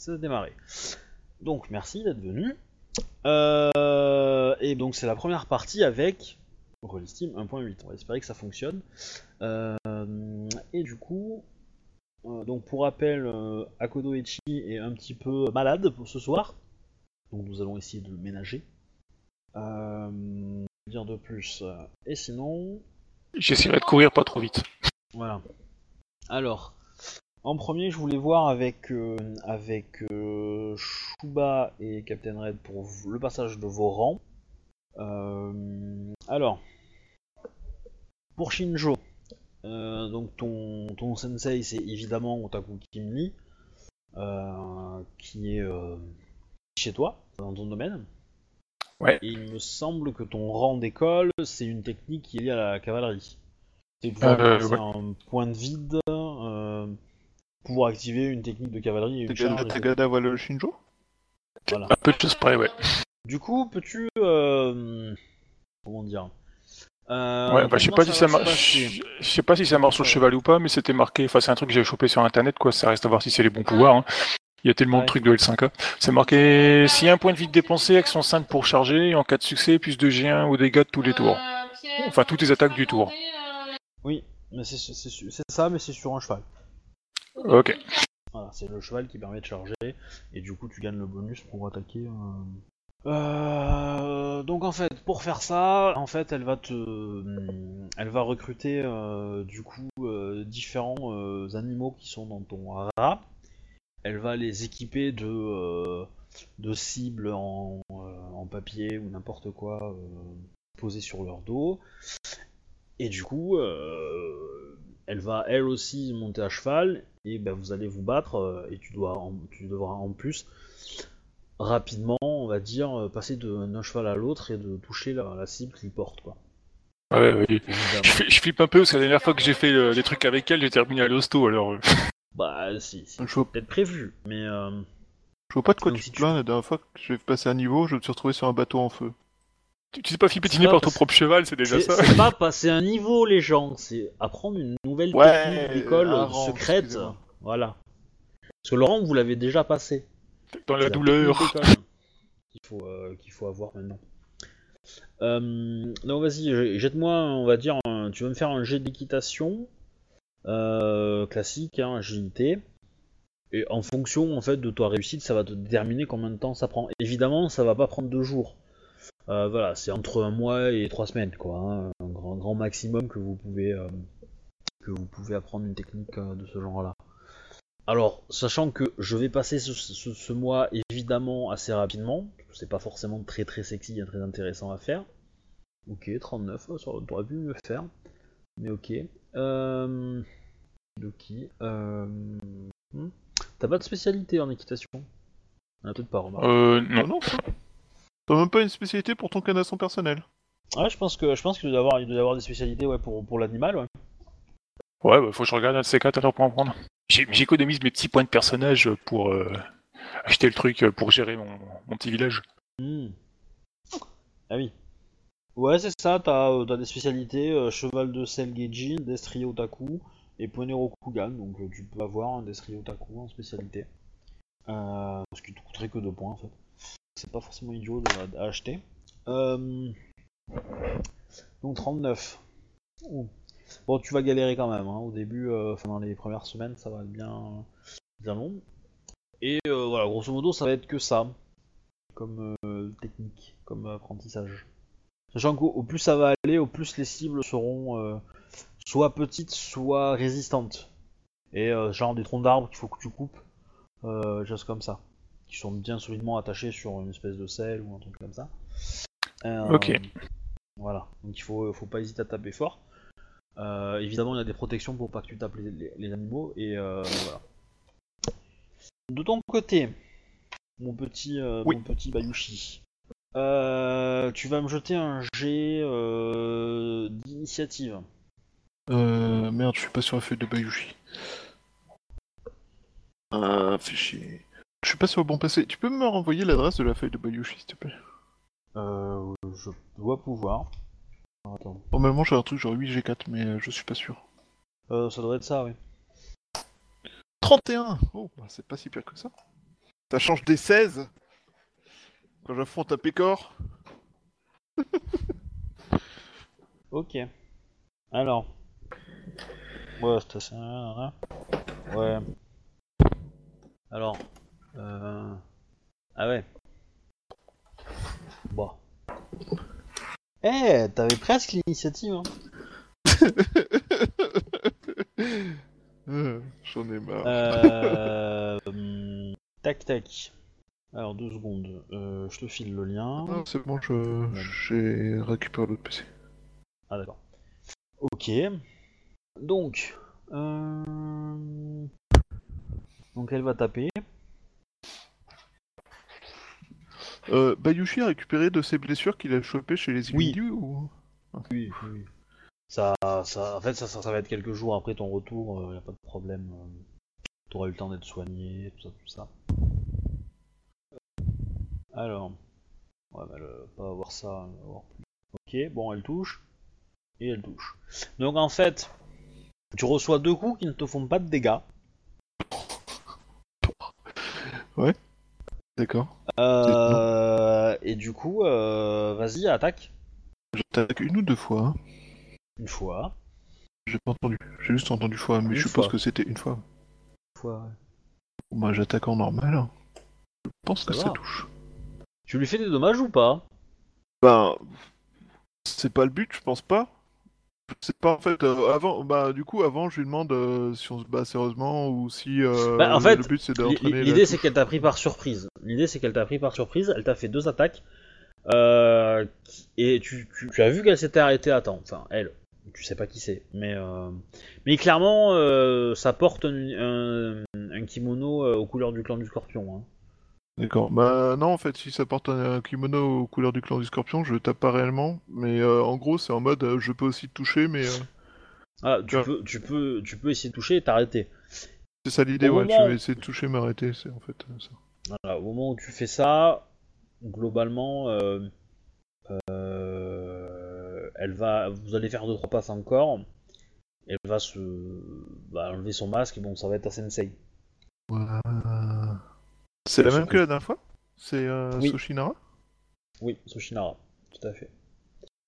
ça a démarré. Donc merci d'être venu. Euh, et donc c'est la première partie avec Rollistim 1.8. On va espérer que ça fonctionne. Euh, et du coup, euh, donc pour rappel, Akodo Echi est un petit peu malade pour ce soir. Donc nous allons essayer de le ménager. Dire de plus. Et sinon, J'essaierai de courir pas trop vite. voilà. Alors, en premier, je voulais voir avec, euh, avec euh, Shuba et Captain Red pour le passage de vos rangs. Euh, alors, pour Shinjo, euh, donc ton, ton sensei, c'est évidemment Otaku Kimli, qui est chez toi, dans ton domaine. Ouais. Et il me semble que ton rang d'école, c'est une technique qui est liée à la cavalerie. C'est Euh, ouais. un point de vide, pouvoir activer une technique de cavalerie et une charge. Tagada voit le Shinjo Voilà. Un peu de choses près, ouais. Du coup, peux-tu... euh, comment dire euh, Ouais, bah, je sais pas si ça marche. Je sais pas si ça marche sur le cheval ou pas, mais c'était marqué. Enfin, c'est un truc que j'ai chopé sur internet, quoi. Ça reste à voir si c'est les bons pouvoirs. hein. Il y a tellement Ouais. de trucs de L5A. C'est marqué s'il y a un point de vide dépensé, action 5 pour charger, et en cas de succès, plus de G1 aux dégâts de tous les tours. Enfin, toutes les attaques du tour. Oui, mais c'est c'est- c'est- c'est ça, mais c'est sur un cheval. Ok. Voilà, c'est le cheval qui permet de charger, et du coup tu gagnes le bonus pour attaquer. euh. Euh, donc en fait, pour faire ça, en fait, elle va te, elle va recruter euh, du coup euh, différents euh, animaux qui sont dans ton rat. Elle va les équiper de, euh, de cibles en, euh, en papier ou n'importe quoi euh, posé sur leur dos. Et du coup, euh, elle va elle aussi monter à cheval et ben, vous allez vous battre euh, et tu, dois en- tu devras en plus rapidement, on va dire, euh, passer d'un cheval à l'autre et de toucher la, la cible qu'il porte. Quoi. Ouais, ouais. Évidemment. Je, je flippe un peu parce que la dernière fois que j'ai fait des trucs avec elle, j'ai terminé à l'hosto, alors. euh, Bah si, si. Je vois, peut-être prévu, mais euh, je vois pas de quoi Donc, tu si te tu- plains. La dernière fois que j'ai passé un niveau, je me suis retrouvé sur un bateau en feu. Tu, tu sais pas flippétiner Ça, par ton propre cheval, c'est déjà ça. c'est pas passer un niveau, les gens, c'est apprendre une nouvelle Ouais, technique d'école secrète. excusez-moi. Voilà. Parce que Laurent, vous l'avez déjà passé. Dans la douleur. qu'il faut, euh, qu'il faut avoir maintenant. Euh, donc vas-y, je- jette-moi, on va dire, un- tu vas me faire un jet d'équitation euh, classique, hein, agilité. Et en fonction en fait de ta réussite, ça va te déterminer combien de temps ça prend. Évidemment, ça va pas prendre deux jours. Euh, voilà, c'est entre un mois et trois semaines, quoi. hein, un grand, grand maximum que vous pouvez euh, que vous pouvez apprendre une technique euh, de ce genre-là. Alors, sachant que je vais passer ce, ce- ce mois évidemment assez rapidement, c'est pas forcément très très sexy et très intéressant à faire. Ok, 39, ouais, ça aurait pu mieux faire. Mais ok. Euh... Loki. Euh... hmm. T'as pas de spécialité en équitation? On a peut-être pas remarqué. Euh, Ah non. non, ça. T'as même pas une spécialité pour ton canasson personnel. Ouais, je pense que je pense qu'il doit y avoir, il doit y avoir des spécialités ouais, pour, pour l'animal. Ouais. Ouais, bah, faut que je regarde un de ces quatre alors pour en prendre. J'économise mes petits points de personnage pour euh, acheter le truc euh, pour gérer mon, petit village. Hmm. Ah oui. Ouais, c'est ça, t'as euh, des spécialités cheval de sel Geijin, Destri Otaku et Poney Rokugan, donc tu peux avoir un Destri Otaku en spécialité. Ce qui te coûterait que 2 points en fait. C'est pas forcément idiot à acheter. Donc 39. Ouh. Bon, tu vas galérer quand même, hein. au début, euh, enfin dans les premières semaines, ça va être bien, bien long. Et euh, voilà, grosso modo, ça va être que ça comme euh, technique, comme apprentissage. Sachant qu'au au plus ça va aller, au plus les cibles seront euh, soit petites, soit résistantes. Et genre des troncs d'arbres qu'il faut que tu coupes, euh, choses comme ça, qui sont bien solidement attachés sur une espèce de selle ou un truc comme ça. Ok. Voilà, donc il faut, faut pas hésiter à taper fort. Euh, évidemment, il y a des protections pour pas que tu tapes les, les- les animaux, et euh, voilà. De ton côté, mon petit, euh, Oui. mon petit Bayushi, euh, tu vas me jeter un jet euh, d'initiative. Euh, merde, je suis pas sur la feuille de Bayushi. Ah, fais chier. Je suis pas sur le bon passé. Tu peux me renvoyer l'adresse de la feuille de Bayushi, s'il te plaît? Euh, je dois pouvoir. Alors, Attends. Normalement, j'ai un truc genre 8G4, mais euh, je suis pas sûr. Euh, ça devrait être ça, oui. 31 Oh, bah, c'est pas si pire que ça. Ça change des 16 Quand j'affronte un pécor Ok. Alors. Ouais, c'est assez... hein. Ouais. Alors. Euh... Ah ouais. Bon. Eh, t'avais presque l'initiative. Hein. J'en ai marre. Euh... tac tac. Alors deux secondes. Euh, je te file le lien. Non, c'est bon, je j'ai récupéré l'autre PC. Ah d'accord. Ok. Donc. Euh... Donc elle va taper. Euh, Bayushi a récupéré de ses blessures qu'il a chopées chez les Oui. individus ou Oui, oui. Ça, ça, en fait, ça, ça, ça va être quelques jours après ton retour, il y a pas de problème. Tu auras eu le temps d'être soigné, tout ça, tout ça. Alors, ouais, bah, pas avoir ça, va avoir plus. Ok, bon, elle touche et elle touche. Donc en fait, tu reçois deux coups qui ne te font pas de dégâts. D'accord. Euh, et du coup, euh, vas-y, attaque J'attaque une ou deux fois. hein. une fois. J'ai pas entendu. J'ai juste entendu fois, mais Une je suppose fois. que c'était une fois. Une fois. ouais. Bon, bah, j'attaque en normal. hein. Je pense que Ça touche. Tu lui fais des dommages ou pas? Ben, c'est pas le but, je pense pas. C'est pas en fait euh, avant. Bah, du coup, avant, je lui demande euh, si on se bat sérieusement ou si euh, Bah, en fait, le but c'est d'entraîner. la L'idée c'est touche. qu'elle t'a pris par surprise. L'idée c'est qu'elle t'a pris par surprise, elle t'a fait deux attaques. euh, qui- et tu, tu- tu as vu qu'elle s'était arrêtée à temps. Enfin, elle. Tu sais pas qui c'est. Mais, euh, mais clairement, euh, ça porte un, un- un kimono euh, aux couleurs du clan du scorpion. hein. D'accord. Bah non, en fait, si ça porte un, un kimono aux couleurs du clan du Scorpion, je tape pas réellement. Mais euh, en gros, c'est en mode, euh, je peux aussi te toucher, mais euh, Ah, tu, Ouais. peux, tu, peux, tu peux essayer de toucher et t'arrêter. c'est ça l'idée. Ouais, moment- tu vas essayer de toucher, m'arrêter, c'est en fait ça. Voilà, au moment où tu fais ça, globalement, euh, euh, elle va, vous allez faire deux trois passes encore. Elle va se, va enlever son masque et bon, ça va être à Sensei. C'est la même que la dernière fois? C'est euh, Oui. Soshinara? Oui, Sushinara, tout à fait.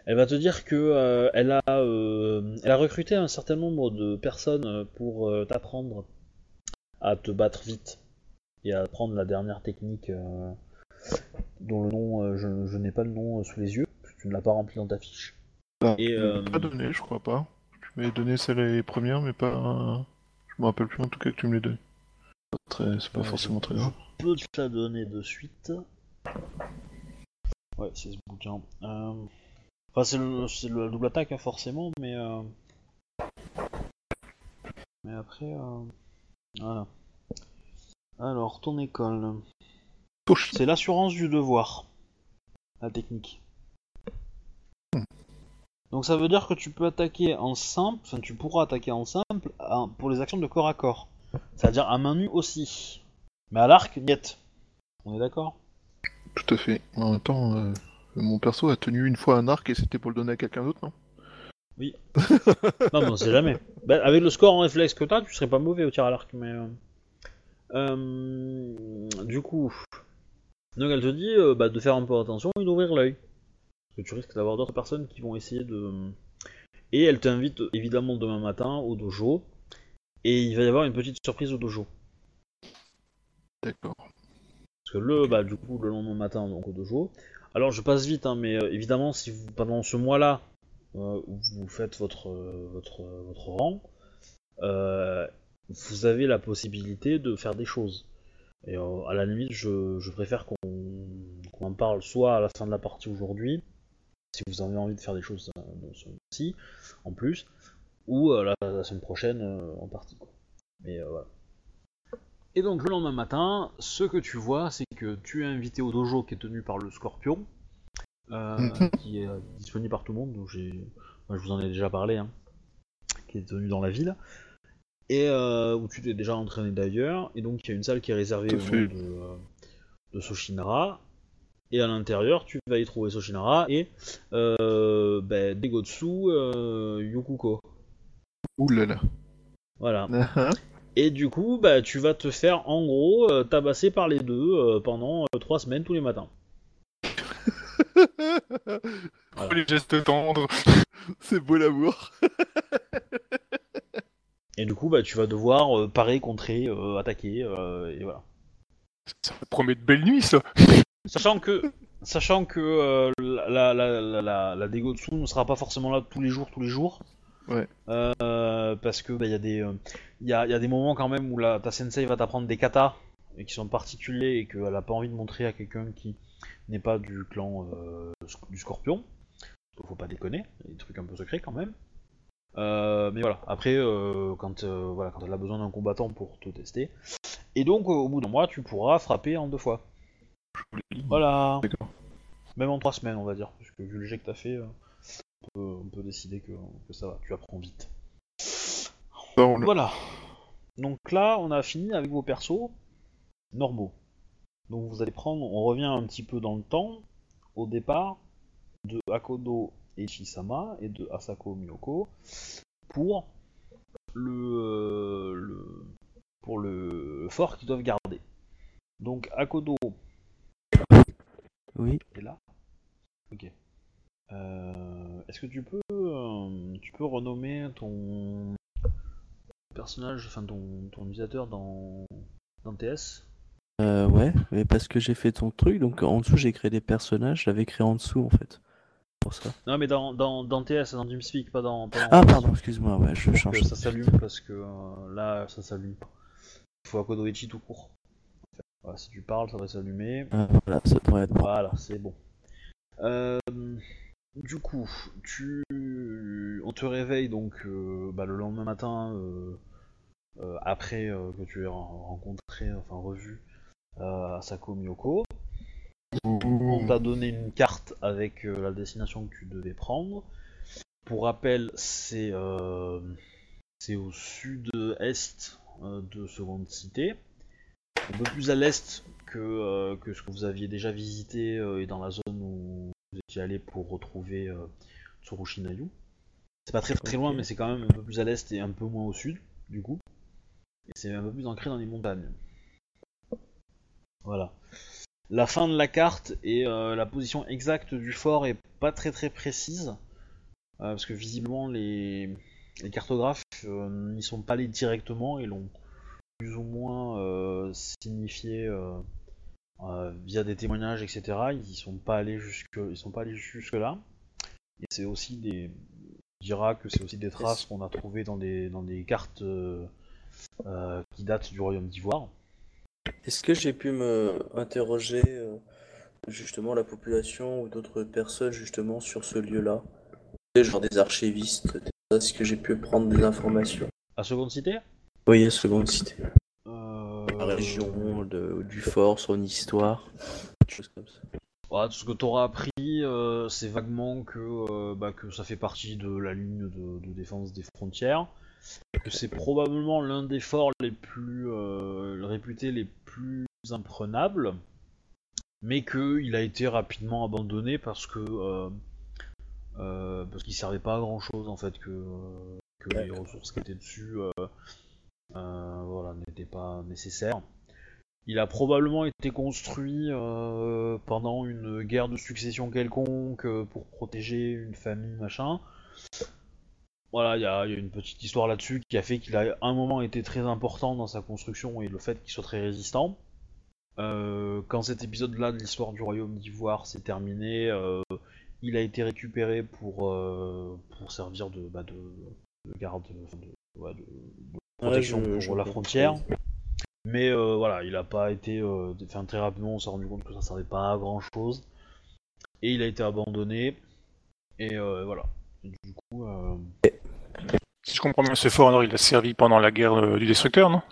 Elle va te dire que euh, elle a, euh, elle a recruté un certain nombre de personnes pour euh, t'apprendre à te battre vite et à apprendre la dernière technique dont le nom, je, je n'ai pas le nom sous les yeux, parce que tu ne l'as pas rempli dans ta fiche. Ah, Et, tu m'as Pas donné, je crois pas. Tu m'avais donné celle les premières, mais pas. Je me rappelle plus en tout cas que tu me les. Pas très- C'est pas Ouais, forcément très grave. Peux te la donner de suite. Ouais, c'est ce bouquin. Euh, Enfin, c'est le, double attaque, hein, forcément, mais. euh, Mais après. euh, Voilà. Alors, ton école. C'est l'assurance du devoir. La technique. Hmm. Donc ça veut dire que tu peux attaquer en simple, enfin tu pourras attaquer en simple à- pour les actions de corps à corps. C'est-à-dire à main nue aussi. Mais à l'arc, niet. On est d'accord? Tout à fait. En même temps, euh, mon perso a tenu une fois un arc et c'était pour le donner à quelqu'un d'autre, non? Non, mais on sait jamais. Ben, avec le score en réflexe que t'as, tu serais pas mauvais au tir à l'arc, mais. euh, euh, du coup. Donc elle te dit bah, de faire un peu attention et d'ouvrir l'œil. Parce que tu risques d'avoir d'autres personnes qui vont essayer de. Et elle t'invite évidemment demain matin au dojo. Et il va y avoir une petite surprise au dojo. D'accord. Parce que le, bah, du coup, le lendemain matin, donc au dojo. Alors, je passe vite, hein, mais euh, évidemment, si vous, pendant ce mois-là, euh, où vous faites votre, euh, votre, euh, votre rang, euh, vous avez la possibilité de faire des choses. Et à la limite, je, je préfère qu'on en parle soit à la fin de la partie aujourd'hui, si vous avez envie de faire des choses dans ce mois-ci, en plus, ou la, la semaine prochaine en partie. quoi. Mais voilà. Et donc le lendemain matin, ce que tu vois, c'est que tu es invité au dojo qui est tenu par le Scorpion, euh, Mhm. qui est euh, disponible par tout le monde. Donc moi, je vous en ai déjà parlé, hein, qui est tenu dans la ville, et euh, où tu t'es déjà entraîné d'ailleurs. Et donc il y a une salle qui est réservée au nom de, euh, de Soshinara. Et à l'intérieur, tu vas y trouver Soshinara et euh, ben, Degotsu euh, Yukuko. Ouh là là. Voilà. Ah, Et du coup, bah, tu vas te faire en gros euh, tabasser par les deux euh, pendant euh, trois semaines tous les matins. Les gestes tendres. C'est beau l'amour. Et du coup, bah, tu vas devoir euh, parer, contrer, euh, attaquer, euh, et voilà. Ça promet de belles nuits, ça. Sachant que, sachant que la, la, la, la, la Degotsu ne sera pas forcément là tous les jours, tous les jours. Ouais. Euh, parce que bah, y a des, euh, y a, y a des moments quand même où la, ta sensei va t'apprendre des katas et qui sont particuliers et qu'elle a pas envie de montrer à quelqu'un qui n'est pas du clan euh, du Scorpion. Faut pas déconner, il y a des trucs un peu secrets quand même. Euh, mais voilà, après, euh, quand, euh, voilà, quand elle a besoin d'un combattant pour te tester. Et donc, euh, au bout d'un mois, tu pourras frapper en deux fois. Voilà. D'accord. Même en trois semaines, on va dire, parce que vu le jet que t'as fait, euh, peut, on peut décider que, que ça va, tu apprends vite. Voilà. Donc là, on a fini avec vos persos normaux. Donc vous allez prendre, on revient un petit peu dans le temps, au départ, de Akodo et Shisama et de Asako Miyoko pour le, euh, le pour le fort qu'ils doivent garder. Donc Akodo Oui. est là. Ok. Euh, Est-ce que tu peux euh, tu peux renommer ton personnage, enfin ton, ton utilisateur dans dans TS Euh, ouais, mais parce que j'ai fait ton truc, donc en dessous j'ai créé des personnages, je l'avais créé en dessous en fait. Pour ça. Non mais dans, dans, dans TS, dans TeamSpeak, pas dans. pas dans- Ah pardon, excuse-moi, ouais, je que change. ça s'allume parce que euh, là ça s'allume pas. Il faut Akodoichi tout court. Voilà, si tu parles, ça va s'allumer. Ah, voilà, ça devrait être bon. Voilà, c'est bon. Euh, du coup, on te réveille donc euh, bah, le lendemain matin euh, euh, après que tu aies ren- rencontré, enfin revu Asako Miyoko. On t'a donné une carte avec la destination que tu devais prendre. Pour rappel, c'est au sud-est de Seconde Cité, un peu plus à l'est que, ce que vous aviez déjà visité et dans la zone étiez allé pour retrouver euh, Tsurushinayu. C'est pas très très loin, mais c'est quand même un peu plus à l'est et un peu moins au sud, du coup. Et c'est un peu plus ancré dans les montagnes. Voilà. La fin de la carte et euh, la position exacte du fort est pas très très précise. euh, parce que visiblement les, les cartographes euh, n'y sont pas allés directement et l'ont plus ou moins signifié euh, via des témoignages, etc. Ils sont pas allés jusque, ils sont pas allés jusque là. Et c'est aussi des, on dira que c'est aussi des traces qu'on a trouvées dans des dans des cartes euh, euh, qui datent du royaume d'Ivoire. Est-ce que j'ai pu me interroger justement la population ou d'autres personnes justement sur ce lieu-là? Des- Genre des archivistes, est-ce que j'ai pu prendre des informations? À Seconde Cité? Oui, à Seconde Cité. La région, de- du fort, son histoire, des choses comme ça. Ouais, tout ce que t'auras appris, euh, c'est vaguement que, euh, bah, que ça fait partie de la ligne de, de défense des frontières, que c'est probablement l'un des forts les plus euh, réputés les plus imprenables, mais qu'il a été rapidement abandonné parce que parce qu'il servait pas à grand chose en fait, que, que les ressources qui étaient dessus voilà, n'étaient pas nécessaires. Il a probablement été construit euh, pendant une guerre de succession quelconque euh, pour protéger une famille, machin. Voilà, il y, a une petite histoire là-dessus qui a fait qu'il a un moment été très important dans sa construction et le fait qu'il soit très résistant. Euh, quand cet épisode-là de l'histoire du royaume d'Ivoire s'est terminé, euh, il a été récupéré pour, euh, pour servir de, bah, de, de garde, protection Ouais, je- pour je la frontière. Mais euh, voilà, il a pas été. euh, Enfin, très rapidement, on s'est rendu compte que ça servait pas à grand chose. Et il a été abandonné. Et euh, voilà. Et du coup, euh, Si je comprends bien, ce fort, alors, il a servi pendant la guerre euh, du destructeur, non?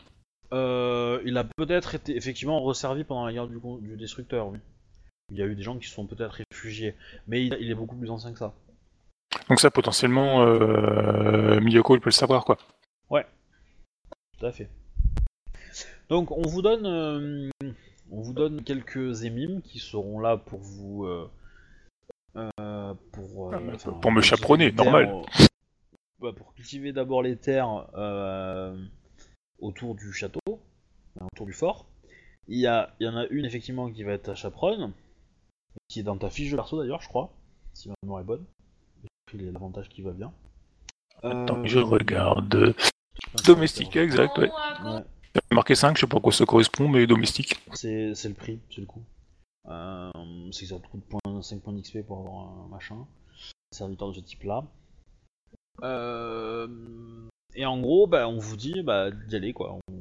Euh, il a peut-être été effectivement resservi pendant la guerre du, con- du destructeur, oui. Il y a eu des gens qui se sont peut-être réfugiés. Mais il, il est beaucoup plus ancien que ça. Donc ça, potentiellement, euh, Miyoko, il peut le savoir, quoi. Tout à fait. Donc on vous donne, euh, on vous donne quelques émimes qui seront là pour vous, euh, euh, pour, Ah, enfin, pour me chaperonner, terres, normal. pour cultiver d'abord les terres autour du château, autour du fort. Il y, a, il y en a une effectivement qui va être à Chaperonne, qui est dans ta fiche de perso d'ailleurs, je crois, si ma mémoire est bonne. J'ai pris l'avantage qui va bien. Attends, Euh, je regarde. Domestique, exact, ouais. Ouais, Marqué 5, je sais pas à quoi ça correspond, mais domestique. c'est c'est le prix, c'est le coût. Euh, c'est que ça te coûte point- 5 points d'XP pour avoir un machin. Un serviteur de ce type-là. Euh, et en gros, bah, on vous dit bah, d'y aller quoi. On-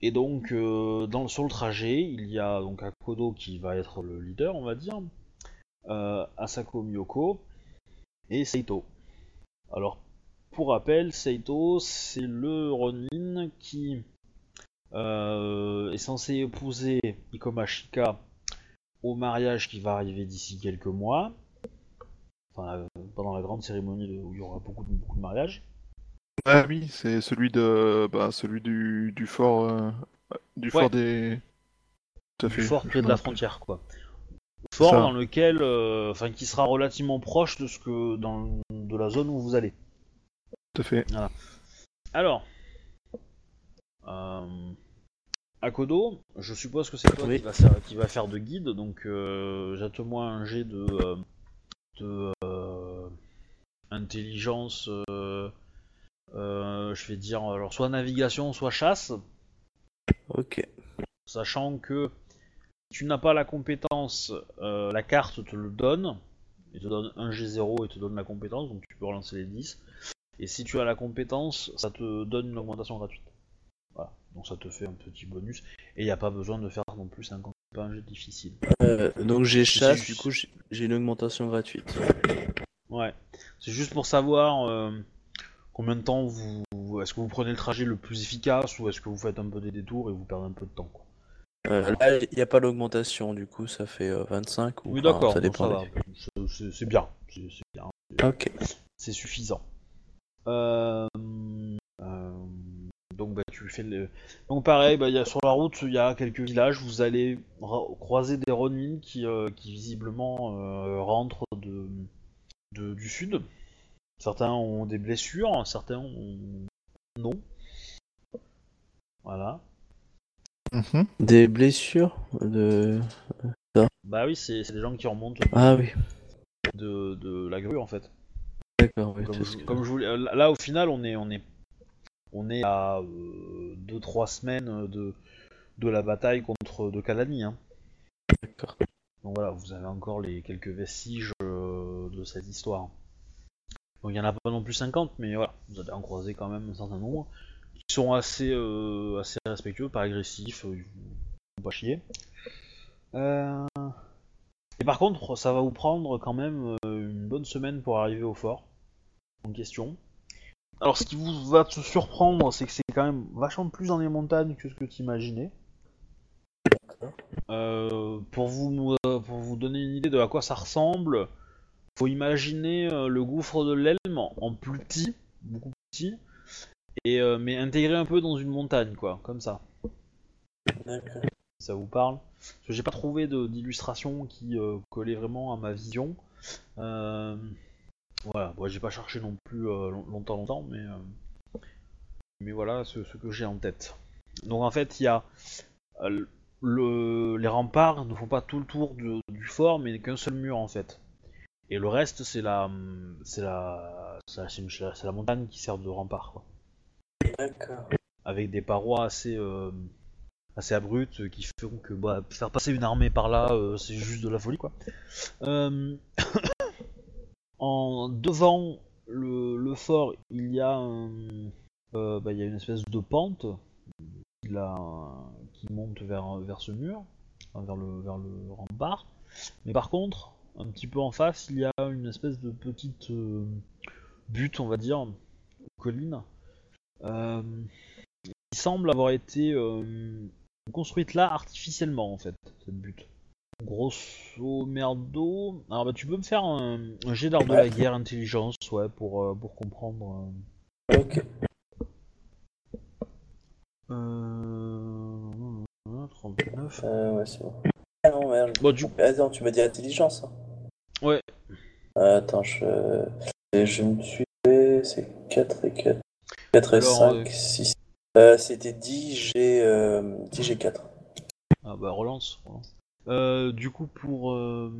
Et donc, euh, dans, sur le trajet, il y a donc Akodo qui va être le leader, on va dire, euh, Asako Miyoko et Seito. Alors, pour rappel, Seito, c'est le Ronin qui euh, est censé épouser Ikoma Shika au mariage qui va arriver d'ici quelques mois. Enfin, euh, pendant la grande cérémonie où il y aura beaucoup de, beaucoup de mariages. Ah oui, c'est celui de, bah, celui du, du fort, euh, du Ouais. fort des. Tout à du fort près de la frontière, quoi. Fort Ça. dans lequel, euh, enfin, qui sera relativement proche de ce que dans de la zone où vous allez. Tout à fait. Alors, euh, Akodo, je suppose que c'est toi Oui. qui, va faire, qui va faire de guide, donc euh, jette-moi un jet de, euh, de euh, intelligence, euh, euh, je vais dire, alors soit navigation, soit chasse, Ok. sachant que si tu n'as pas la compétence, euh, la carte te le donne, il te donne un G0 et te donne la compétence, donc tu peux relancer les 10. Et si tu as la compétence, ça te donne une augmentation gratuite. Voilà, donc ça te fait un petit bonus, et il n'y a pas besoin de faire non plus 50 pas un jet difficile. Euh, donc j'ai chasse, du coup j'ai une augmentation gratuite. Ouais, c'est juste pour savoir euh, combien de temps vous. Est-ce que vous prenez le trajet le plus efficace ou est-ce que vous faites un peu des détours et vous perdez un peu de temps quoi. Euh, là, il n'y a pas l'augmentation, du coup ça fait euh, 25 ou Oui, enfin, d'accord, ça dépend. des- C'est- bien. C'est bien. Ok. c'est suffisant. Euh, euh, donc bah tu fais le. Donc pareil, bah, il y a, sur la route il y a quelques villages, vous allez croiser des Ronin qui, euh, qui visiblement euh, rentrent de, de- du sud. Certains ont des blessures, certains ont non. Voilà. Mhm. Des blessures de. Bah oui, c'est c'est des gens qui remontent Ah oui, de, de la grue en fait. D'accord. Comme, c'est je, ce que- comme je voulais, là au final on est on est on est à 2-3 semaines de, de la bataille contre de Kalani. Hein. D'accord. Donc voilà, vous avez encore les quelques vestiges euh, de cette histoire. Donc il y en a pas non plus 50, mais voilà, vous allez en croiser quand même un certain nombre qui sont assez euh, assez respectueux, pas agressifs, euh, ils vous font pas chier. Euh, Et par contre, ça va vous prendre quand même euh, une bonne semaine pour arriver au fort en question. Alors, ce qui vous va te surprendre, c'est que c'est quand même vachement plus dans les montagnes que ce que tu imaginais. Euh, pour, vous, euh, pour vous donner une idée de à quoi ça ressemble, faut imaginer euh, le gouffre de l'Elm en, plus petit, beaucoup plus petit, et, euh, mais intégré un peu dans une montagne, quoi, comme ça. D'accord. Si ça vous parle. Parce que j'ai pas trouvé de- d'illustration qui euh, collait vraiment à ma vision. Euh, voilà, bon, j'ai pas cherché non plus euh, long- longtemps, longtemps, mais, euh, mais voilà ce, ce que j'ai en tête. Donc en fait, il y a euh, le, les remparts ne font pas tout le tour de- du fort, mais qu'un seul mur en fait. Et le reste, c'est la, c'est la, c'est la, la montagne qui sert de rempart, quoi. D'accord. avec des parois assez, euh, assez abruptes qui font que bah, faire passer une armée par là, euh, c'est juste de la folie, quoi. Euh, en devant le, fort, il y a un, euh, bah, il y a une espèce de pente qui, monte vers, ce mur, vers le, rempart. Mais par contre, un petit peu en face, il y a une espèce de petite euh, butte, on va dire, colline, euh, qui semble avoir été construite là artificiellement en fait, cette butte. Grosso merdo. Alors bah tu peux me faire un, un jet d'art de la guerre intelligence, ouais, pour, euh, pour comprendre. Ok. Euh... euh, 39. Euh, ouais, c'est bon. Ah non, merde. Bon, du Attends, tu m'as dit intelligence. hein Ouais. Euh, attends, je. et Je me suis fait. C'est 4 et 4. 4 et Alors, 5, euh, 6. Euh, C'était 10 G, euh, 10 G4. Ah bah relance. relance. Euh, du coup pour euh,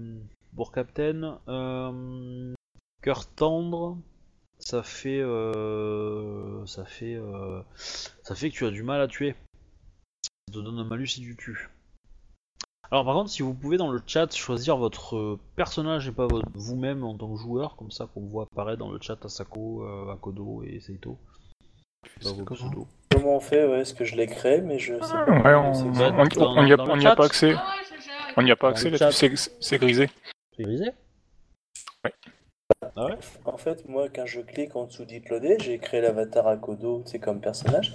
pour Captain, euh, cœur tendre, ça fait euh, ça fait euh, ça fait que tu as du mal à tuer. Ça te donne un malus si tu tues. Alors par contre, si vous pouvez dans le chat choisir votre personnage et pas votre- vous-même en tant que joueur, comme ça qu'on voit apparaître dans le chat Asako, euh, Akodo et Seito. Pas vos comment on fait Ouais, est-ce que je l'ai créé, mais je sais pas. Ouais, on n'y a, n'y a pas accès. On n'y a pas accès là-dessus, c'est grisé. C'est grisé Ouais. Ah ouais En fait, moi, quand je clique en dessous d'Itloader, j'ai créé l'avatar Akodo, c'est comme personnage,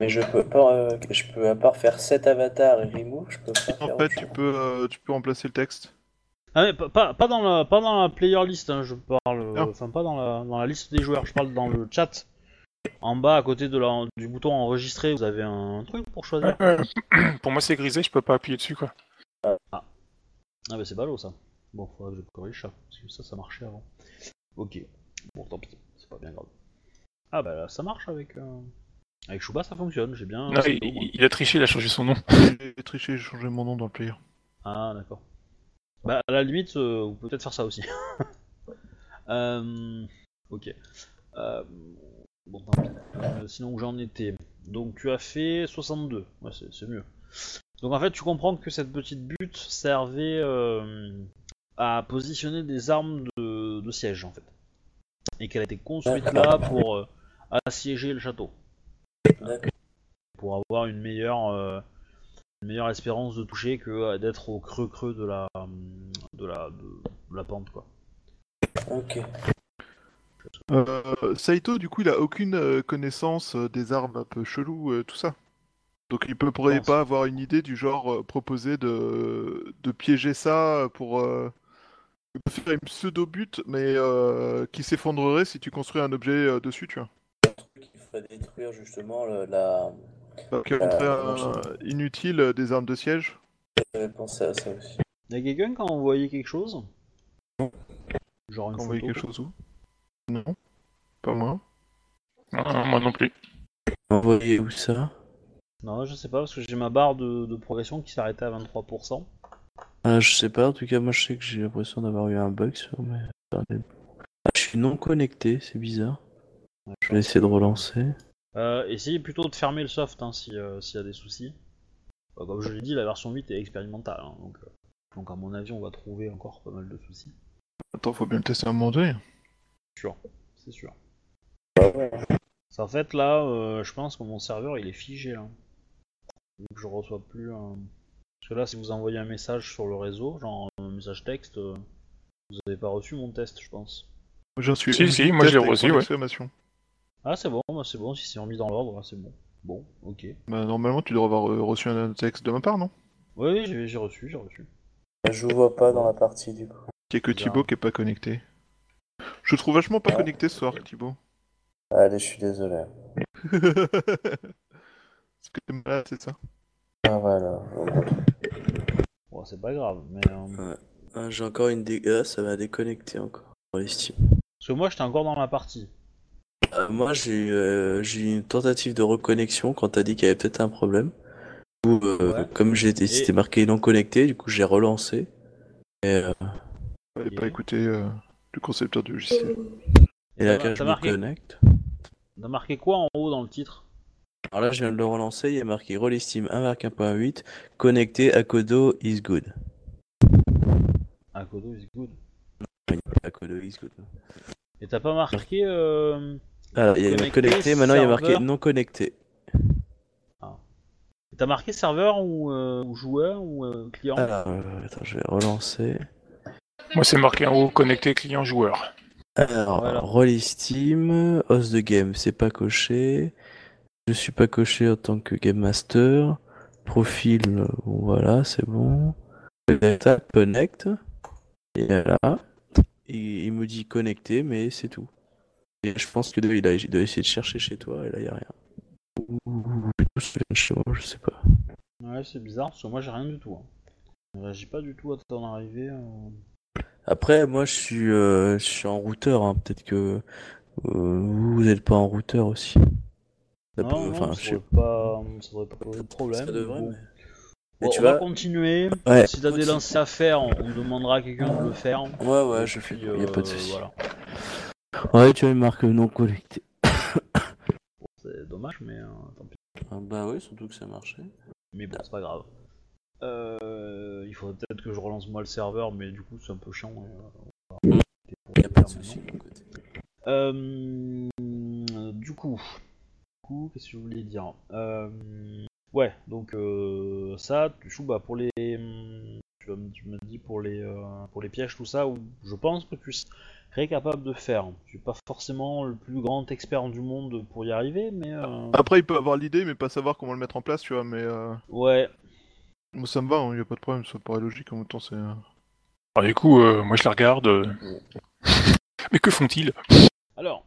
mais je peux pas, euh, je peux à part faire cet avatar et remove, je peux pas faire. En autre fait, chose. tu peux, euh, tu peux remplacer le texte. Ah mais pas, dans la pas dans la player list, hein, je parle, euh, enfin pas dans la dans la liste des joueurs, je parle dans le chat. En bas à côté de la, du bouton enregistrer, vous avez un truc pour choisir. Pour moi, c'est grisé, je peux pas appuyer dessus quoi. Ah bah c'est ballot ça. Bon, faudrait que je corrige ça, parce que ça ça marchait avant. Ok, bon tant pis, c'est pas bien grave. Ah bah là, ça marche avec euh, avec Shuba, ça fonctionne, j'ai bien. Non, c'est il, il a triché, il a changé son nom. J'ai triché, j'ai changé mon nom dans le player. Ah d'accord. Bah à la limite, euh, vous pouvez peut-être faire ça aussi. Euh, ok. Euh, bon tant pis. Euh, sinon où j'en étais. Donc tu as fait 62. Ouais c'est mieux. Donc en fait tu comprends que cette petite butte servait euh, à positionner des armes de, de siège en fait. Et qu'elle a été construite là pour euh, assiéger le château. D'accord. Pour avoir une meilleure, euh, une meilleure espérance de toucher que euh, d'être au creux creux de la, de la, de, de la pente quoi. Ok. Euh, Saito, du coup, il a aucune connaissance des armes un peu cheloues, euh, tout ça? Donc il peut pourrait pas avoir une idée du genre euh, proposer de, de piéger ça pour euh, de faire une pseudo-but, mais euh, qui s'effondrerait si tu construis un objet euh, dessus, tu vois. Qui ferait détruire justement le- la. Donc il Euh, un- inutile des armes de siège. J'avais pensé à ça aussi. Quelqu'un qui a envoyé quelque chose Genre une photo quelque chose où? Non, pas moi. Non, moi non plus. Envoyez où ça? Non, je sais pas parce que j'ai ma barre de, de progression qui s'est arrêtée à 23%. ah, Je sais pas, en tout cas, moi je sais que j'ai l'impression d'avoir eu un bug sur mes. Ah, je suis non connecté, c'est bizarre. Je vais essayer de relancer. Euh, essayez plutôt de fermer le soft hein, si, euh, s'il y a des soucis. Euh, comme je l'ai dit, la version 8 est expérimentale, hein, donc, euh, donc à mon avis on va trouver encore pas mal de soucis. Attends, faut bien le tester à un moment donné. Sûr, c'est sûr. Ça, en fait là, euh, je pense que mon serveur il est figé là. Donc je reçois plus un... Parce que là si vous envoyez un message sur le réseau, genre un message texte, euh, vous avez pas reçu mon test je pense. J'en suis. Si, si, moi, avec reçu, ouais. Ah c'est bon, bah, c'est bon, si c'est remis dans l'ordre, c'est bon. Bon, ok. Bah, normalement, tu devrais avoir euh, reçu un texte de ma part, non? Oui, oui, j'ai j'ai reçu, j'ai reçu. Je vous vois pas dans la partie du coup. Il y a que. Thibaut qui est pas connecté. Je trouve vachement pas Ouais. connecté ce soir, Thibaut. Allez, je suis désolé. Parce que t'es malade, c'est ça Ah voilà. Bon, c'est pas grave, mais... euh, Ah, J'ai encore une dé... ah, ça m'a déconnecté encore. Pour les Steam. Parce que moi j'étais encore dans la partie. Euh, moi, j'ai eu, euh, j'ai eu une tentative de reconnexion quand t'as dit qu'il y avait peut-être un problème. Du coup, euh, Ouais. comme j'étais, c'était marqué non connecté, du coup, j'ai relancé. Et, euh, Fallait Ok. pas écouter euh, le concepteur du logiciel. et là, T'as- quand t'as je me marqué- connecte. T'as marqué quoi en haut dans le titre? Alors là, je viens de le relancer, il y a marqué Roll Steam 1.1.8, connecté à Kodo is good. Akodo is good. À Kodo is good. Et t'as pas marqué... Euh... Alors, il y a Connecté, connecté, maintenant il y a marqué non connecté. T'as marqué serveur ou, euh, ou joueur ou euh, client Alors, euh, attends, je vais relancer. Moi, c'est marqué en haut connecté client joueur. Alors, Voilà. Roll Steam, host de game, c'est pas coché. Je suis pas coché en tant que game master. Profil, euh, bon, voilà, c'est bon. Tape connect. Et là, il, il me dit connecté, mais c'est tout. Et je pense que il, a, il doit essayer de chercher chez toi, et là, il y a rien. Ou chez moi, je sais pas. Ouais, c'est bizarre parce que moi j'ai rien du tout. Hein. Je réagis pas du tout à ton arrivée. euh. Après, moi, je suis, euh, je suis en routeur, hein. peut-être que euh, vous, vous êtes pas en routeur aussi. Peut- Non, ça, je sais devrait pas, ça devrait pas poser de problème. Ça devrait, Bon. mais- Bon, tu on va vas- continuer. Ouais. Si t'as des Continue. lancers à faire, on on demandera à quelqu'un de le faire. Ouais, ouais, je fais. Y a pas de euh, souci. Voilà. Ouais, tu as une marque non collectée. C'est dommage, mais euh, tant pis. Ah, bah oui, surtout que ça marchait. Mais bon, c'est pas grave. Euh, il faudrait peut-être que je relance moi le serveur, mais du coup c'est un peu chiant. et, euh, on va arrêter pour Y a le pas de faire souci maintenant. de mon côté. Euh, du coup, coup, qu'est-ce que je voulais dire? Euh, Ouais, donc euh, ça, du coup, bah pour les, tu, me- tu me dis pour les, euh, pour les pièges tout ça, où je pense que tu serais capable de faire. Tu es pas forcément le plus grand expert du monde pour y arriver, mais euh, Après, il peut avoir l'idée, mais pas savoir comment le mettre en place, tu vois. Mais euh, ouais, moi, ça me va, il y a pas de problème, ça paraît logique en même temps. C'est. Alors, du coup, euh, moi je la regarde. euh, Mais que font-ils? Alors,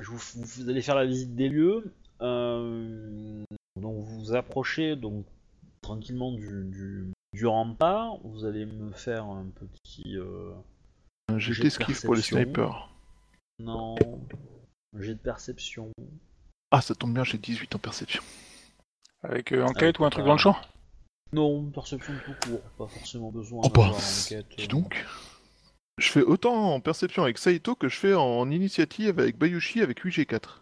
je vous, allez faire la visite des lieux. euh, donc vous vous approchez donc tranquillement du, du, du rempart. Vous allez me faire un petit euh, un Jet jet de d'esquive pour les snipers. non un jet de perception. Ah, ça tombe bien, j'ai 18 en perception. Avec euh, enquête Avec ou un truc dans le champ? Non, perception tout court. Pas forcément besoin Oh d'avoir bah, enquête. dis euh. donc. Je fais autant en perception avec Saito que je fais en initiative avec Bayushi avec 8G4.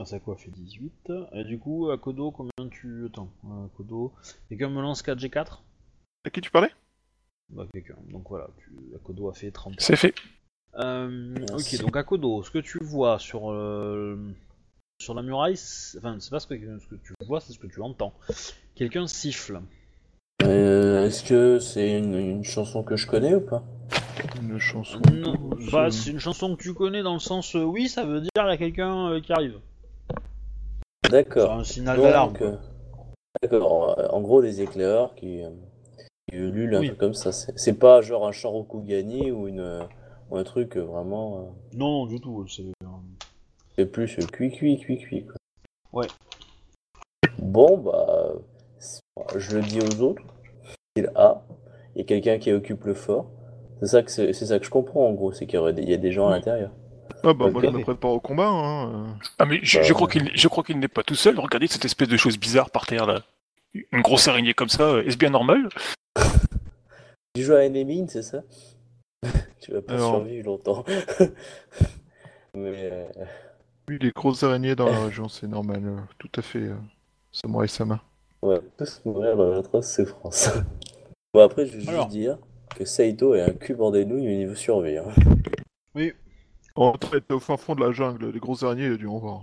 Ah, ça quoi fait 18. Et du coup, à Kodo, combien tu. Attends, à Kodo? Quelqu'un me lance 4G4 À qui tu parlais? Bah, quelqu'un. Donc voilà, tu... Akodo a fait 30. C'est fait. Euh, ok, donc Akodo, ce que tu vois sur, euh, sur la muraille, enfin, c'est pas ce que, ce que tu vois, c'est ce que tu entends. Quelqu'un siffle. Euh, Est-ce que c'est une, une chanson que je connais ou pas? Une chanson. Non, c'est- bah, c'est une chanson que tu connais dans le sens euh, oui, ça veut dire il y a quelqu'un euh, qui arrive. C'est D'accord. un signal d'alarme. Euh, D'accord. En gros, les éclaireurs qui, qui ululent un Oui. truc comme ça. C'est c'est pas genre un chant Rokugani ou une ou un truc euh, vraiment. euh, Non, non, du tout. C'est euh, C'est plus euh, cuit cuit cuit cuit. Quoi. Ouais. Bon bah, c'est- je le dis aux autres. Il a, il y a quelqu'un qui occupe le fort. C'est ça que c'est c'est ça que je comprends en gros, c'est qu'il y, a des gens à l'intérieur. Ah bah moi je me prépare au combat. Hein. Ah, mais je, Bah, je crois qu'il je crois qu'il n'est pas tout seul. Regardez cette espèce de chose bizarre par terre là. Une grosse araignée comme ça, euh, est-ce bien normal? Tu joues à Enemine, c'est ça? Tu vas pas Alors. survivre longtemps. Mais euh, Oui, les grosses araignées dans la région, c'est normal. euh, tout à fait. Samurai Sama. Ouais, tous mourir dans l'atroce souffrance. bon après, je vais juste dire que Saito est un cul bord des nouilles au niveau survie. hein. Oui. En fait, au fin fond de la jungle, les grosses araignées, il a dû en voir.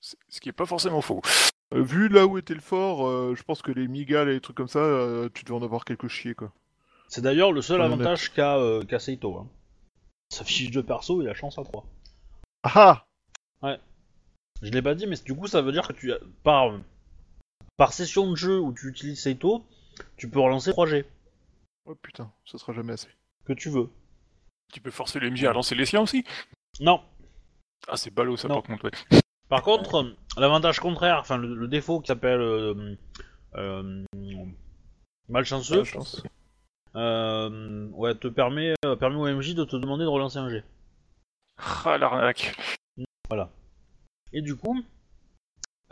C'est- Ce qui est pas forcément faux. Euh, vu là où était le fort, euh, je pense que les migales et les trucs comme ça, euh, tu devais en avoir quelques chiés quoi. C'est d'ailleurs le seul avantage qu'a euh, qu'a Seito. Hein. Sa fiche de perso, il a chance à 3. Ah Je l'ai pas dit, mais du coup, ça veut dire que tu as, par, par session de jeu où tu utilises Seito, tu peux relancer 3G. Oh putain, ça sera jamais assez. Que tu veux. Tu peux forcer le MJ à lancer les siens aussi Non. Ah, c'est ballot ça Non. par contre, ouais. Par contre, euh, l'avantage contraire, enfin le, le défaut qui s'appelle euh, euh, malchanceux, euh, ouais, te permet, euh, permet au MJ de te demander de relancer un G. Ah, l'arnaque. Voilà. Et du coup,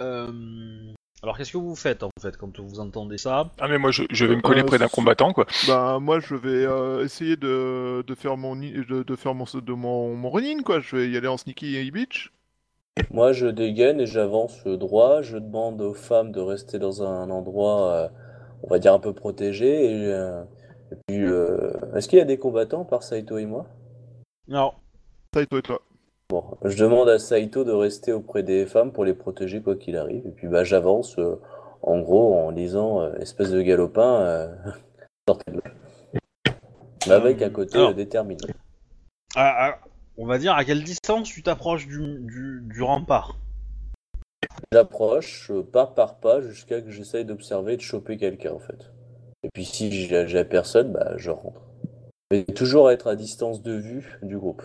euh, alors qu'est-ce que vous faites en fait quand vous entendez ça? Ah, mais moi je, je vais me coller Euh, près d'un combattant quoi. Bah moi je vais euh, essayer de, de faire mon de, de faire mon de mon, mon running quoi. Je vais y aller en sneaky beach. Moi, je dégaine et j'avance droit. Je demande aux femmes de rester dans un endroit, euh, on va dire, un peu protégé. Et, euh, et puis, euh, est-ce qu'il y a des combattants par Saito et moi? Non. Doit être là. Bon, je demande à Saito de rester auprès des femmes pour les protéger quoi qu'il arrive. Et puis, bah, j'avance, euh, en gros, en disant, euh, espèce de galopin, euh, sortez de là. Mais avec un côté Alors. déterminé. On va dire à quelle distance tu t'approches du, du, du rempart? J'approche pas par pas jusqu'à que j'essaye d'observer et de choper quelqu'un en fait. Et puis si j'ai personne, bah je rentre. Mais toujours être à distance de vue du groupe.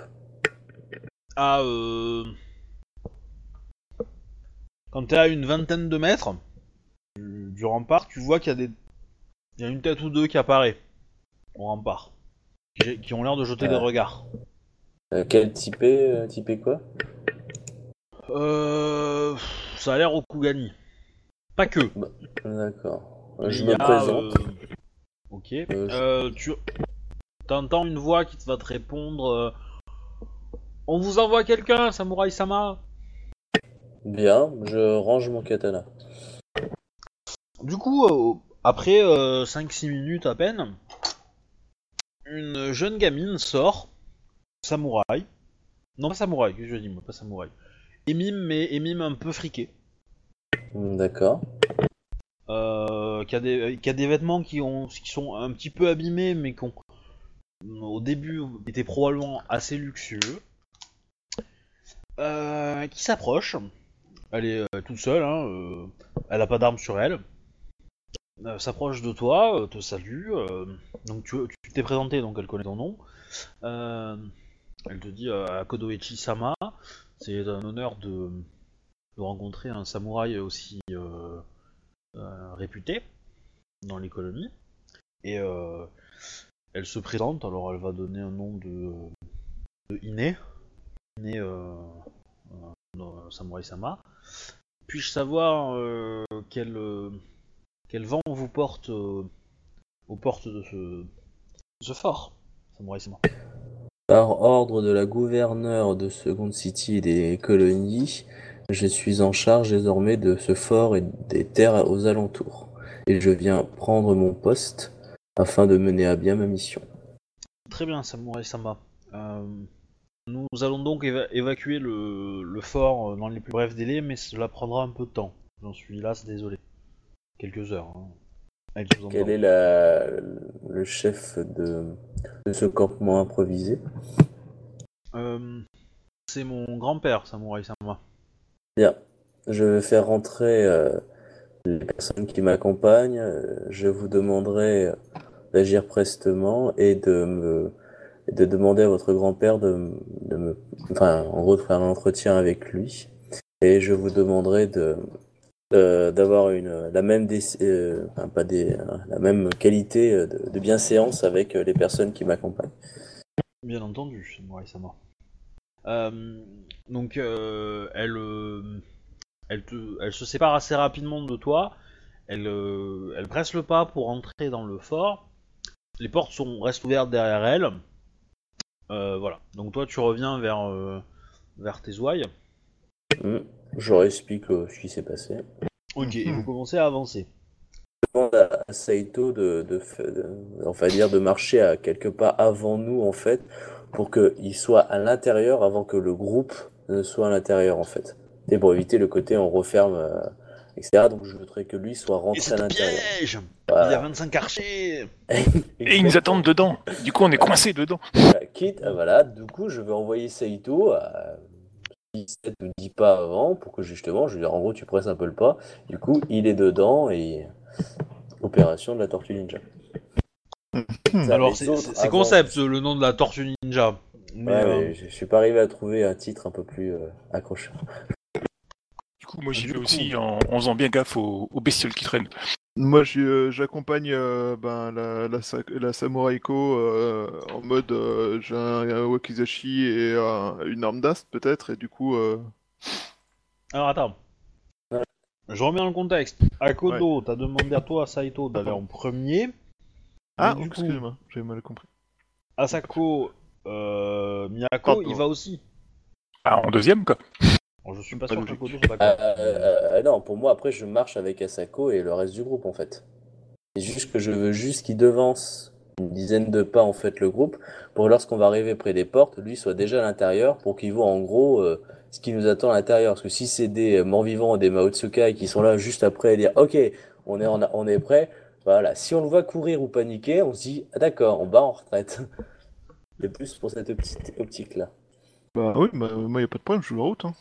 À euh... quand t'es à une vingtaine de mètres du, du rempart, tu vois qu'il y a des, il y a une tête ou deux qui apparaît au rempart, qui, qui ont l'air de jeter Ah. des regards. Euh, quel typé, euh, typé quoi? Euh, ça a l'air au Kugani. Pas que. D'accord. Il Je me a, présente. Ok. Je- tu entends une voix qui te va te répondre. Euh, On vous envoie quelqu'un, Samurai Sama. Bien, je range mon katana. Du coup, euh, après 5-6 minutes à peine, une jeune gamine sort, samouraï. Non, pas samouraï, que je dis, moi, pas samouraï. Émime, mais émime un peu friqué. D'accord. Euh, qui, a des, qui a des vêtements qui, ont, qui sont un petit peu abîmés, mais qui ont, au début, étaient probablement assez luxueux. Euh, qui s'approche. Elle est euh, toute seule, hein, euh, elle a pas d'arme sur elle. S'approche de toi, te salue. donc tu t'es présenté, donc elle connaît ton nom. Elle te dit Kodoichi Sama, c'est un honneur de, rencontrer un samouraï aussi réputé dans l'économie. Et elle se présente, alors elle va donner un nom de, de Ine. Ine euh, euh, Samurai Sama. Puis-je savoir euh, quel, euh, quel vent vous porte euh, aux portes de ce, de ce fort, Samurai Sama? Par ordre de la gouverneure de Second City et des colonies, je suis en charge désormais de ce fort et des terres aux alentours. Et je viens prendre mon poste afin de mener à bien ma mission. Très bien, Samurai Sama. Euh, nous allons donc éva- évacuer le, le fort euh, dans les plus brefs délais, mais cela prendra un peu de temps. J'en suis là, c'est désolé. Quelques heures. hein. Quel est la, le chef de, de ce campement improvisé? Euh, c'est mon grand-père, Samurai Sama. Bien, je vais faire rentrer euh, les personnes qui m'accompagnent. Je vous demanderai d'agir prestement et de me de demander à votre grand-père de, me, enfin, en gros, de faire un entretien avec lui. Et je vous demanderai de de- d'avoir une la même euh, pas des, la même qualité euh, de, de bienséance avec euh, les personnes qui m'accompagnent. Bien entendu, Samurai Sama. Euh, donc, euh, elle, euh, elle, elle se sépare assez rapidement de toi. Elle, euh, elle presse le pas pour entrer dans le fort. Les portes sont, restent ouvertes derrière elle. Euh, voilà. Donc toi, tu reviens vers, euh, vers tes ouailles. Hmm. Je leur explique euh, ce qui s'est passé. Ok, et vous commencez à avancer. demande à à Saito de, de, fa- de- enfin dire de marcher à quelque part avant nous en fait pour qu'il soit à l'intérieur avant que le groupe ne soit à l'intérieur en fait et pour éviter le côté on referme euh, etc donc je voudrais que lui soit rentré à l'intérieur piège Il y a Voilà. 25 archers Et ils nous attendent dedans. Du coup, on est coincé dedans. Voilà, quitte ah, voilà du coup je vais envoyer Saito à 17 ou 10 pas avant pour que justement je veux dire en gros tu presses un peu le pas du coup il est dedans et opération de la tortue ninja Ça, Alors c'est avant- concept, le nom de la tortue ninja? Mais, Ouais, euh, mais je, je suis pas arrivé à trouver un titre un peu plus euh, accrocheur. Coup, moi, j'y Du vais coup- aussi en, en faisant bien gaffe aux, aux bestioles qui traînent. Moi, euh, j'accompagne euh, ben, la, la, la Samouraïko euh, en mode euh, j'ai un, un wakizashi et un- une arme d'ast peut-être, et du coup, euh, Alors attends. Ouais. Je remets dans le contexte. Akodo, t'as demandé à toi, Saito, d'aller en premier. ah, coup, excusez-moi, j'ai mal compris. Asako, euh, Miyako, Pardon. il va aussi. Ah, en deuxième, quoi. Alors, je suis pas Pas sûr soit Euh, d'accord. euh, euh, non, pour moi, après, je marche avec Asako et le reste du groupe en fait. C'est juste que je veux juste qu'il devance une dizaine de pas en fait le groupe pour que lorsqu'on va arriver près des portes, lui soit déjà à l'intérieur pour qu'il voit en gros euh, ce qui nous attend à l'intérieur. Parce que si c'est des euh, morts-vivants, des Maotsukai qui sont là juste après et dire ok, on est, en- on est prêt, voilà. Si on le voit courir ou paniquer, on se dit ah, d'accord, on bat en retraite. C'est plus pour cette optique, optique là. Bah oui, bah, moi, y a pas de problème, je joue la route. Hein.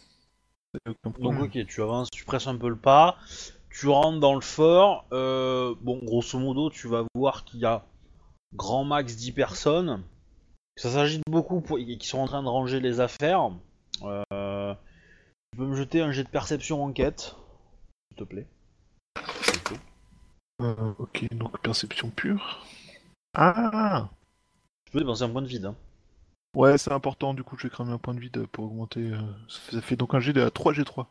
Donc ok, tu avances, tu presses un peu le pas, tu rentres dans le fort. euh, bon, grosso modo, tu vas voir qu'il y a grand max 10 personnes. Ça s'agit de beaucoup pour... qui sont en train de ranger les affaires. Euh, tu peux me jeter un jet de perception enquête, s'il te plaît. Euh, ok, donc perception pure. Ah Tu peux dépenser un point de vide. Hein. Ouais, c'est important, du coup, je vais cramer un point de vide pour augmenter. euh, Ça fait, ça fait donc un G de 3G3.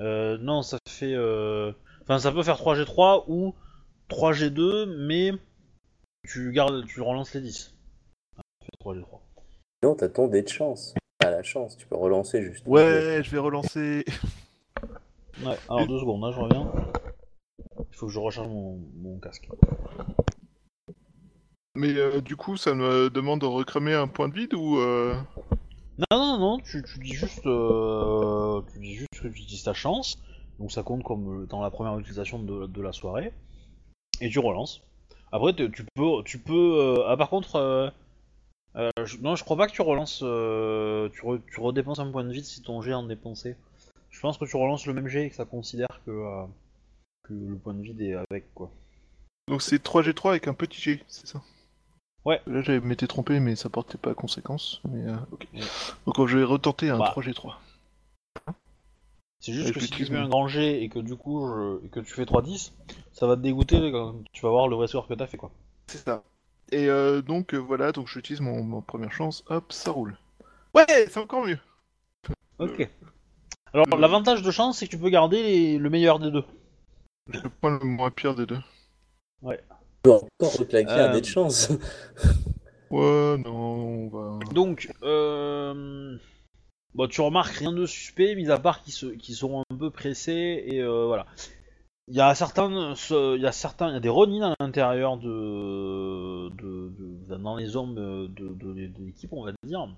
Euh, non, ça fait. euh, Enfin, ça peut faire 3G3 ou 3G2, mais tu gardes, tu relances les 10. Ça fait 3G3. Non, t'as ton dé de chance. T'as la chance, tu peux relancer juste. Ouais, je vais relancer. Ouais, alors deux secondes, là je reviens. Il faut que je recharge mon, mon casque. Mais euh, du coup, ça me demande de recramer un point de vide ou. euh, Non, non, non, tu, tu dis juste. euh, tu dis juste que tu utilises ta chance. Donc ça compte comme euh, dans la première utilisation de, de la soirée. Et tu relances. Après, tu peux. Tu peux euh, Ah, par contre. je- non, je crois pas que tu relances. euh, tu, re- tu redépenses un point de vide si ton jet en dépensé. Je pense que tu relances le même jet et que ça considère que. que le point de vide est avec, quoi. Donc c'est 3G3 avec un petit G, c'est ça? Ouais. Là, j'avais m'étais trompé, mais ça portait pas à conséquence. Mais euh. Ouais. Donc je vais retenter un Bah. 3G3. C'est juste Ouais, que je si tu fais un grand jet et que du coup je- et que tu fais 3-10, ça va te dégoûter quand tu vas voir le vrai score que t'as fait quoi. C'est ça. Et euh, donc euh, voilà, donc j'utilise mon, mon première chance. Hop, ça roule. Ouais, c'est encore mieux. Ok. Alors euh, l'avantage de chance c'est que tu peux garder les- le meilleur des deux. Je prends le moins pire des deux. Tu peux encore reclaquer un Euh. dé de chance. Ouais, non, on va. Donc euh... bon, tu remarques rien de suspect mis à part qu'ils se... qu'ils seront un peu pressés et euh, voilà. Il y a certains, ce- il y a certains, il y a des Ronin à l'intérieur de... De... de- dans les hommes de, de, de- de l'équipe on va dire,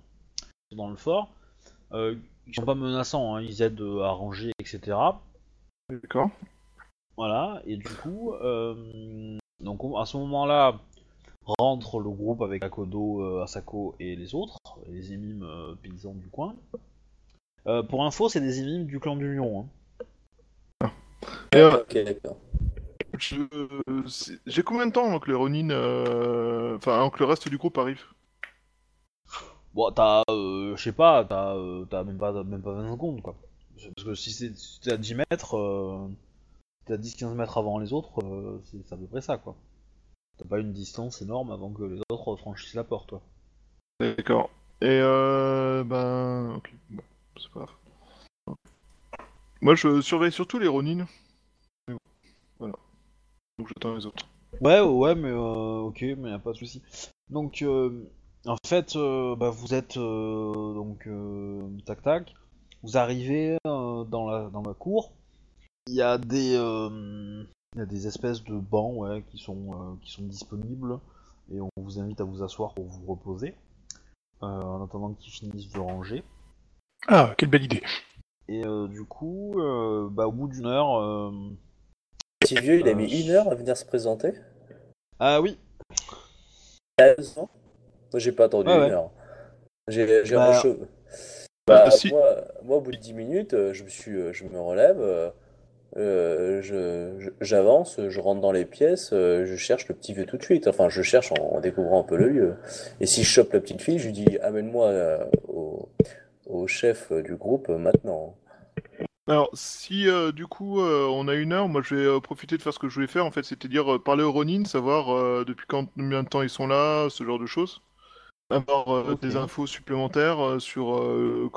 dans le fort. Euh, ils sont pas menaçants, hein, ils aident à ranger etc. D'accord. Voilà, et du coup, euh, donc on- à ce moment-là, rentre le groupe avec Akodo, euh, Asako et les autres, les émimes euh, paysans du coin. Euh, pour info, c'est des émimes du clan du lion. Hein. Euh, ok, d'accord. J'ai combien de temps avant que les Ronin. euh, Enfin, avant que le reste du groupe arrive? Bon, t'as, euh, je sais pas, t'as, euh, t'as même pas, même pas 20 secondes quoi. Parce que si c'est si à 10 mètres, euh, t'es à 10-15 mètres avant les autres, euh, c'est à peu près ça quoi. T'as pas une distance énorme avant que les autres franchissent la porte, toi. D'accord. Et euh. Ben. Ok, bon, c'est pas grave. Moi, je surveille surtout les Ronin. Bon, Voilà. Donc j'attends les autres. Ouais, ouais, mais euh, ok, mais y a pas de souci. Donc, euh, en fait, euh, bah, vous êtes euh, donc euh, tac tac. Vous arrivez dans la dans la cour. Il y a des euh, il y a des espèces de bancs ouais, qui sont euh, qui sont disponibles et on vous invite à vous asseoir pour vous reposer euh, en attendant qu'ils finissent de ranger. Ah, quelle belle idée. Et euh, du coup, euh, bah, au bout d'une heure, euh, Petit vieux, il a Euh, mis une heure à venir se présenter. ah oui, Moi, j'ai pas attendu Ouais, une ouais. heure. J'ai j'ai Bah, rechaud- Bah, Euh, si. moi, moi, au bout de 10 minutes, je me suis, je me relève, euh, je- j'avance, je rentre dans les pièces, euh, je cherche le petit vieux tout de suite. Enfin, je cherche en, découvrant un peu le lieu. Et si je chope la petite fille, je lui dis amène-moi euh, au, chef du groupe maintenant. Alors, si du coup on a une heure, moi je vais profiter de faire ce que je voulais faire en fait, c'est-à-dire parler aux Ronin, savoir depuis quand, combien de temps ils sont là, ce genre de choses. Avoir euh, des infos supplémentaires euh, sur euh,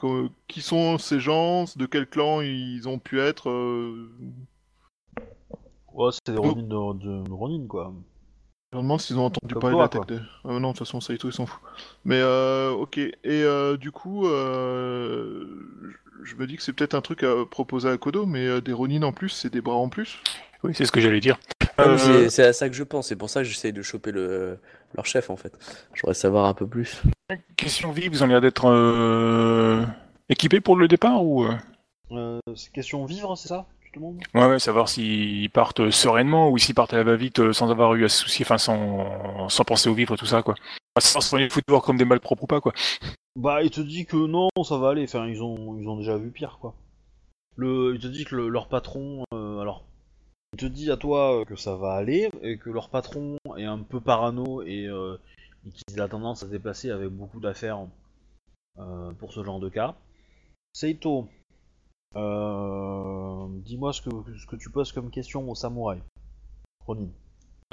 qui sont ces gens, de quel clan ils ont pu être. euh, ouais, c'est des Ronin de, de, de Ronin quoi. Je me demande s'ils ont entendu Comme parler de la tête de... Ah non, de toute façon, Saito, il s'en fout. Mais euh, ok, et euh, du coup, euh, je- me dis que c'est peut-être un truc à proposer à Kodo, mais euh, des Ronin en plus, c'est des bras en plus. Oui, c'est ce que j'allais dire. Ah, Euh, c'est à ça que je pense, c'est pour ça que j'essaye de choper le, leur chef en fait. J'aurais savoir un peu plus. question vie, vous en l'air d'être euh, équipé pour le départ ou euh? Euh, c'est question vivre, c'est ça Tu te demandes? Ouais, ouais, savoir s'ils partent sereinement ou s'ils partent à la va-vite euh, sans avoir eu à se soucier, enfin sans, sans penser au vivre, tout ça, quoi. Sans se prendre les foutre comme des malpropres ou pas, quoi. Bah, il te dit que non, ça va aller. Enfin, ils ont, ils ont déjà vu pire, quoi. Le, il te dit que le- leur patron, euh, il te dit à toi euh, que ça va aller et que leur patron est un peu parano et, euh, et qu'il a tendance à se déplacer avec beaucoup d'affaires euh, pour ce genre de cas. Seito, euh, dis-moi ce que, ce que tu poses comme question au samouraï. Ronin.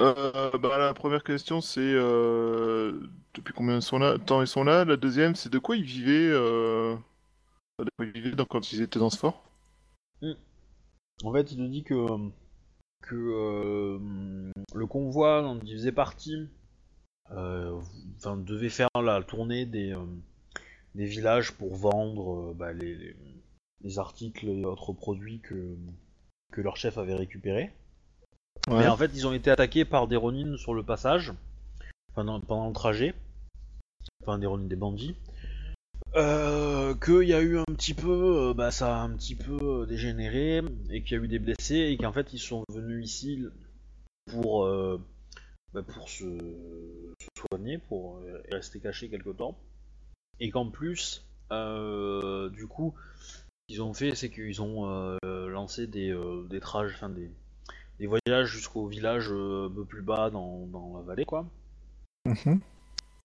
Euh, bah, la première question, c'est euh, depuis combien sont là, temps ils sont là? La deuxième, c'est de quoi ils vivaient, euh, de quoi ils vivaient donc, quand ils étaient dans ce fort? En fait, il te dit que, que euh, le convoi dont il faisait partie euh, enfin, devait faire la tournée des, euh, des villages pour vendre bah, les, les- les articles et autres produits que, que leur chef avait récupérés. Ouais. Mais en fait, ils ont été attaqués par des Ronin sur le passage, pendant, pendant le trajet. Enfin, des Ronin, des bandits. Euh, qu'il y a eu un petit peu, euh, bah, ça a un petit peu euh, dégénéré, et qu'il y a eu des blessés, et qu'en fait, ils sont venus ici pour, bah, pour se, soigner, pour rester cachés quelque temps. Et qu'en plus, du coup, qu'ils ont fait, c'est qu'ils ont lancé des, des trajes, enfin des, des voyages jusqu'au village un peu plus bas dans, dans la vallée, quoi. Mhm.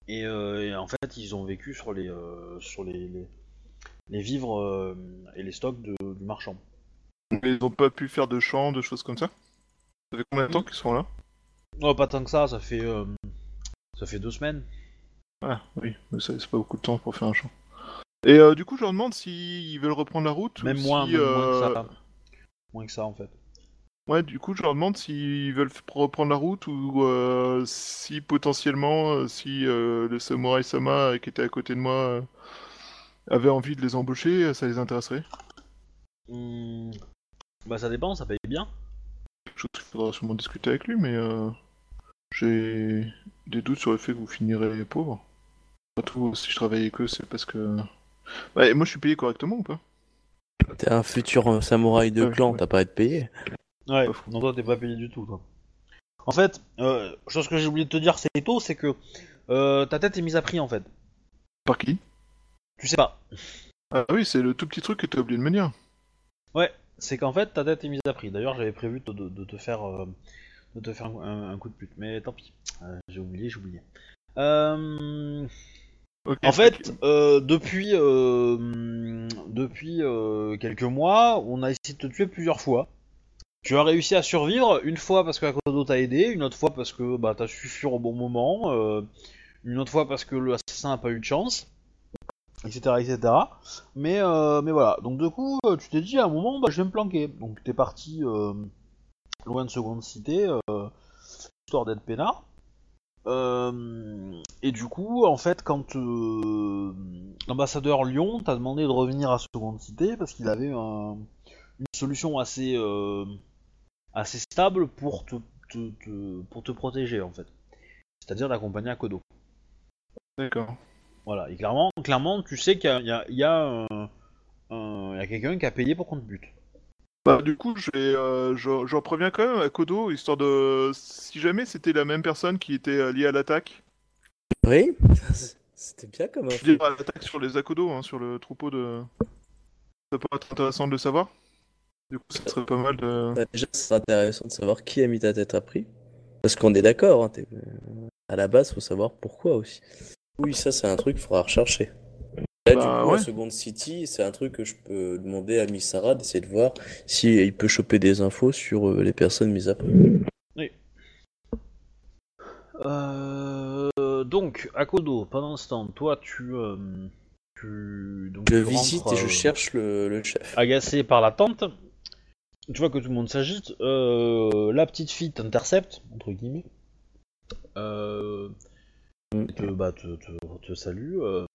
Et, euh, et en fait, ils ont vécu sur les, euh, sur les, les, les vivres euh, et les stocks de- du marchand. Ils n'ont pas pu faire de chant, de choses comme ça? Ça fait combien de temps qu'ils sont là? Oh, pas tant que ça, ça fait, euh, ça fait deux semaines. Ah oui, mais ça c'est pas beaucoup de temps pour faire un chant. Et du coup, je leur demande s'ils veulent reprendre la route. Même ou moins, si, même moins que ça. Moins que ça, en fait. Ouais, du coup, je leur demande s'ils veulent reprendre la route ou euh, si potentiellement, euh, si euh, le samouraï Sama qui était à côté de moi euh, avait envie de les embaucher, ça les intéresserait. Hmm, Bah, ça dépend, ça paye bien. Chose qu'il faudra sûrement discuter avec lui, mais euh, j'ai des doutes sur le fait que vous finirez pauvre. Surtout si je travaille avec eux, c'est parce que. Ouais, et moi je suis payé correctement ou pas? T'es un futur samouraï de Ouais, clan, ouais. t'as pas à être payé. Ouais, non, toi, t'es pas payé du tout, toi. En fait, euh, chose que j'ai oublié de te dire, c'est tôt, c'est que euh, ta tête est mise à prix, en fait. Par qui? Tu sais pas. Ah oui, c'est le tout petit truc que t'as oublié de me dire. Ouais, c'est qu'en fait, ta tête est mise à prix. D'ailleurs, j'avais prévu de, de- de te faire, euh, de te faire un, un coup de pute, mais tant pis. Euh, j'ai oublié, j'ai oublié. Euh, En fait, euh, depuis, euh, depuis euh, quelques mois, on a essayé de te tuer plusieurs fois. Tu as réussi à survivre, une fois parce que Akodo t'a aidé, une autre fois parce que bah, t'as su fuir au bon moment, euh, une autre fois parce que l'assassin n'a pas eu de chance, etc. etc. Mais, euh, mais voilà, donc du coup, euh, tu t'es dit à un moment, bah, je vais me planquer. Donc t'es parti euh, loin de Seconde Cité, histoire d'être peinard. Et du coup, en fait, quand l'ambassadeur Lyon t'a demandé de revenir à Seconde Cité parce qu'il avait un- une solution assez, assez stable pour te, te- te- pour te protéger, en fait. C'est-à-dire d'accompagner à Kodo. D'accord. Voilà, et clairement, clairement tu sais qu'il y a, il y a- il y a un- un- il y a quelqu'un qui a payé pour qu'on te bute. Bah, du coup, je euh, j'en j'en préviens quand même à Kodo, histoire de. Si jamais c'était la même personne qui était euh, liée à l'attaque, Oui, c'était bien comme je à l'attaque sur les Akodo, hein, sur le troupeau de. Ça peut être intéressant de le savoir. Du coup, ça serait pas mal de. Bah, déjà, c'est intéressant de savoir qui a mis ta tête à prix. Parce qu'on est d'accord, hein, à la base, faut savoir pourquoi aussi. Oui, ça, c'est un truc qu'il faudra rechercher. Là, Bah, du coup, ouais. à Second City, c'est un truc que je peux demander à Misara d'essayer de voir si il peut choper des infos sur euh, les personnes mises à prix. Euh, donc, à Kodo, pendant ce temps, toi, tu... euh, tu donc, Je tu visite rentres, et je euh, cherche le, le chef. agacé par la tente. Tu vois que tout le monde s'agite. Euh, la petite fille t'intercepte, entre guillemets. Euh, te, bah, te, te- te salue. euh.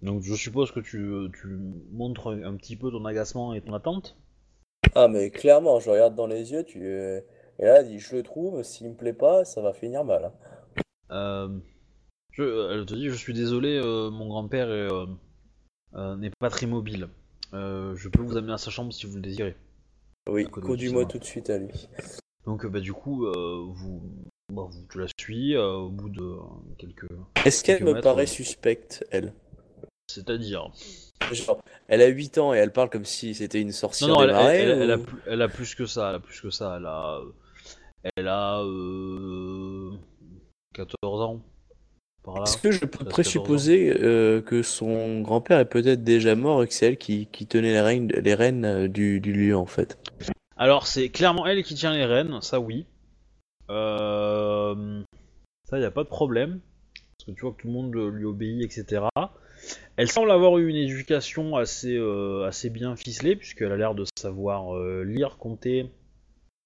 donc je suppose que tu, tu montres un petit peu ton agacement et ton attente. Ah, mais clairement, je regarde dans les yeux, tu... euh, et là, elle dit, je le trouve, s'il me plaît pas, ça va finir mal. hein. Euh, je, elle te dit, je suis désolé, euh, mon grand-père est, euh, euh, n'est pas très mobile. Euh, je peux vous amener à sa chambre si vous le désirez. Oui, conduis-moi tout de suite à lui. Donc euh, bah, du coup, euh, vous, bah, vous, tu la suis euh, au bout de quelques... Est-ce qu'elle me paraît suspecte, elle? C'est-à-dire... Genre, elle a 8 ans et elle parle comme si c'était une sorcière Non, non, elle, marais, elle- elle a plus, elle a plus que ça, elle a plus que ça, elle a... Elle a... Euh, 14 ans. Est-ce que je peux 13, présupposer euh, que son grand-père est peut-être déjà mort et que c'est elle qui, qui tenait les rênes, les rênes euh, du, du lieu en fait? Alors c'est clairement elle qui tient les rênes, ça oui. Euh, ça, y a pas de problème. Parce que tu vois que tout le monde lui obéit, etc. Elle semble avoir eu une éducation assez, euh, assez bien ficelée, puisqu'elle a l'air de savoir euh, lire, compter.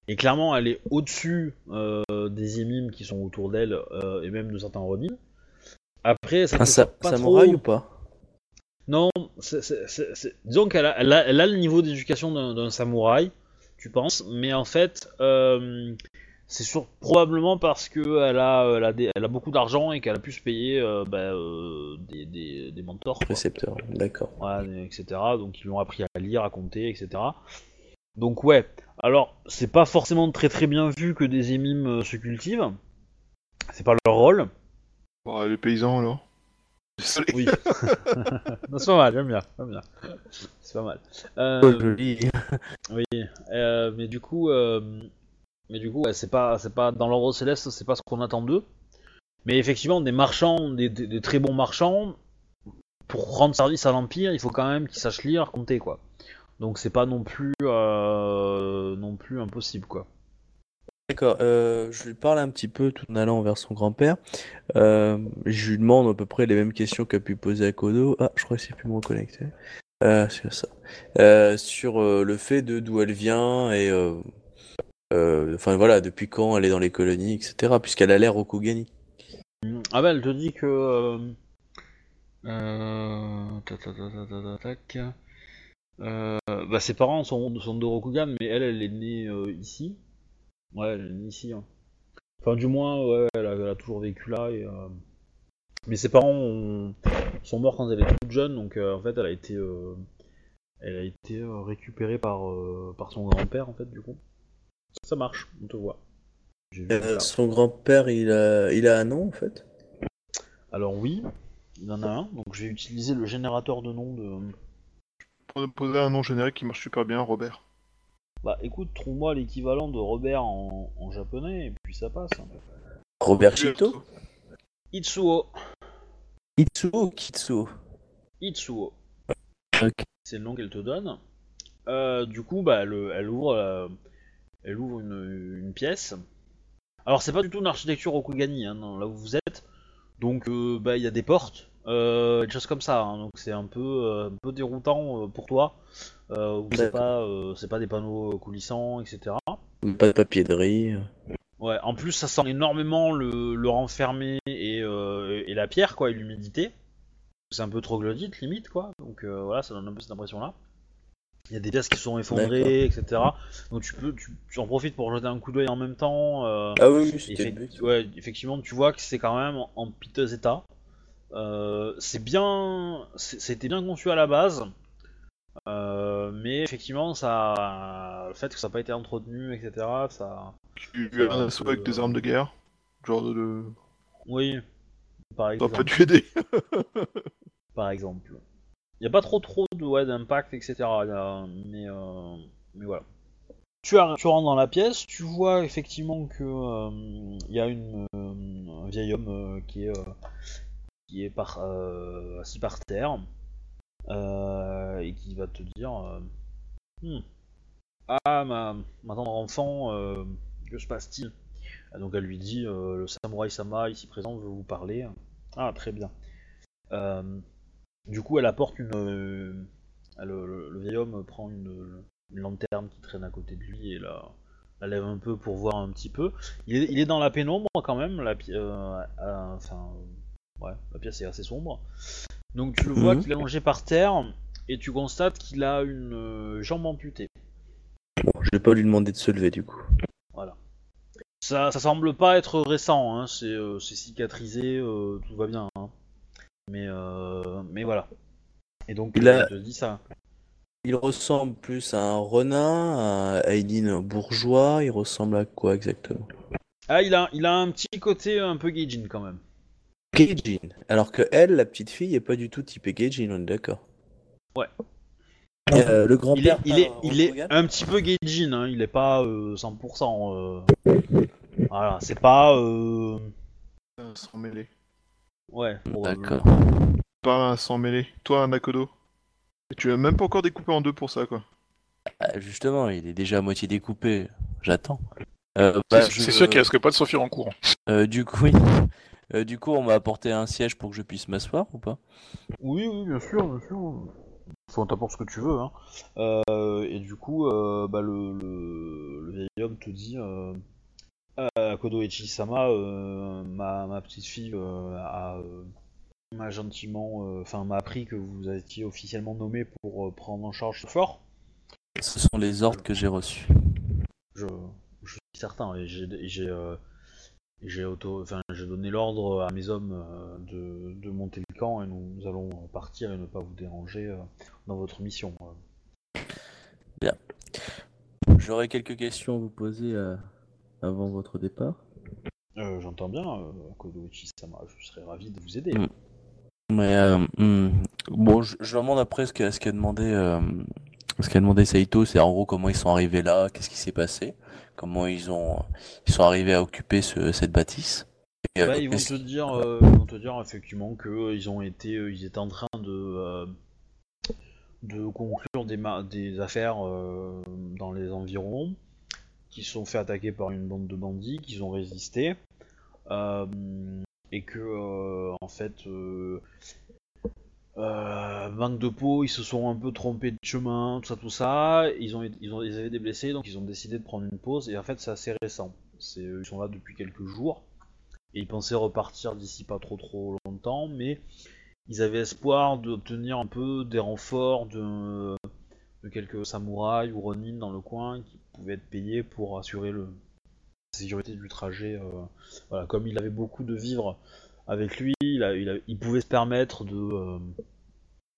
Et clairement, elle est au-dessus euh, des émimes qui sont autour d'elle, euh, et même de certains Ronin. Après, ça Un sa- pas samouraï trop- ou pas? Non, disons qu'elle a, elle a, elle a le niveau d'éducation d'un samouraï, tu penses, mais en fait, euh, c'est sur- probablement parce que elle a, elle a, des- elle a beaucoup d'argent et qu'elle a pu se payer euh, bah, euh, des, des, des mentors, quoi. Précepteur, d'accord. Etc. Donc ils lui ont appris à lire, à compter, etc. Donc ouais, alors c'est pas forcément très très bien vu que des émimes se cultivent, c'est pas leur rôle. Bon, les paysans alors. Désolé. Oui. Non, c'est pas mal, j'aime bien, j'aime bien. C'est pas mal. Euh, Oh, joli. Oui, euh, mais du coup, euh, mais du coup, ouais, c'est pas, c'est pas dans l'ordre céleste, c'est pas ce qu'on attend d'eux. Mais effectivement, des marchands, des, des- des très bons marchands, pour rendre service à l'empire, il faut quand même qu'ils sachent lire, compter, quoi. Donc c'est pas non plus, euh, non plus impossible, quoi. D'accord, euh, je lui parle un petit peu tout en allant vers son grand-père. Euh, je lui demande à peu près les mêmes questions qu'a pu poser à Kodo. Ah, je crois que c'est plus me reconnecter. Euh, c'est ça. Euh, sur le fait de d'où elle vient et enfin voilà, depuis quand elle est dans les colonies, etc. Puisqu'elle a l'air Rokugani. Ah bah elle te dit que... Bah ses parents sont, sont de Rokugan, mais elle, elle est née ici. Ouais, elle est née ici. hein. Enfin du moins, ouais, elle a, elle a toujours vécu là. Et, euh, Mais ses parents ont- sont morts quand elle était toute jeune, donc euh, en fait elle a été, euh, elle a été récupérée par, euh, par son grand-père en fait du coup. Ça marche, on te voit. Vu Euh, son grand-père, il a, il a un nom en fait? Alors oui, il en a un, donc je vais utiliser le générateur de nom de... Pour poser un nom générique qui marche super bien, Robert. Bah écoute, trouve-moi l'équivalent de Robert en, en japonais, et puis ça passe. hein. Robert Chito Itsuo. Itsuo ou Kitsuo Itsuo. Ok. C'est le nom qu'elle te donne. Euh, du coup, bah, elle, elle ouvre, euh, elle ouvre une, une pièce. Alors, c'est pas du tout une architecture Rokugani, hein, non, là où vous êtes. Donc, euh, bah, il y a des portes, euh, des choses comme ça. hein, donc, c'est un peu, euh, un peu déroutant euh, pour toi. Euh, c'est pas, euh, pas des panneaux coulissants, etc. Pas de papier de riz. Ouais, en plus, ça sent énormément le, le renfermé et, euh, et la pierre, quoi, et l'humidité. C'est un peu troglodyte, limite, quoi. Donc euh, voilà, ça donne un peu cette impression-là. Il y a des pièces qui sont effondrées, etc. Donc tu peux, tu, tu en profites pour jeter un coup d'œil en même temps. euh, Ah oui, Effect- le but. ouais, effectivement, tu vois que c'est quand même en, en piteux état. Euh, c'est bien, c'était bien conçu à la base, Euh, mais effectivement, ça, le fait que ça n'a pas été entretenu, etc. Ça, Tu Ça va, un assaut avec des euh, armes de guerre? Genre de. oui, par Ça exemple. aurait pas dû aider. par exemple. Il n'y a pas trop trop de ouais, d'impact, etc. Mais, euh, mais voilà. Tu, tu rentres dans la pièce, tu vois effectivement que euh, y a une, euh, un vieil homme euh, qui est, euh, qui est par, euh, assis par terre euh, et qui va te dire euh, Hmm. Ah, ma, ma tendre enfant, euh, que se passe-t-il? Ah, Donc elle lui dit euh, Le samouraï Sama, ici présent, veut vous parler. Ah, très bien. Euh, du coup, elle apporte une. euh, le, vieil homme prend une, lanterne qui traîne à côté de lui et la, la lève un peu pour voir un petit peu. Il est, dans la pénombre quand même. La, euh, euh, enfin, euh, ouais, la pièce est assez sombre. Donc tu le vois Mhm. qu'il est allongé par terre et tu constates qu'il a une euh, jambe amputée. Bon, je vais pas lui demander de se lever du coup. Voilà. Ça, ça semble pas être récent, hein, c'est euh, c'est cicatrisé, euh, tout va bien. hein. Mais, euh, mais voilà. Et donc, Il a- te dis ça. Il ressemble plus à un renin, à Aileen bourgeois. Il ressemble à quoi exactement? Ah, il a, il a un petit côté un peu gaijin quand même. Gaijin. Alors que elle, la petite fille, est pas du tout typée Gaijin, on est d'accord. Ouais. Euh, le Il est, grand-père. il est, euh, il est Rogan un petit peu gaijin, hein, il est pas euh, 100%. euh, Voilà, c'est pas. euh, Un sang mêlé. Ouais. D'accord. Pas un sang mêlé. Toi, un Nakodo. Et tu as même pas encore découpé en deux pour ça, quoi. Ah, justement, il est déjà à moitié découpé. J'attends. Euh, bah, C'est je- c'est sûr qu'il risque pas de s'enfuir en courant. Euh, du coup, oui. Euh, du coup, on m'a apporté un siège pour que je puisse m'asseoir ou pas? Oui, oui, bien sûr, bien sûr. Faut on t'apporte ce que tu veux. Hein. Euh, et du coup, euh, bah, le, le, le vieil homme te dit euh, euh, Kodoichi-sama, euh, ma, ma petite fille a, m'a gentiment, enfin m'a appris que vous étiez officiellement nommé pour prendre en charge ce fort. Ce sont les ordres que j'ai reçus. Je, je suis certain et j'ai j'ai euh, auto, enfin donné l'ordre à mes hommes euh, de, de monter le camp et nous allons partir et ne pas vous déranger euh, dans votre mission. euh. J'aurais quelques questions à vous poser euh, avant votre départ. Euh, J'entends bien, euh, Kodoichi-sama, je serais ravi de vous aider. Mm. Mais euh, hmm, bon, je, je demande après ce qu'a ce demandé, euh, ce qu'a demandé Saito, c'est en gros comment ils sont arrivés là, qu'est-ce qui s'est passé, comment ils ont, ils sont arrivés à occuper ce, cette bâtisse. Et, euh, Bah, ils vont est-ce- te dire, euh, ils vont te dire effectivement que euh, ils ont été, euh, ils étaient en train de euh, de conclure des, affaires euh, dans les environs, qui se sont fait attaquer par une bande de bandits, qu'ils ont résisté, euh, et que euh, en fait, euh, euh, manque de peau, ils se sont un peu trompés de chemin, tout ça, tout ça. Ils ont, avaient des blessés, donc ils ont décidé de prendre une pause. Et en fait, c'est assez récent. C'est, ils sont là depuis quelques jours. Et ils pensaient repartir d'ici pas trop trop longtemps, mais ils avaient espoir d'obtenir un peu des renforts de, quelques samouraïs ou ronin dans le coin qui pouvaient être payés pour assurer la sécurité du trajet. euh, comme il avait beaucoup de vivres avec lui, il, a- il a- il pouvait se permettre de, euh,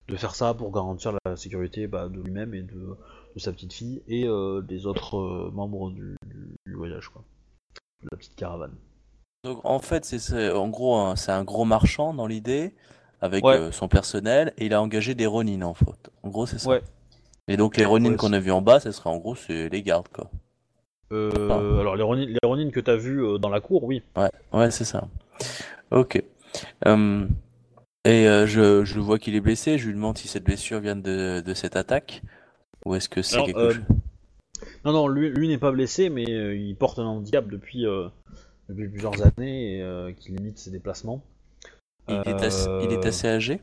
de faire ça pour garantir la sécurité bah, de lui-même et de, de sa petite fille et euh, des autres euh, membres du, du- du voyage, quoi. De la petite caravane. Donc en fait, c'est- en gros c'est un gros marchand dans l'idée avec Ouais. euh, son personnel et il a engagé des Ronin en fait. En gros, c'est ça. Ouais. Et donc les Ronin Ouais, qu'on a vu en bas, ce serait en gros c'est les gardes quoi. Euh, alors les Ronin, les Ronin que t'as vu dans la cour, oui. Ouais, ouais, c'est ça. Ok. Euh, et euh, je, je vois qu'il est blessé. Je lui demande si cette blessure vient de, de cette attaque ou est-ce que c'est Alors, quelque euh, chose? Non, non, lui, lui n'est pas blessé, mais euh, il porte un handicap depuis, euh, depuis plusieurs années et euh, qui limite ses déplacements. Il, est assez, il est assez âgé?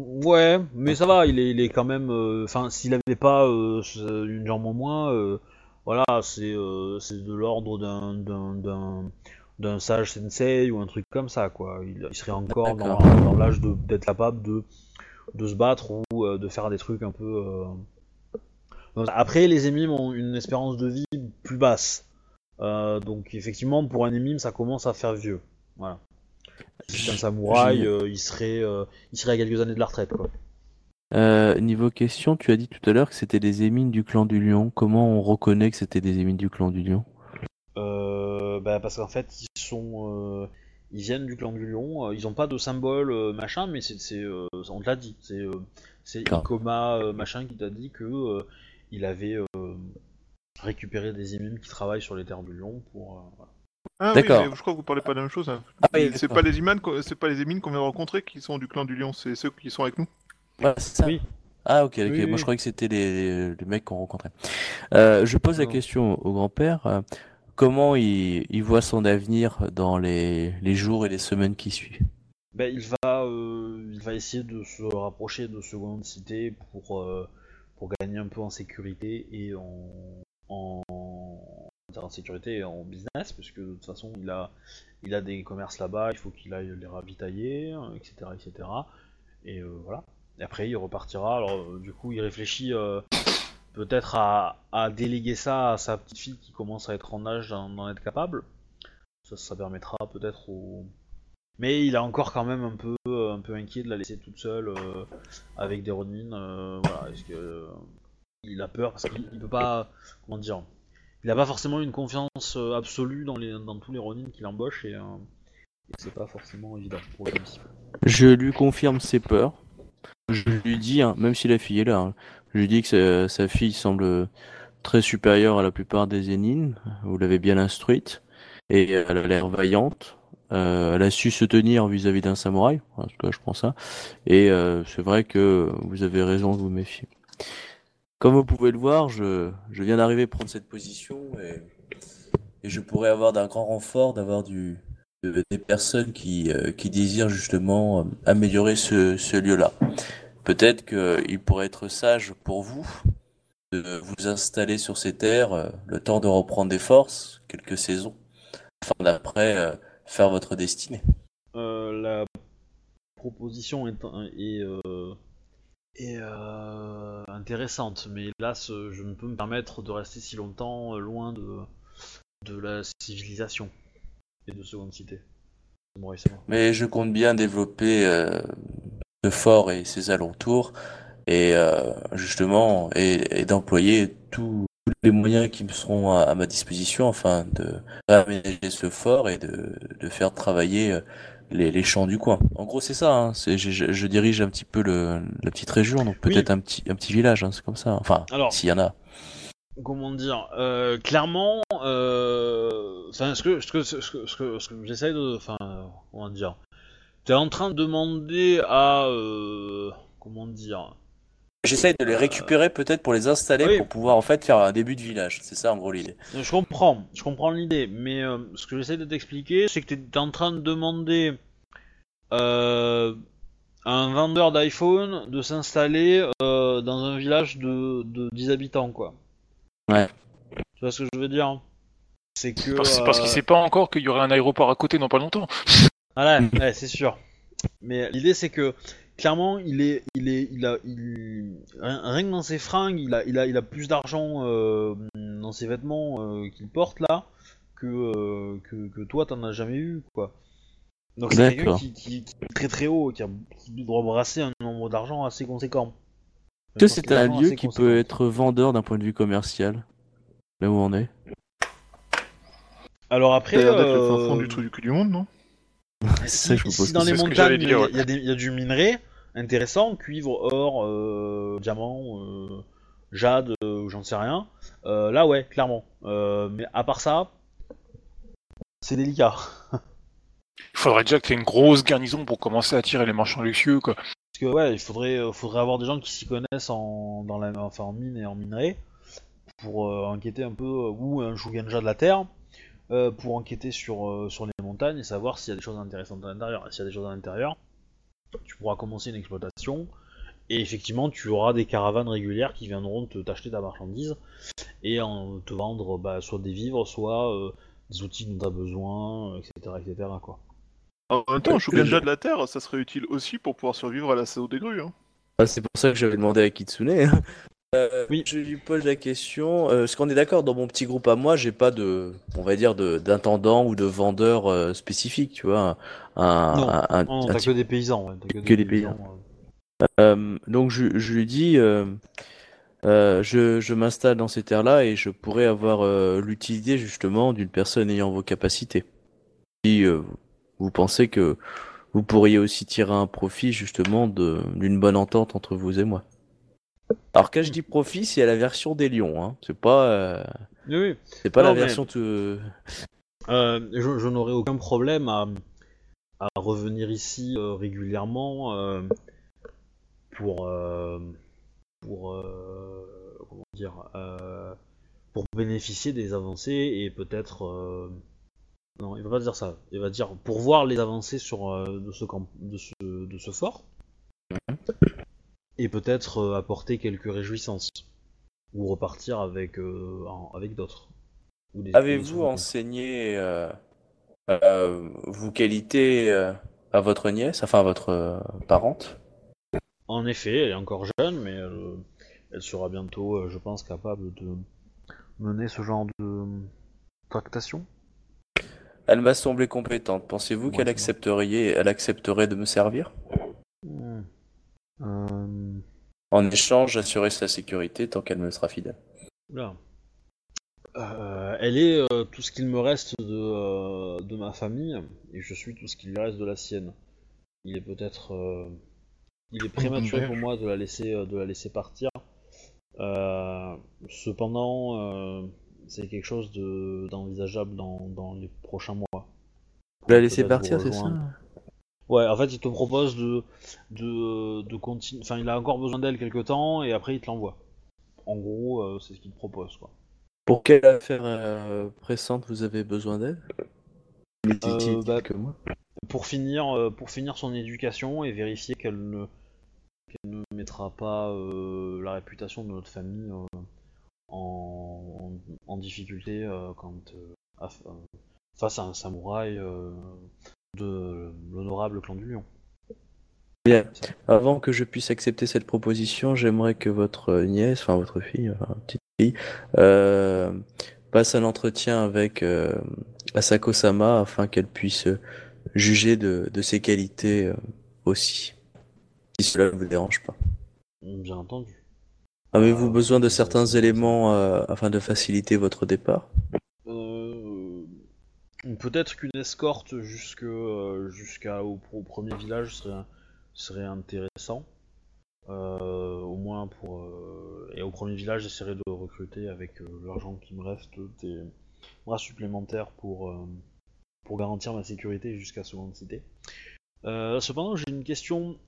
Ouais, mais ça va, il est, il est quand même. Enfin, s'il avait pas une jambe en moins, voilà, c'est c'est de l'ordre d'un- d'un d'un- d'un sage sensei ou un truc comme ça, quoi. Il, il serait encore dans, l'âge de- d'être capable de, de se battre ou euh, de faire des trucs un peu. euh, donc, Après, les émimes ont une espérance de vie plus basse. Euh, donc, effectivement, pour un émime, ça commence à faire vieux. Voilà. Si c'est un samouraï, il, serait, il serait à quelques années de la retraite, quoi. Euh, niveau question, tu as dit tout à l'heure que c'était des émines du clan du lion. Comment on reconnaît que c'était des émines du clan du lion? Bah, parce qu'en fait, ils sont, euh, ils viennent du clan du lion. euh, ils ont pas de symbole euh, machin, mais c'est, euh, on te l'a dit. C'est, euh, c'est. Ikoma euh, machin qui t'a dit que euh, il avait euh, récupéré des émimes qui travaillent sur les terres du lion pour. euh, voilà. Ah oui, D'accord. mais je crois que vous parlez pas de la même chose. hein. Ah oui, c'est pas les c'est pas les émines qu'on vient de rencontrer qui sont du clan du lion, c'est ceux qui sont avec nous. Ouais, c'est ça. Oui. Ah ok, ok. Oui, Moi oui. je croyais que c'était les, les mecs qu'on rencontrait. Euh, je pose la question au grand-père. Comment il, voit son avenir dans les, jours et les semaines qui suivent Ben, il va, euh, il va essayer de se rapprocher de seconde cité pour euh, pour gagner un peu en sécurité et en en, en sécurité et en business, parce que de toute façon il a il a des commerces là-bas, il faut qu'il aille les ravitailler, euh, etc., etc. Et voilà. Et après il repartira. Alors du coup il réfléchit peut-être à, déléguer ça à sa petite fille qui commence à être en âge d'en être capable. Ça, permettra peut-être au mais il est encore quand même un peu, un peu inquiet de la laisser toute seule euh, avec des Ronin. euh, que euh, il a peur parce qu'il il peut pas, comment dire, il a pas forcément une confiance absolue dans tous les Ronin qu'il embauche et, et c'est pas forcément évident pour lui. Je lui confirme ses peurs. Je lui dis, hein, même si la fille est là, hein, je lui dis que sa, fille semble très supérieure à la plupart des Zénines. Vous l'avez bien instruite. Et elle a l'air vaillante. Euh, elle a su se tenir vis-à-vis d'un samouraï. En tout cas, je pense ça. Et euh, c'est vrai que vous avez raison de vous méfier. Comme vous pouvez le voir, je, viens d'arriver prendre cette position et je pourrais avoir d'un grand renfort d'avoir des personnes qui, euh, désirent justement améliorer ce lieu-là. Peut-être qu'il pourrait être sage pour vous de vous installer sur ces terres euh, le temps de reprendre des forces, quelques saisons, afin d'après euh, faire votre destinée. Euh, la proposition est, est, euh, est, euh, intéressante, mais hélas, je ne peux me permettre de rester si longtemps loin de, de la civilisation et de Seconde Cité. Mais je compte bien développer ce fort et ses alentours et euh, justement et, et d'employer tous les moyens qui me seront à, à ma disposition afin de réaménager ce fort et de, de faire travailler euh, les, les champs du coin. En gros, c'est ça. Hein, c'est, je, je- je dirige un petit peu le, la petite région, donc Oui. peut-être un petit un petit village. Hein, c'est comme ça. Enfin, Alors. s'il y en a. comment dire, euh, clairement, euh, ce que, ce que, ce que, ce que, ce que j'essaye de, enfin, comment dire, t'es en train de demander à, euh, comment dire, J'essaye de les récupérer peut-être pour les installer Oui. pour pouvoir en fait faire un début de village. C'est ça en gros l'idée. je comprends, je comprends l'idée, mais euh, ce que j'essaie de t'expliquer, c'est que t'es en train de demander euh, à un vendeur d'iPhone de s'installer euh, dans un village de, de 10 habitants, quoi. Ouais. Tu vois ce que je veux dire? C'est que. Parce, c'est parce qu'il euh, sait pas encore qu'il y aurait un aéroport à côté dans pas longtemps. Voilà, ouais, c'est sûr. Mais l'idée c'est que clairement il est, il est, il a, il, rien que dans ses fringues, il a, il a, il a plus d'argent euh, dans ses vêtements euh, qu'il porte là que, euh, que, que toi t'en as jamais eu quoi. Donc c'est quelqu'un qui, qui, qui est très très haut, qui, a, qui doit brasser un nombre d'argent assez conséquent. Est-ce que c'est un lieu qui peut être vendeur d'un point de vue commercial Là où on est Alors après, Ça a l'air d'être le fin fond du trou du cul du monde, non? Si, je me dans les montagnes il y, a- ouais. y y du minerai intéressant, cuivre, or, euh, diamant, euh, jade, euh, j'en sais rien. Euh, là ouais, clairement. Euh, mais à part ça, c'est délicat. Il faudrait déjà que tu aies une grosse garnison pour commencer à attirer les marchands luxueux, quoi. Parce que ouais, il faudrait, euh, faudrait avoir des gens qui s'y connaissent en, dans la, enfin, en mine et en minerai pour euh, enquêter un peu, ou un Shugenja de la Terre, euh, pour enquêter sur, euh, sur les montagnes et savoir s'il y a des choses intéressantes à l'intérieur. Et s'il y a des choses à l'intérieur, tu pourras commencer une exploitation et effectivement tu auras des caravanes régulières qui viendront te t'acheter ta marchandise et en te vendre bah, soit des vivres, soit euh, des outils dont tu as besoin, etc. etc. quoi. En même temps, Ouais, un Shogunja je- de la Terre, ça serait utile aussi pour pouvoir survivre à l'assaut des grues. Hein. Ah, C'est pour ça que j'avais demandé à Kitsune. Euh, Oui. Je lui pose la question. Euh, Est-ce qu'on est d'accord dans mon petit groupe à moi, j'ai pas de, on va dire, d'intendant ou de vendeur euh, spécifique, tu vois, un, Non. un- un- Non, un t'as que des paysans. ouais, t'as Que des paysans. donc je, je lui dis, euh, je, je m'installe dans ces terres-là et je pourrais avoir l'utilité justement d'une personne ayant vos capacités. Si vous pensez que vous pourriez aussi tirer un profit justement d'une bonne entente entre vous et moi. Alors quand je dis profit, c'est la version des lions, hein. C'est pas, euh, Oui, oui. c'est pas Non, la mais- version de... Euh, je, je n'aurais aucun problème à, à revenir ici euh, régulièrement euh, pour euh, pour comment dire pour bénéficier des avancées et peut-être non il va pas dire ça il va dire pour voir les avancées sur de ce camp de ce, de ce fort et peut-être euh, apporter quelques réjouissances ou repartir avec euh, en- avec d'autres Avez-vous enseigné euh, vos qualités à votre nièce, enfin à votre parente? En effet, elle est encore jeune, mais elle, elle sera bientôt, je pense, capable de mener ce genre de tractation. Elle m'a semblé compétente. Pensez-vous Ouais, qu'elle accepterait, elle accepterait de me servir? Hmm. Euh, En échange, j'assurer sa sécurité tant qu'elle me sera fidèle. oula. Euh, elle est euh, tout ce qu'il me reste de, euh, de ma famille, et je suis tout ce qu'il lui reste de la sienne. Il est peut-être, euh, il est prématuré pour moi de la laisser, euh, de la laisser partir. Euh, cependant, euh, c'est quelque chose de- d'envisageable dans, dans les prochains mois. Vous la Peut-être partir, c'est ça. Ouais, en fait, il te propose de, de, de continuer. Enfin, il a encore besoin d'elle quelque temps et après il te l'envoie. En gros, euh, c'est ce qu'il te propose, quoi. Pour quelle affaire euh, pressante vous avez besoin est Euh, bah, que moi. pour finir, euh, pour finir son éducation et vérifier qu'elle ne, qu'elle ne mettra pas euh, la réputation de notre famille euh, en, en- en difficulté euh, quand, euh, euh, face à un samouraï euh, de l'honorable clan du lion. Bien. Avant que je puisse accepter cette proposition, j'aimerais que votre nièce, enfin votre fille, enfin petite fille, euh, passe un entretien avec euh, Asako Sama afin qu'elle puisse juger de, de ses qualités euh, aussi. Si cela ne vous dérange pas. Bien entendu. Avez-vous Ah, besoin de certains éléments euh, afin de faciliter votre départ? Peut-être qu'une escorte jusque euh, au, premier village serait serait intéressant. Euh, au moins pour euh, et au premier village j'essaierai de recruter avec l'argent qui me reste des bras supplémentaires pour pour garantir ma sécurité jusqu'à seconde cité. Cependant j'ai une question.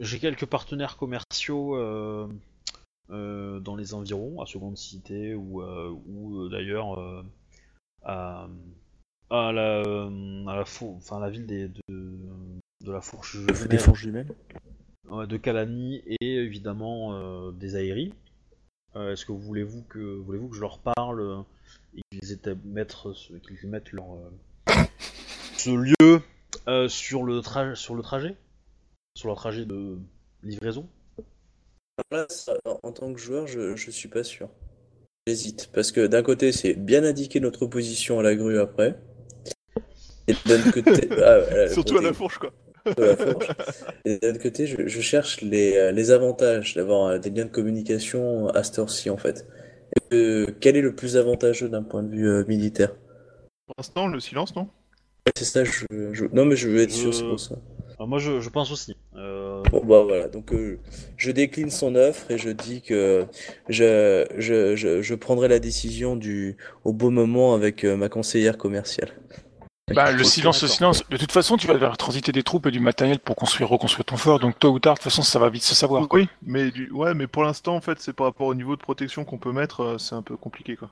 J'ai quelques partenaires commerciaux dans les environs, à seconde cité ou ou d'ailleurs à la, euh, à la, four- enfin, la ville des, de, de la fourche Des fourches jumelles ouais, de Kalani et évidemment euh, des Aéris. Euh, Est-ce que vous voulez-vous que voulez-vous que je leur parle et qu'ils ce- qu'ils mettent leur euh, ce lieu euh, sur le trajet sur le trajet? Sur leur trajet de livraison? Là, ça, en- en tant que joueur, je, je suis pas sûr. J'hésite. Parce que d'un côté, c'est bien indiquer notre position à la grue après. Et d'un côté. ah, ouais, Surtout à la fourche, quoi. de la fourche. Et d'un autre côté, je, je cherche les, euh, les avantages d'avoir euh, des liens de communication à cette heure-ci, en fait. Et, euh, quel est le plus avantageux d'un point de vue euh, militaire? Pour l'instant, le silence, non? C'est ça, je, je- Non, mais je veux être Je- sûr, c'est pour ça. Alors, Moi je, je pense aussi. Euh, Bon bah voilà, donc euh, je décline son offre et je dis que je, je, je, je prendrai la décision du au beau moment avec euh, ma conseillère commerciale. Bah, le Ok, silence, le silence. De toute façon, tu vas devoir transiter des troupes et du matériel pour construire, reconstruire ton fort. Donc, tôt ou tard, de toute façon, ça va vite se savoir. quoi. Oui, mais du... ouais, mais pour l'instant, en fait, c'est par rapport au niveau de protection qu'on peut mettre, euh, c'est un peu compliqué, quoi.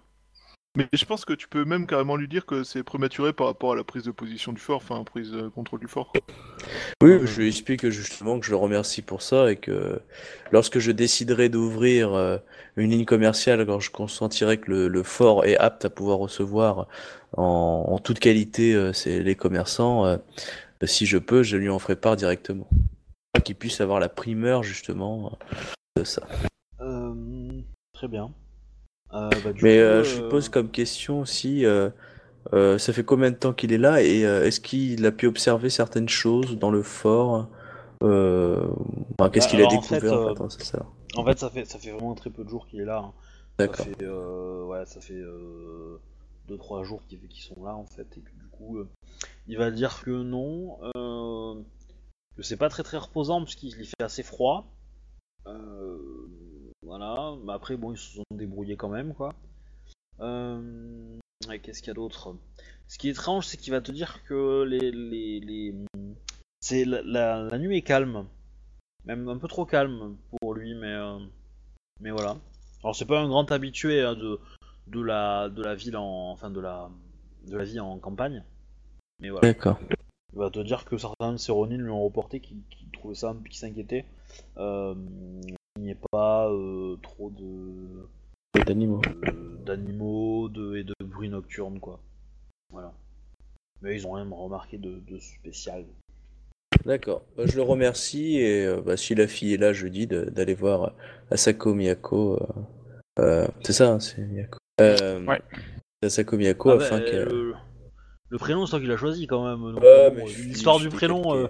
Mais je pense que tu peux même carrément lui dire que c'est prématuré par rapport à la prise de position du fort, enfin, prise de contrôle du fort. Oui, je lui explique justement que je le remercie pour ça et que lorsque je déciderai d'ouvrir euh, une ligne commerciale, quand je consentirai que le, le fort est apte à pouvoir recevoir en, en toute qualité euh, c'est les commerçants, euh, si je peux, je lui en ferai part directement. Qu'il puisse avoir la primeur justement euh, de ça. euh, très bien. Euh, bah, Mais coup, euh, je euh, pose comme question aussi, euh, ça fait combien de temps qu'il est là et est-ce qu'il a pu observer certaines choses dans le fort enfin, Qu'est-ce Bah, qu'il a en découvert fait, en fait, hein, ça. En fait, ça fait, ça fait vraiment très peu de jours qu'il est là. hein. Ça D'accord. fait, euh, ouais, ça fait 2-3 jours qu'ils sont là en fait, et du coup, euh, il va dire que non, euh, que c'est pas très très reposant parce qu'il il fait assez froid. Euh, voilà, mais après, bon, ils se sont débrouillés quand même, quoi. Euh, Qu'est-ce qu'il y a d'autre? Ce qui est étrange, c'est qu'il va te dire que les, les, les... c'est la, la, la nuit est calme, même un peu trop calme pour lui, mais euh, mais voilà. Alors c'est pas un grand habitué hein, de de la de la ville en enfin de la de la vie en campagne, mais voilà. D'accord. Il va te dire que certains de ses Ronin lui ont reporté qui, qui trouvaient ça, qui s'inquiétaient. Euh, qu'il n'y ait pas euh, trop de D'animaux. d'animaux de, et de bruits nocturnes quoi. Voilà. Mais ils ont rien remarqué de, de spécial. D'accord. Bah, je le remercie et euh, bah, si la fille est là jeudi, de- d'aller voir euh, Asako Miyako. euh, euh, c'est ça, hein, c'est Miyako. Euh, Ouais. Asako Miyako Ah afin bah, que. le, le prénom c'est toi qui l'as choisi quand même. bon, je L'histoire je du prénom.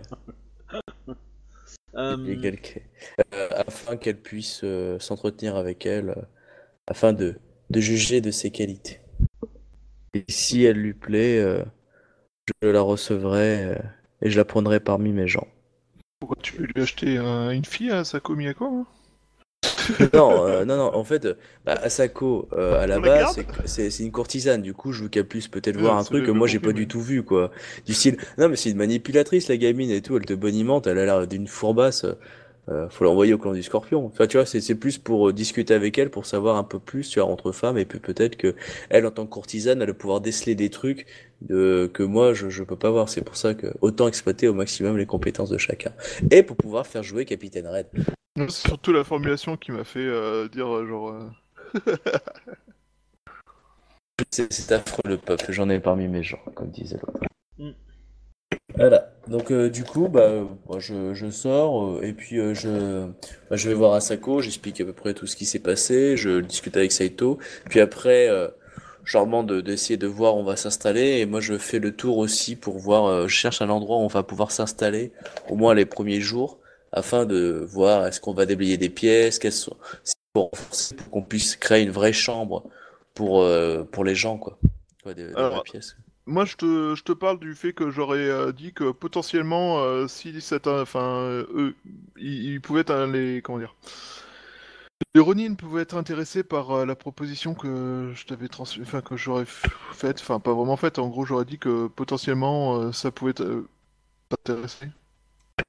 Euh, euh. Euh, afin qu'elle puisse euh, s'entretenir avec elle, euh, afin de, de juger de ses qualités. Et si elle lui plaît, euh, je la recevrai euh, et je la prendrai parmi mes gens. Pourquoi tu veux lui acheter un- une fille à Sako Miyako hein? non, euh, non, non, en fait, bah, Asako, euh, à la base, c'est- une courtisane, du coup, je veux qu'elle puisse peut-être Ouais, voir un truc que moi j'ai pas du tout vu, quoi. Du style, non, mais c'est une manipulatrice, la gamine et tout, elle te bonimente, elle a l'air d'une fourbasse. Euh, faut l'envoyer au clan du Scorpion. Enfin, tu vois, c'est c'est plus pour euh, discuter avec elle, pour savoir un peu plus, tu vois, entre femmes, et puis peut-être que elle, en tant que courtisane, elle va pouvoir déceler des trucs de, que moi, je, je peux pas voir. C'est pour ça que autant exploiter au maximum les compétences de chacun. Et pour pouvoir faire jouer Capitaine Red. C'est surtout la formulation qui m'a fait euh, dire euh, genre. C'est c'est affreux le peuple, j'en ai parmi mes gens, comme disait l'autre. Mm. Voilà, donc euh, du coup, bah, euh, moi, je, je sors euh, et puis je, bah, je vais voir Asako, j'explique à peu près tout ce qui s'est passé, je discute avec Saito, puis après, je leur demande de- d'essayer de voir où on va s'installer et moi je fais le tour aussi pour voir, je cherche un endroit où on va pouvoir s'installer, au moins les premiers jours, afin de voir est-ce qu'on va déblayer des pièces, qu'elles sont, pour pour qu'on puisse créer une vraie chambre pour, pour les gens, quoi. Ouais, des, des Alors, vraies pièces. Moi, je te, je te parle du fait que j'aurais euh, dit que potentiellement, euh, si cette, enfin, euh, eux, ils, ils pouvaient être les, comment dire, les Ronin pouvaient être intéressés par euh, la proposition que je t'avais trans, enfin que j'aurais faite, enfin pas vraiment faite. En gros, j'aurais dit que potentiellement euh, ça pouvait euh, t'intéresser.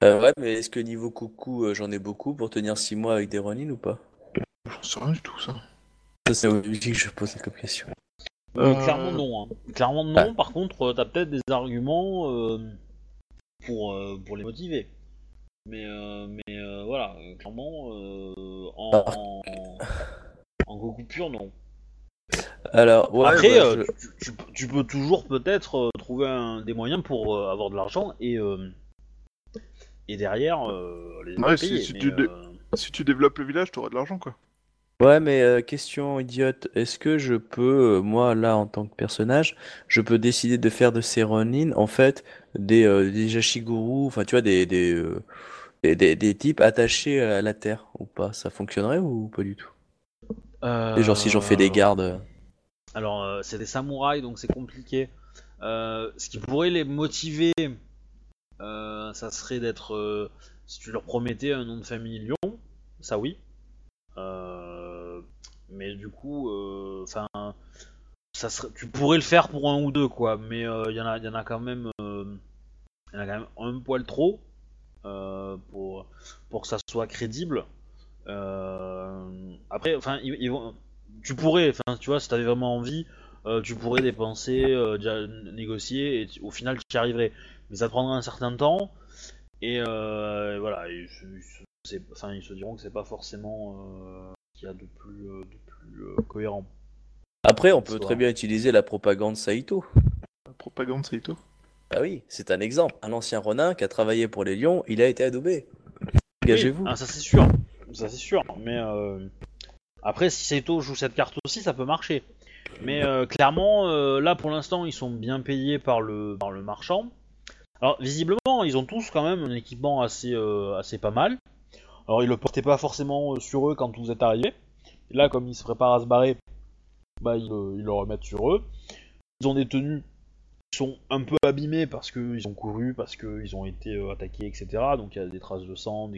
Euh, ouais, mais est-ce que niveau coucou, euh, j'en ai beaucoup pour tenir 6 mois avec des Ronin ou pas? J'en sais rien du tout ça. Ça, c'est lui que je pose comme question. Euh, Euh, Clairement non. hein. Clairement non. Ah. Par contre, euh, t'as peut-être des arguments euh, pour, euh, pour les motiver. Mais, euh, mais euh, voilà, clairement, euh, en, Ah. en, en Goku pur, non. Alors, ouais, Après, bah, euh, je- tu, tu- tu peux toujours peut-être euh, trouver un- des moyens pour euh, avoir de l'argent et, euh, et derrière euh, les Ouais, payer. si- si mais, tu dé- euh, Si tu développes le village, t'auras de l'argent quoi. Ouais, mais euh, question idiote, est-ce que je peux, euh, moi là en tant que personnage, je peux décider de faire de ces Ronin en fait des, euh, des Jashiguru, enfin tu vois, des, des, euh, des, des- des types attachés à la terre ou pas? Ça fonctionnerait ou pas du tout? Et genre si j'en fais des gardes. Alors, euh, c'est des samouraïs, donc c'est compliqué. Euh, ce qui pourrait les motiver, euh, ça serait d'être. euh, si tu leur promettais un nom de famille Lyon, ça oui. Euh, mais du coup, enfin. ça serait, tu pourrais le faire pour un ou deux, quoi. Mais euh, il y, en a- y en a quand même. euh, Il y en a quand même un poil trop. euh, pour, pour que ça soit crédible. Euh, après, enfin, tu pourrais, enfin, tu vois, si t'avais vraiment envie, euh, tu pourrais dépenser, euh, négocier, et au final, tu y arriverais. Mais ça prendra un certain temps, et euh, voilà, enfin, ils se diront que c'est pas forcément euh, ce qu'il y a de plus, euh, de plus euh, cohérent. Après, on peut très bien utiliser la propagande Saito. La propagande Saito. Ah oui, c'est un exemple. Un ancien Ronin qui a travaillé pour les Lions, il a été adoubé. Engagez-vous. Oui, ah, ça c'est sûr, ça c'est sûr, mais euh, après, si Saito joue cette carte aussi, ça peut marcher. Mais euh, clairement, euh, là pour l'instant, ils sont bien payés par le, par le marchand. Alors visiblement, ils ont tous quand même un équipement assez, euh, assez pas mal. Alors ils le portaient pas forcément euh, sur eux quand vous êtes arrivés. Et là, comme ils se préparent à se barrer, bah ils, le- ils le remettent sur eux. Ils ont des tenues qui sont un peu abîmées parce qu'ils ont couru, parce qu'ils ont été euh, attaqués, etc. Donc il y a des traces de sang,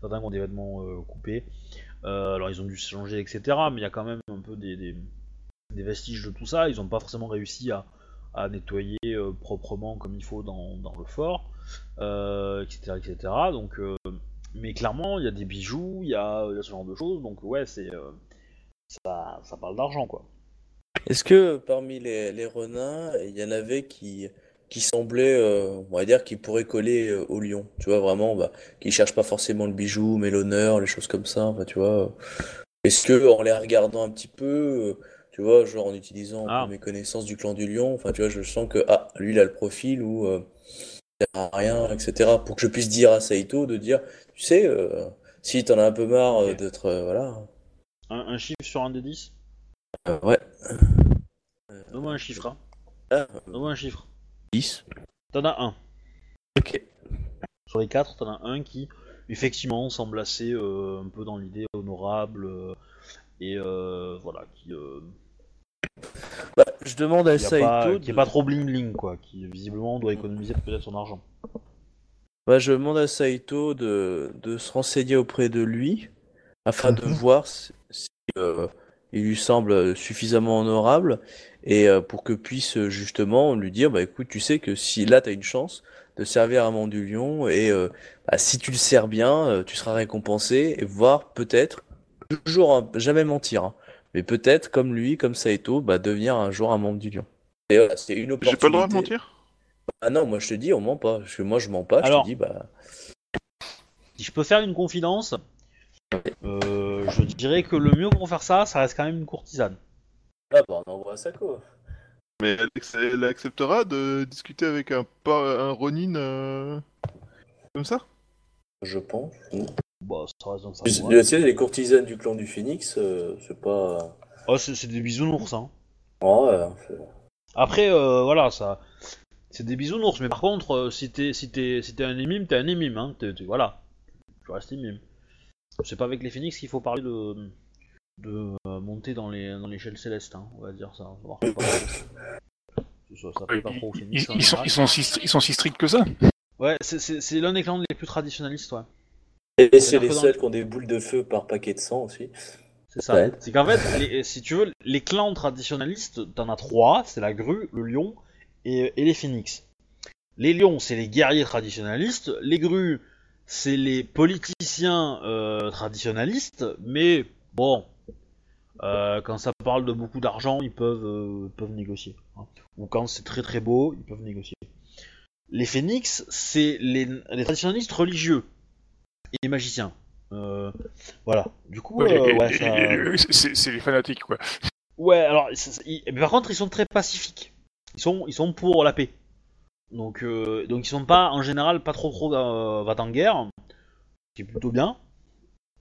certains ont des vêtements euh, coupés. Euh, alors ils ont dû se changer, etc. Mais il y a quand même un peu des, vestiges de tout ça. Ils n'ont pas forcément réussi à, nettoyer euh, proprement comme il faut dans, dans le fort, euh, etc., etc. Donc, euh, mais clairement, il y a des bijoux, il y a, y a ce genre de choses. Donc ouais, c'est euh, ça, ça parle d'argent quoi. Est-ce que parmi les, les renins, il y en avait qui, qui semblaient, euh, on va dire, qui pourraient coller euh, au lion? Tu vois, vraiment, bah, qui cherchent pas forcément le bijou, mais l'honneur, les choses comme ça, bah, tu vois. euh. Est-ce que, en les regardant un petit peu, euh, tu vois, genre en utilisant Ah. mes connaissances du clan du lion, enfin, tu vois, je sens que, ah, lui, il a le profil ou euh, à rien, etc. Pour que je puisse dire à Saito de dire, tu sais, euh, si t'en as un peu marre euh, d'être, euh, voilà. Un, un chiffre sur un des 10 Euh, ouais. Donne-moi un chiffre. Hein. Ah, Donne-moi un chiffre. 10. T'en as un. Ok. Sur les 4, t'en as un qui, effectivement, semble assez euh, un peu dans l'idée honorable euh, et euh, voilà, qui, euh, Bah, je demande à Saito pas, de- qui est pas trop bling bling quoi, qui visiblement doit économiser peut-être son argent. Bah, je demande à Saito de, de se renseigner auprès de lui afin de Mhm. voir si, si, euh, il lui semble suffisamment honorable et euh, pour que puisse euh, justement lui dire bah écoute tu sais que si là t'as une chance de servir un membre du lion et euh, bah, si tu le sers bien, euh, tu seras récompensé et voire peut-être, toujours hein, jamais mentir, hein, mais peut-être comme lui, comme Saito, bah, devenir un jour un membre du lion. Et voilà, c'est une opportunité. J'ai pas le droit de mentir Ah non, moi je te dis, on ment pas. Parce que moi je mens pas, Alors- je te dis, bah. Si je peux faire une confidence, euh, je dirais que le mieux pour faire ça, ça reste quand même une courtisane. Ah bah on envoie à Sako. Mais Alex, elle acceptera de discuter avec un, un Ronin euh, comme ça? Je pense. Bah, ça reste donc ça. Tu ouais. sais, les courtisanes du clan du Phoenix, euh, c'est pas. Oh, c'est c'est des bisounours, hein. Ouais, c'est- Après, euh, voilà, ça. C'est des bisounours, mais par contre, euh, si t'es si t'es- si t'es un émime, t'es un émime, hein. T'es- t'es- voilà. Tu restes émime. C'est pas avec les phoenix qu'il faut parler de. de euh, monter dans les dans l'échelle céleste, hein, on va dire ça. Ça marche pas trop. Ça, ça plaît pas trop aux Ils, phoenix. en ils sont, général. ils, sont si, ils sont si stricts que ça Ouais, c'est- c'est c'est l'un des clans les plus traditionnalistes, ouais. Et c'est les seuls qui ont des boules de feu par paquet de sang aussi. C'est ça. Ouais. C'est qu'en fait, les- si tu veux, les clans traditionnalistes, t'en as trois, c'est la grue, le lion et, et les phénix. Les lions, c'est les guerriers traditionnalistes, les grues, c'est les politiciens euh, traditionnalistes, mais bon, euh, quand ça parle de beaucoup d'argent, ils peuvent, euh, peuvent négocier. hein. Ou quand c'est très très beau, ils peuvent négocier. Les phénix, c'est les, les traditionnalistes religieux et les magiciens. Euh, voilà. Du coup, Ouais, euh, ça- c'est les fanatiques, quoi. Ouais, alors, ils- par contre, ils sont très pacifiques. Ils sont, ils sont pour la paix. Donc, euh, donc ils sont pas, en général, pas trop trop euh, va en guerre, ce qui est plutôt bien.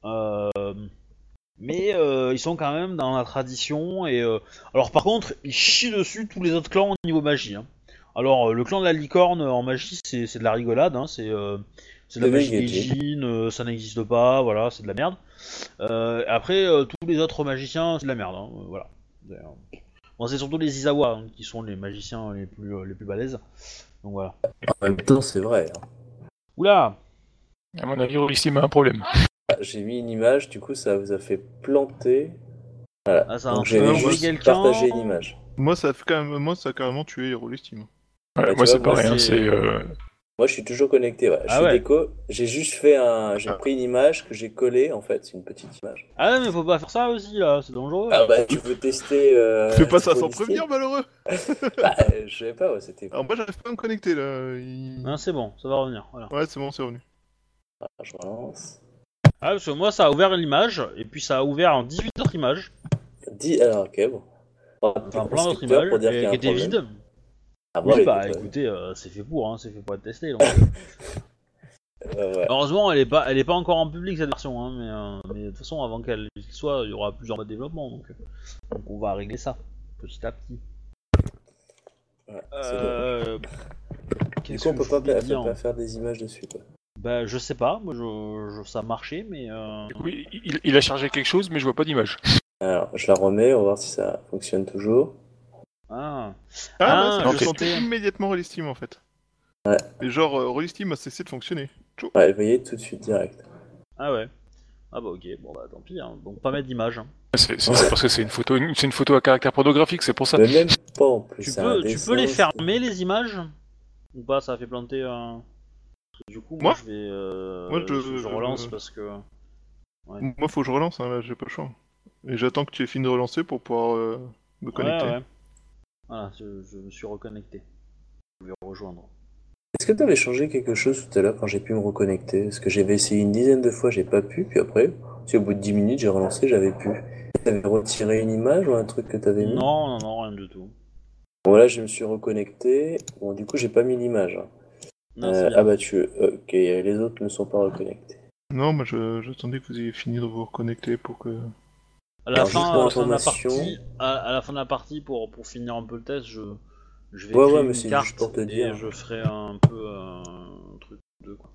Euh, mais ils sont quand même dans la tradition et alors par contre, ils chient dessus tous les autres clans au niveau magie. hein. Alors, le clan de la licorne en magie, c'est de la rigolade, hein, c'est c'est de la magie. Gaijin, euh, ça n'existe pas, voilà, c'est de la merde. Euh, après, euh, tous les autres magiciens, c'est de la merde, hein, voilà. Bon, c'est surtout les Izawa hein, qui sont les magiciens les plus, euh, les plus balèzes. Donc voilà. En même temps, c'est vrai. hein. Oula À mon avis, Rollistim a un problème. Ah, J'ai mis une image, du coup, ça vous a fait planter. Voilà. Ah, ça a Donc un j'ai juste quelqu'un. partagé une image. Moi, ça, a fait quand même, moi, ça a carrément tué. Ouais, Bah, tu moi, vois, c'est pareil, c'est- c'est. Moi, je suis toujours connecté. Ouais. Je Ah suis ouais. déco. J'ai juste fait un. J'ai Ah. pris une image que j'ai collée. En fait, c'est une petite image. Ah ouais, mais faut pas faire ça aussi, là, c'est dangereux. Ah bah, tu veux tester. Euh, Fais pas ça sans prévenir, malheureux Bah, je savais pas. Ouais, c'était. Alors moi, j'arrive pas à me connecter, là. Il- Ah, c'est bon, ça va revenir. Voilà. Ouais, c'est bon, c'est revenu. Ah, je relance. Ah, parce que moi, ça a ouvert l'image, et puis ça a ouvert en 18 autres images, Dis. Alors, ok, bon. enfin plein d'autres images, pour dire qu'il y et a qui un étaient vides. Ah, Oui, bah gars, écoutez, euh, c'est fait pour, hein, c'est fait pour être testé. donc. euh, ouais. Heureusement, elle est pas, elle est pas encore en public cette version, hein, mais, euh, mais de toute façon, avant qu'elle soit, il y aura plusieurs modes de développement, donc, euh, donc on va régler ça petit à petit. Ouais, Euh, Du coup, on peut pas, pas faire des images dessus, quoi. Bah, je sais pas, moi, je, je- ça marchait, mais euh, Oui, il, il a chargé quelque chose, mais je vois pas d'image. Alors, je la remets, on va voir si ça fonctionne toujours. Ah, Ah, Ah, sentais immédiatement Hero Steam, en fait. Ouais. Et genre, euh, Steam a cessé de fonctionner. Tchou. Ouais, vous voyez, tout de suite, direct. ah ouais, ah bah ok, bon bah tant pis, hein. donc pas mettre d'image. hein. C'est parce que c'est une photo, une- c'est une photo à caractère pornographique, c'est pour ça. Mais même pas en plus. Tu peux, tu les fermer les images? Ou pas Ça a fait planter un. Que Du coup, moi, Moi je vais, euh, Moi, je- je, je relance je- parce que. Moi, faut que je relance, hein, là, j'ai pas le choix. Et j'attends que tu aies fini de relancer pour pouvoir euh, me connecter. Ouais, ouais. Voilà, je, je me suis reconnecté. Je vais rejoindre. Est-ce que tu avais changé quelque chose tout à l'heure quand j'ai pu me reconnecter? Parce que j'avais essayé une dizaine de fois, j'ai pas pu, puis après, si au bout de 10 minutes j'ai relancé, j'avais pu. T'avais retiré une image ou un truc que t'avais mis? Non, non, non, rien du tout. Bon là je me suis reconnecté, bon du coup j'ai pas mis l'image. Non, Euh, ah bah tu... Ok, les autres ne sont pas reconnectés. Non, moi, je- j'attendais que vous ayez fini de vous reconnecter pour que... À la Alors, fin, juste à pour la fin de la partie, à, à la fin de la partie, pour, pour finir un peu le test, je, je vais Ouais, créer ouais, mais une carte pour te et dire. je ferai un peu euh, un truc de quoi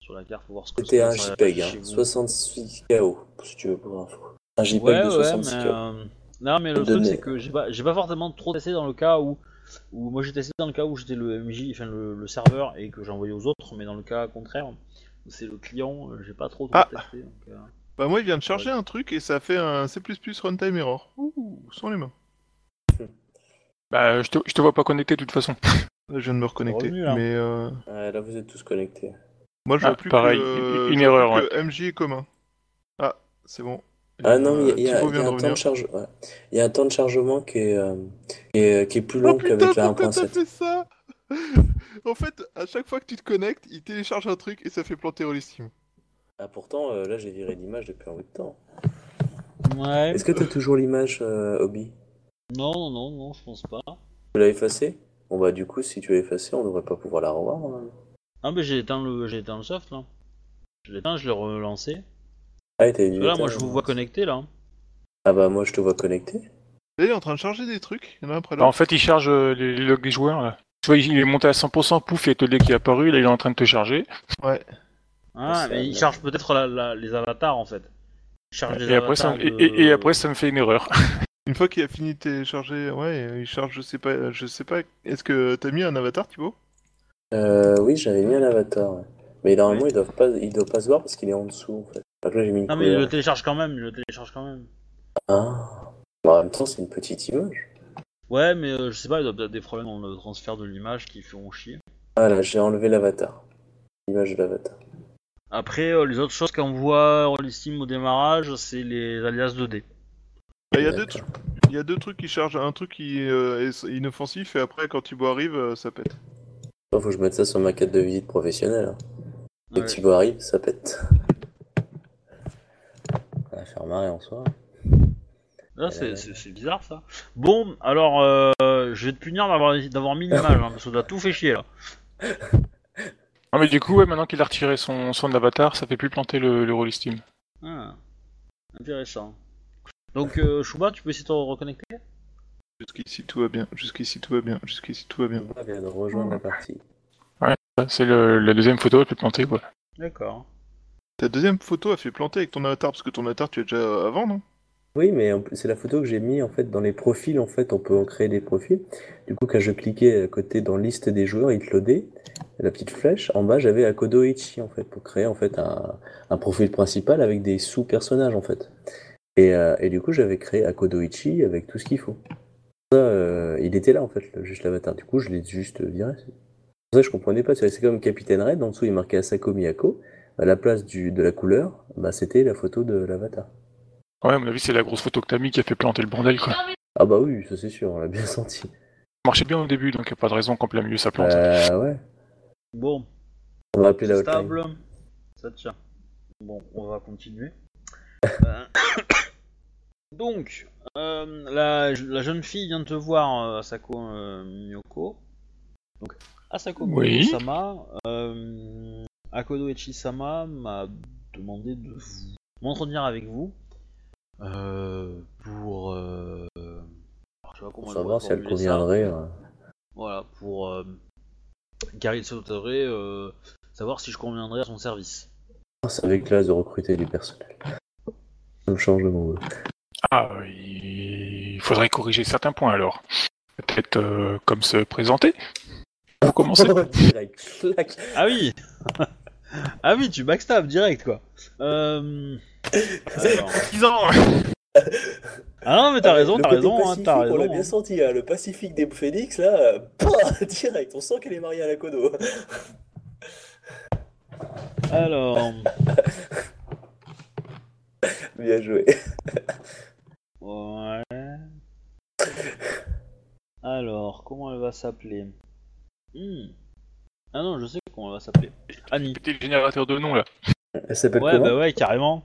sur la carte pour voir ce que C'était un JPEG, affiche hein, chez vous. 66 KO, si tu veux pour info. Un JPEG Ouais, de ouais, 66 mais KO. euh, non, mais le truc c'est que j'ai pas, j'ai pas forcément trop testé dans le cas où, où moi j'ai testé dans le cas où j'étais le MJ, enfin le, le serveur et que j'ai envoyé aux autres, mais dans le cas contraire, où c'est le client, euh, j'ai pas trop, trop Ah. testé. donc, euh, Bah moi, il vient de charger un truc et ça a fait un C++ runtime error. Ouh, sans les mains. Bah, je te, je te vois pas connecté de toute façon. Là, je viens de me reconnecter. revenu, là. mais euh, Ouais, là, vous êtes tous connectés. moi, je Ah, vois plus pareil, que, une- erreur, que MJ est commun. Ah, c'est bon. Ah non, mais il y y a un temps de revenir. charge... ouais. Il y a un temps de chargement qui est, euh, qui est, qui est plus Oh long putain, qu'avec la pourquoi t'as 1.7. fait ça? En fait, à chaque fois que tu te connectes, il télécharge un truc et ça fait planter Rollistim. Ah, pourtant, euh, là, j'ai viré l'image depuis un bout de temps. Ouais. Est-ce que t'as toujours l'image, euh, Obi? Non, non, non, non, je pense pas. Tu l'as effacée? Bon, bah, du coup, si tu l'as effacée, on devrait pas pouvoir la revoir. normalement. Ah, mais j'ai éteint le, j'ai éteint le soft là. Je l'ai éteint, je l'ai relancé. Ah, t'as Parce que là, moi, je vous vois connecté là. Ah, bah, moi, je te vois connecté. Là, il est en train de charger des trucs, il y en a un après Bah, en l'autre. fait, il charge euh, les, les logs des joueurs. Là. Tu vois, il est monté à 100%, pouf, il y a Todé qui est apparu, là il est en train de te charger. Ouais. Ah, mais il là. charge peut-être la- la- les avatars en fait. Il charge les Et après, ça, avatars et, de- et- et après, ça me fait une erreur. Une fois qu'il a fini de télécharger, ouais, il charge, je sais pas, je sais pas. Est-ce que t'as mis un avatar, Thibaut? Euh, oui, j'avais mis un avatar. ouais. Mais normalement, il doit pas, il doit pas se voir parce qu'il est en dessous, en fait. Donc là, j'ai mis une Non, mais il le télécharge quand même, il le télécharge quand même. Ah. Bon, en même temps, c'est une petite image. Ouais, mais euh, je sais pas, il doit peut-être des problèmes dans le transfert de l'image qui font chier. Voilà, j'ai enlevé l'avatar. L'image de l'avatar. Après, euh, les autres choses qu'on voit Rollistim au démarrage, c'est les alias 2D. Bah, Il y a deux trucs. Il y a deux trucs qui chargent. Un truc qui euh, est inoffensif et après, quand Thibaut arrive, euh, ça pète. Faut que je mette ça sur ma carte de visite professionnelle. hein. Dès Ouais. que Thibaut arrive, ça pète. Ça va faire marrer en soi. Là, c'est- c'est c'est bizarre ça. Bon, alors, euh, je vais te punir d'avoir d'avoir mis l'image, hein, parce que t'as tout fait chier là. Non, mais du coup, ouais, maintenant qu'il a retiré son, son avatar, ça fait plus planter le, le Rollistim. Ah, intéressant. Donc, euh, Chouba, tu peux essayer de te reconnecter? Jusqu'ici, tout va bien. Jusqu'ici, tout va bien. Jusqu'ici, tout va bien. On vient de rejoindre la partie. Ça, C'est le- la deuxième photo, elle peut planter, quoi. D'accord. Ta deuxième photo a fait planter avec ton avatar, parce que ton avatar, tu as déjà avant, non? Oui, mais c'est la photo que j'ai mis en fait dans les profils. En fait, on peut en créer des profils. Du coup, quand je cliquais à côté dans liste des joueurs, il loadait la petite flèche. En bas, j'avais Akodo Ichi en fait pour créer en fait un, profil principal avec des sous-personnages en fait. Et, euh, et du coup, j'avais créé Akodo Ichi avec tout ce qu'il faut. Euh, il était là en fait, juste l'avatar. Du coup, je l'ai juste viré. Ça je comprenais pas. C'est comme Capitaine Red. En dessous, il marquait Asako Miyako. À la place de la couleur, bah, c'était la photo de l'avatar. Ouais, à mon avis, c'est la grosse photo que t'as mis qui a fait planter le bordel, quoi. Ça Ah bah oui, ça c'est sûr, on l'a bien senti. marchait bien au début, donc y a pas de raison qu'en plein milieu ça plante. Euh, ouais. Bon, On va appeler la hotline. stable. Ça tient. Bon, on va continuer. Euh, Donc, euh, la, la jeune fille vient de te voir, euh, Asako euh, Miyoko. Donc, Asako Oui. Miyoko-sama, euh, Akodo Echi-sama m'a demandé de vous m'entretenir avec vous euh, pour. Euh, alors, je sais pas comment Pour elle savoir si elle ça. conviendrait. euh. Voilà, pour. euh, car il souhaiterait euh, savoir si je conviendrais à son service. Ah, C'est avec classe de recruter du personnel. Ça me change de mon. Ah, il faudrait corriger certains points alors. Peut-être euh, comme se présenter Pour commencer. Ah oui Ah oui, tu backstab direct quoi. Euh... alors. 10 ans Ah non, mais t'as Ah, raison, t'as raison, hein, t'as On l'a raison. bien hein. senti, hein, le Pacifique des Phoenix, là, euh, pouah, direct, on sent qu'elle est mariée à la Kodo. Alors. Bien joué. Ouais. Alors, comment elle va s'appeler? Hmm. Ah non, je sais comment elle va s'appeler. Annie. C'était le générateur de nom là. Elle s'appelle Ouais, comment? bah ouais, carrément.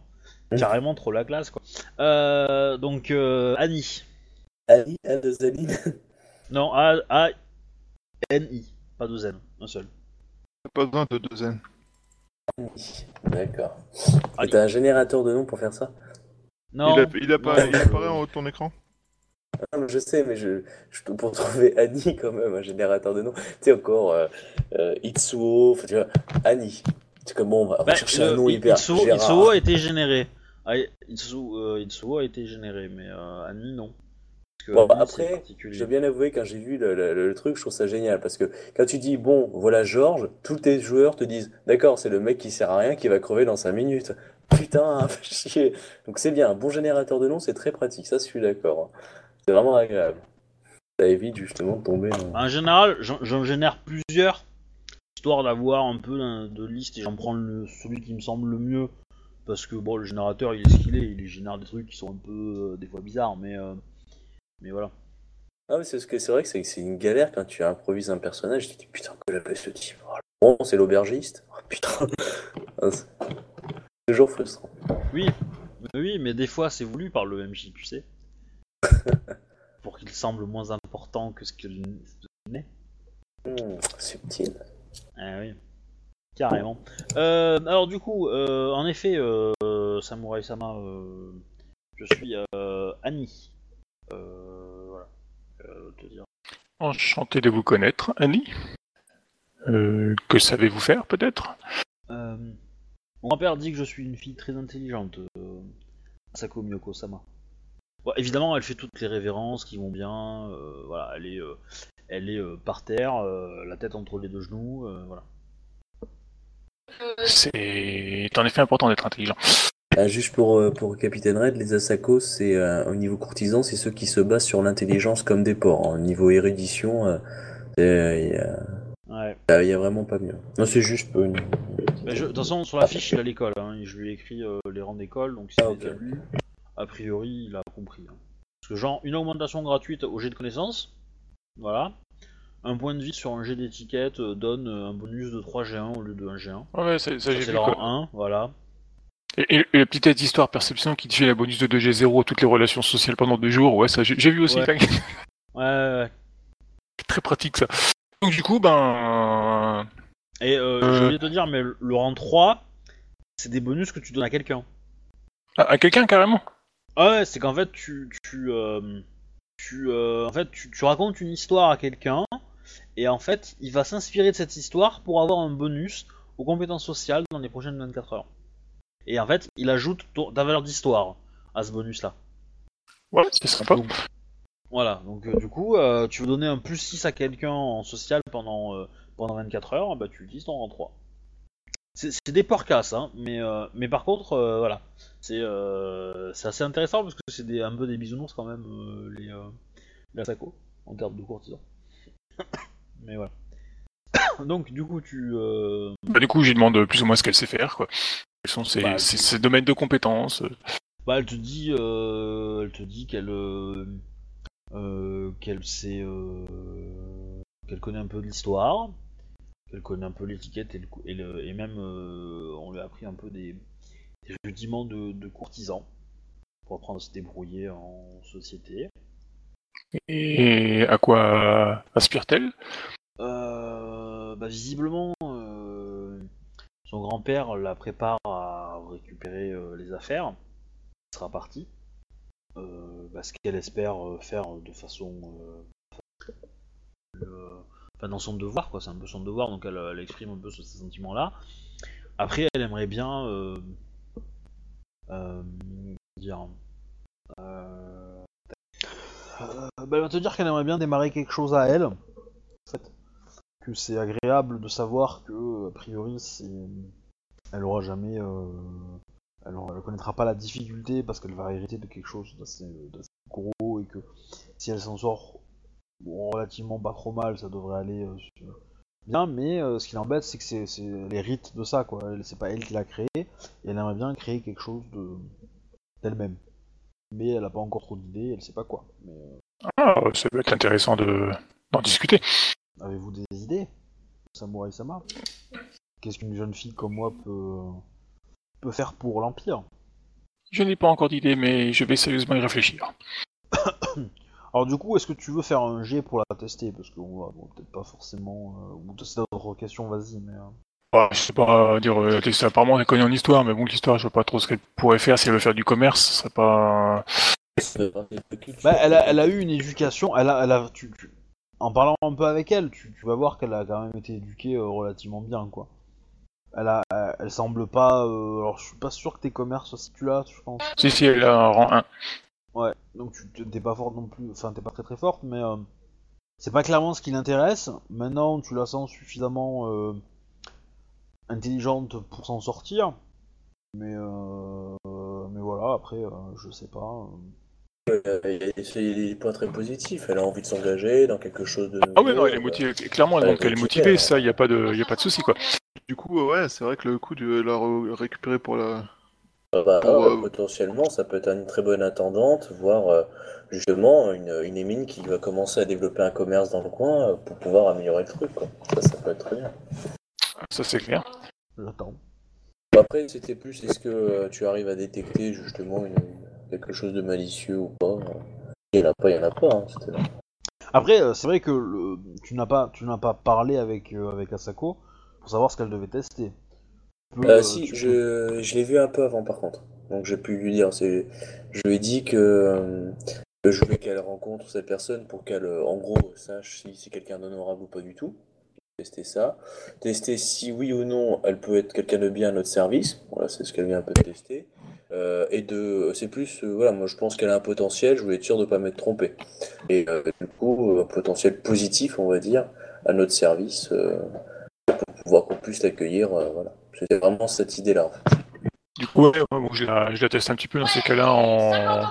Carrément trop la classe quoi. Euh, donc, euh, Annie. Annie, Anne de Zaline. Non, A, A, N, I. Pas deux N, un seul. Pas besoin de deux N. D'accord. Annie. T'as un générateur de nom pour faire ça? Non. Il, a, il, apparaît, il apparaît en haut de ton écran? Ah, mais Je sais, mais je, je pour trouver Annie quand même, un générateur de nom. Tu sais encore euh, euh, Itsuo, tu vois, Annie. C'est comme bon, on va, on va Bah, chercher le- un nom hyper. Itsuo. Itsuo a été généré. Ah, Itsuo, euh, Itsuo a été généré, mais euh, Annie non. Bon, Annie, après, dois bien avouer, quand j'ai vu le, le- le truc, je trouve ça génial. Parce que quand tu dis, bon, voilà Georges, tous tes joueurs te disent, d'accord, c'est le mec qui sert à rien qui va crever dans 5 minutes. Putain, chier. Donc c'est bien, un bon générateur de noms, c'est très pratique, ça je suis d'accord. C'est vraiment agréable. ça évite justement de tomber en... En général, j'en génère plusieurs, histoire d'avoir un peu d'un- de liste et j'en prends le, celui qui me semble le mieux. Parce que bon, le générateur, il est ce qu'il est, il génère des trucs qui sont un peu, euh, des fois bizarres, mais, euh, mais voilà. Ah mais c'est ce que c'est vrai que c'est une galère quand tu improvises un personnage, tu te dis putain que j'avais ce type. Oh, bon, c'est l'aubergiste. Oh, putain. Ah, c'est toujours frustrant. Oui, oui, mais des fois, c'est voulu par le MJ, tu sais. Pour qu'il semble moins important que ce qu'il n'est. Hmm, subtil. Ah oui, carrément. Euh, alors du coup, euh, en effet, euh, Samurai Sama, euh, je suis Annie. Voilà. Te dire. Enchanté de vous connaître, Annie. Que savez-vous faire, peut-être? Mon grand-père dit que je suis une fille très intelligente, Asako Miyoko Sama. Bon, évidemment, elle fait toutes les révérences qui vont bien. voilà, elle est, elle est par terre, la tête entre les deux genoux. voilà. C'est en effet important d'être intelligent. Ah, juste pour, euh, pour Capitaine Red, les Asako, c'est euh, au niveau courtisan, c'est ceux qui se basent sur l'intelligence comme des porcs. Au niveau érudition, euh, il y, a- Ouais. y a vraiment pas mieux. Non, c'est juste pour une... Mais je- de toute façon, sur la fiche, il a l'école. Hein, et je lui ai écrit euh, les rangs d'école, donc s'il Ah, les a lus, a priori, il a compris. hein. Parce que, genre, une augmentation gratuite au jet de connaissances, voilà. Un point de vie sur un jet d'étiquette euh, donne euh, un bonus de 3 G1 au lieu de 1 G1. Ouais, ouais, ça, ça, Ça, j'ai c'est vu. le quoi. rang 1, voilà. Et, la petite histoire perception qui te fait la bonus de 2G0 à toutes les relations sociales pendant deux jours, ouais, ça j'ai j'ai vu aussi. Ouais. Ouais, ouais. Très pratique ça. Donc du coup, ben... Et euh, Euh. oublié de te dire, mais le rang 3, c'est des bonus que tu donnes à quelqu'un. À, à quelqu'un carrément? Ah ouais, c'est qu'en fait, tu, tu, euh, tu, euh, en fait, tu, tu racontes une histoire à quelqu'un, et en fait, il va s'inspirer de cette histoire pour avoir un bonus aux compétences sociales dans les prochaines 24 heures. Et en fait, il ajoute ta valeur d'histoire à ce bonus-là. Ouais, c'est sympa. Donc, Voilà, donc euh, du coup, euh, tu veux donner un plus 6 à quelqu'un en social pendant, euh, pendant 24 heures, bah tu utilises ton rang 3. C'est des porcasses, hein, mais, mais par contre, voilà, c'est assez intéressant parce que c'est un peu des bisounours quand même, les, les Asako, en termes de courtisans. Mais voilà. donc du coup, tu... euh, Bah, du coup, j'y demande plus ou moins ce qu'elle sait faire, quoi. Quels sont ses, Bah, ses- ses domaines de compétences. euh. Bah, elle te dit, euh, elle te dit qu'elle, euh, qu'elle sait, euh, qu'elle connaît un peu de l'histoire, qu'elle connaît un peu l'étiquette et, le, et, le- et même, on lui a appris un peu des, des rudiments de, de courtisans pour apprendre à se débrouiller en société. Et à quoi aspire-t-elle? Euh, bah, visiblement, euh, son grand-père la prépare à récupérer euh, les affaires. Elle sera partie. Bah, ce qu'elle espère faire de façon. enfin, dans son devoir, quoi. C'est un peu son devoir, donc elle, elle exprime un peu ce- ces sentiments-là. Après, elle aimerait bien. Dire. Euh, bah, elle va te dire qu'elle aimerait bien démarrer quelque chose à elle. En fait que c'est agréable de savoir que, a priori, elle aura jamais. euh, Elle, elle connaîtra pas la difficulté parce qu'elle va hériter de quelque chose d'assez, gros et que si elle s'en sort relativement pas trop mal, ça devrait aller euh, bien. Mais ce qui l'embête, c'est que c'est, les rites de ça, quoi. Elle- C'est pas elle qui l'a créé et elle aimerait bien créer quelque chose de d'elle-même. Mais elle a pas encore trop d'idées, elle sait pas quoi. Mais euh, Ah, ça peut être intéressant de d'en discuter. Avez-vous des idées? Samurai Sama? Qu'est-ce qu'une jeune fille comme moi peut, peut faire pour l'Empire? Je n'ai pas encore d'idée, mais je vais sérieusement y réfléchir. Alors du coup, est-ce que tu veux faire un jet pour la tester? Parce qu'on va bon, peut-être pas forcément... Euh, ou t'as d'autres questions, vas-y, mais... euh, Bah, je sais pas dire, euh, c'est apparemment elle connaît en histoire, mais bon, l'histoire, je vois pas trop ce qu'elle pourrait faire si elle veut faire du commerce, ce serait pas. Bah, elle, a, elle a eu une éducation, elle a... Elle a tu, tu- En parlant un peu avec elle, tu, tu vas voir qu'elle a quand même été éduquée euh, relativement bien, quoi. Elle, a, elle, elle semble pas... euh, alors je suis pas sûr que tes commerces si tu l'as, je pense. Si, si, elle a un rang 1. Ouais, donc tu t'es pas forte non plus, enfin t'es pas très très forte, mais euh, c'est pas clairement ce qui l'intéresse. Maintenant, tu la sens suffisamment euh, intelligente pour s'en sortir, mais euh, mais voilà, après, euh, je sais pas. euh. Euh, c'est des points très positifs. Elle a envie de s'engager dans quelque chose de. Ah ouais, non, elle est motivée. Clairement, elle donc elle est motivée, ça, il n'y a pas de, y a pas de souci, quoi. Du coup, ouais, c'est vrai que le coup de la re- récupérer pour la. Ah bah, Pour, euh, euh, potentiellement, ça peut être une très bonne attendante, voire euh, justement une, une émine qui va commencer à développer un commerce dans le coin pour pouvoir améliorer le truc. Quoi. Ça, ça peut être très bien. Ça, c'est clair. J'attends. Après, c'était plus est-ce que euh, tu arrives à détecter justement une, quelque chose de malicieux ou pas? Il n'y en a pas, il n'y en a pas. hein, c'était- Après, euh, c'est vrai que le- tu n'as pas, tu n'as pas parlé avec, euh, avec Asako pour savoir ce qu'elle devait tester. Peux, Euh, si, tu je, je l'ai vu un peu avant par contre. Donc j'ai pu lui dire, c'est, je lui ai dit que, que je voulais qu'elle rencontre cette personne pour qu'elle, en gros, sache si c'est quelqu'un d'honorable ou pas du tout. Tester ça. Tester si oui ou non elle peut être quelqu'un de bien à notre service. Voilà, c'est ce qu'elle vient un peu de tester. Euh, et de, c'est plus, euh, voilà, moi je pense qu'elle a un potentiel, je voulais être sûr de pas m'être trompé. Et euh, du coup, un potentiel positif, on va dire, à notre service, pour pouvoir qu'on puisse l'accueillir, voilà. C'était vraiment cette idée-là. Du coup, ouais, je, la, teste un petit peu dans ces cas-là en,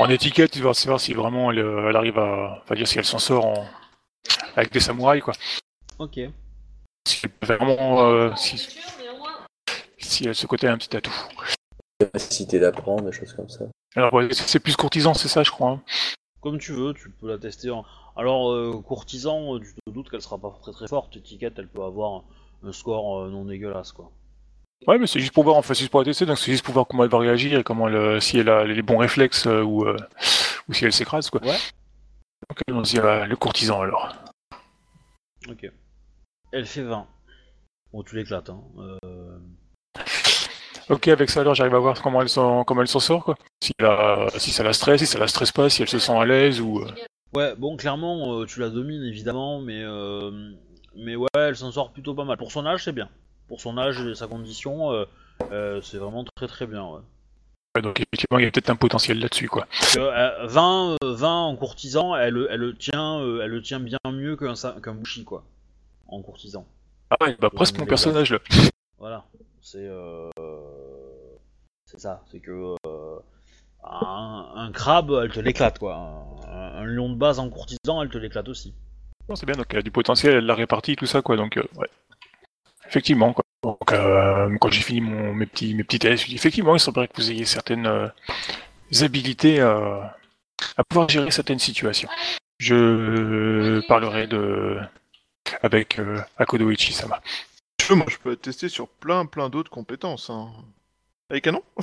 en étiquette, voir savoir si vraiment elle, arrive à, dire si elle s'en sort avec des samouraïs, quoi. Ok. Si vraiment, euh, si, si elle a ce côté un petit atout. capacité d'apprendre, des choses comme ça. Alors, ouais, c'est plus courtisan, c'est ça, je crois. hein. Comme tu veux, tu peux la tester en. Alors, euh, courtisan, euh, tu te doutes qu'elle sera pas très très forte. Étiquette, elle peut avoir un score euh, non dégueulasse, quoi. Ouais, mais c'est juste pour voir, enfin, c'est juste pour la tester, donc c'est juste pour voir comment elle va réagir et comment elle, euh, si elle a les bons réflexes euh, ou, euh, ou si elle s'écrase, quoi. Ouais. Donc, allons-y le courtisan, alors. Ok. Elle fait 20. Bon, tu l'éclates, hein. Euh... Ok, avec ça, alors, j'arrive à voir comment elle s'en, comment elle s'en sort, quoi. Si, la, si ça la stresse, si ça la stresse pas, si elle se sent à l'aise ou... euh, Ouais, bon, clairement, euh, tu la domines évidemment, mais euh, mais ouais, elle s'en sort plutôt pas mal. Pour son âge, c'est bien. Pour son âge et sa condition, euh, c'est vraiment très très bien. Ouais. ouais, donc, effectivement, il y a peut-être un potentiel là-dessus, quoi. Parce que, euh, 20, euh, 20 en courtisan, elle, elle le tient, elle le tient bien mieux qu'un qu'un bushi quoi. En courtisan. Ah ouais, bah presque mon personnage, là. Voilà. C'est euh, c'est ça. C'est que euh, un, un crabe, elle te l'éclate quoi. Un, un lion de base en courtisan, elle te l'éclate aussi. Non, c'est bien, donc elle a du potentiel, elle l'a réparti, tout ça, quoi, donc, euh, ouais. Effectivement, quoi. Donc, euh, quand j'ai fini mon, mes, petits, mes petits tests, effectivement, il semblerait que vous ayez certaines euh, habilités euh, à pouvoir gérer certaines situations. Je parlerai de avec euh, Akodo Ichi-sama. Moi, je peux être testé sur plein, plein d'autres compétences. Hein. Avec canon?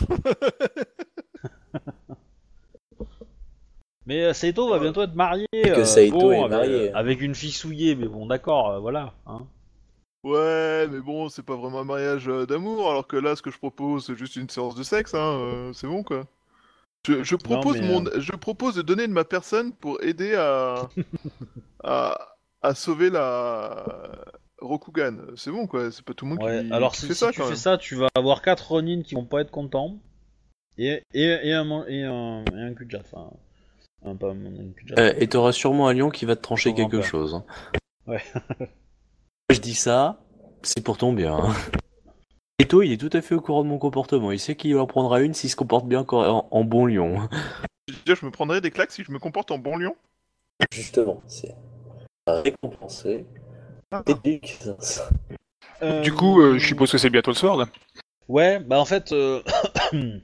Mais euh, Saito va bientôt être marié. que euh, Saito bon, est avec, marié. avec une fille souillée, mais bon, d'accord, euh, voilà. Hein. Ouais, mais bon, c'est pas vraiment un mariage euh, d'amour, alors que là, ce que je propose, c'est juste une séance de sexe, hein, euh, c'est bon, quoi. Je, je propose mais, mon, je propose de donner de ma personne pour aider à, à, à sauver la Rokugan. C'est bon, quoi, c'est pas tout le monde Ouais, qui, alors qui si, fait si ça, tu quand fais même. ça, tu vas avoir 4 Ronin qui vont pas être contents. Et, et, et, un, et, un, et un Kujat. Enfin, un, pas un. Euh, et t'auras sûrement un lion qui va te trancher quelque chose. hein. Ouais. je dis ça, c'est pour ton bien. hein. Eto, il est tout à fait au courant de mon comportement. Il sait qu'il en prendra une s'il se comporte bien en, en bon lion. Je veux dire, je me prendrais des claques si je me comporte en bon lion? Justement, c'est récompensé. Ça. Euh, Du coup, euh, je suppose que c'est bientôt le soir, là. Ouais, bah en fait, euh,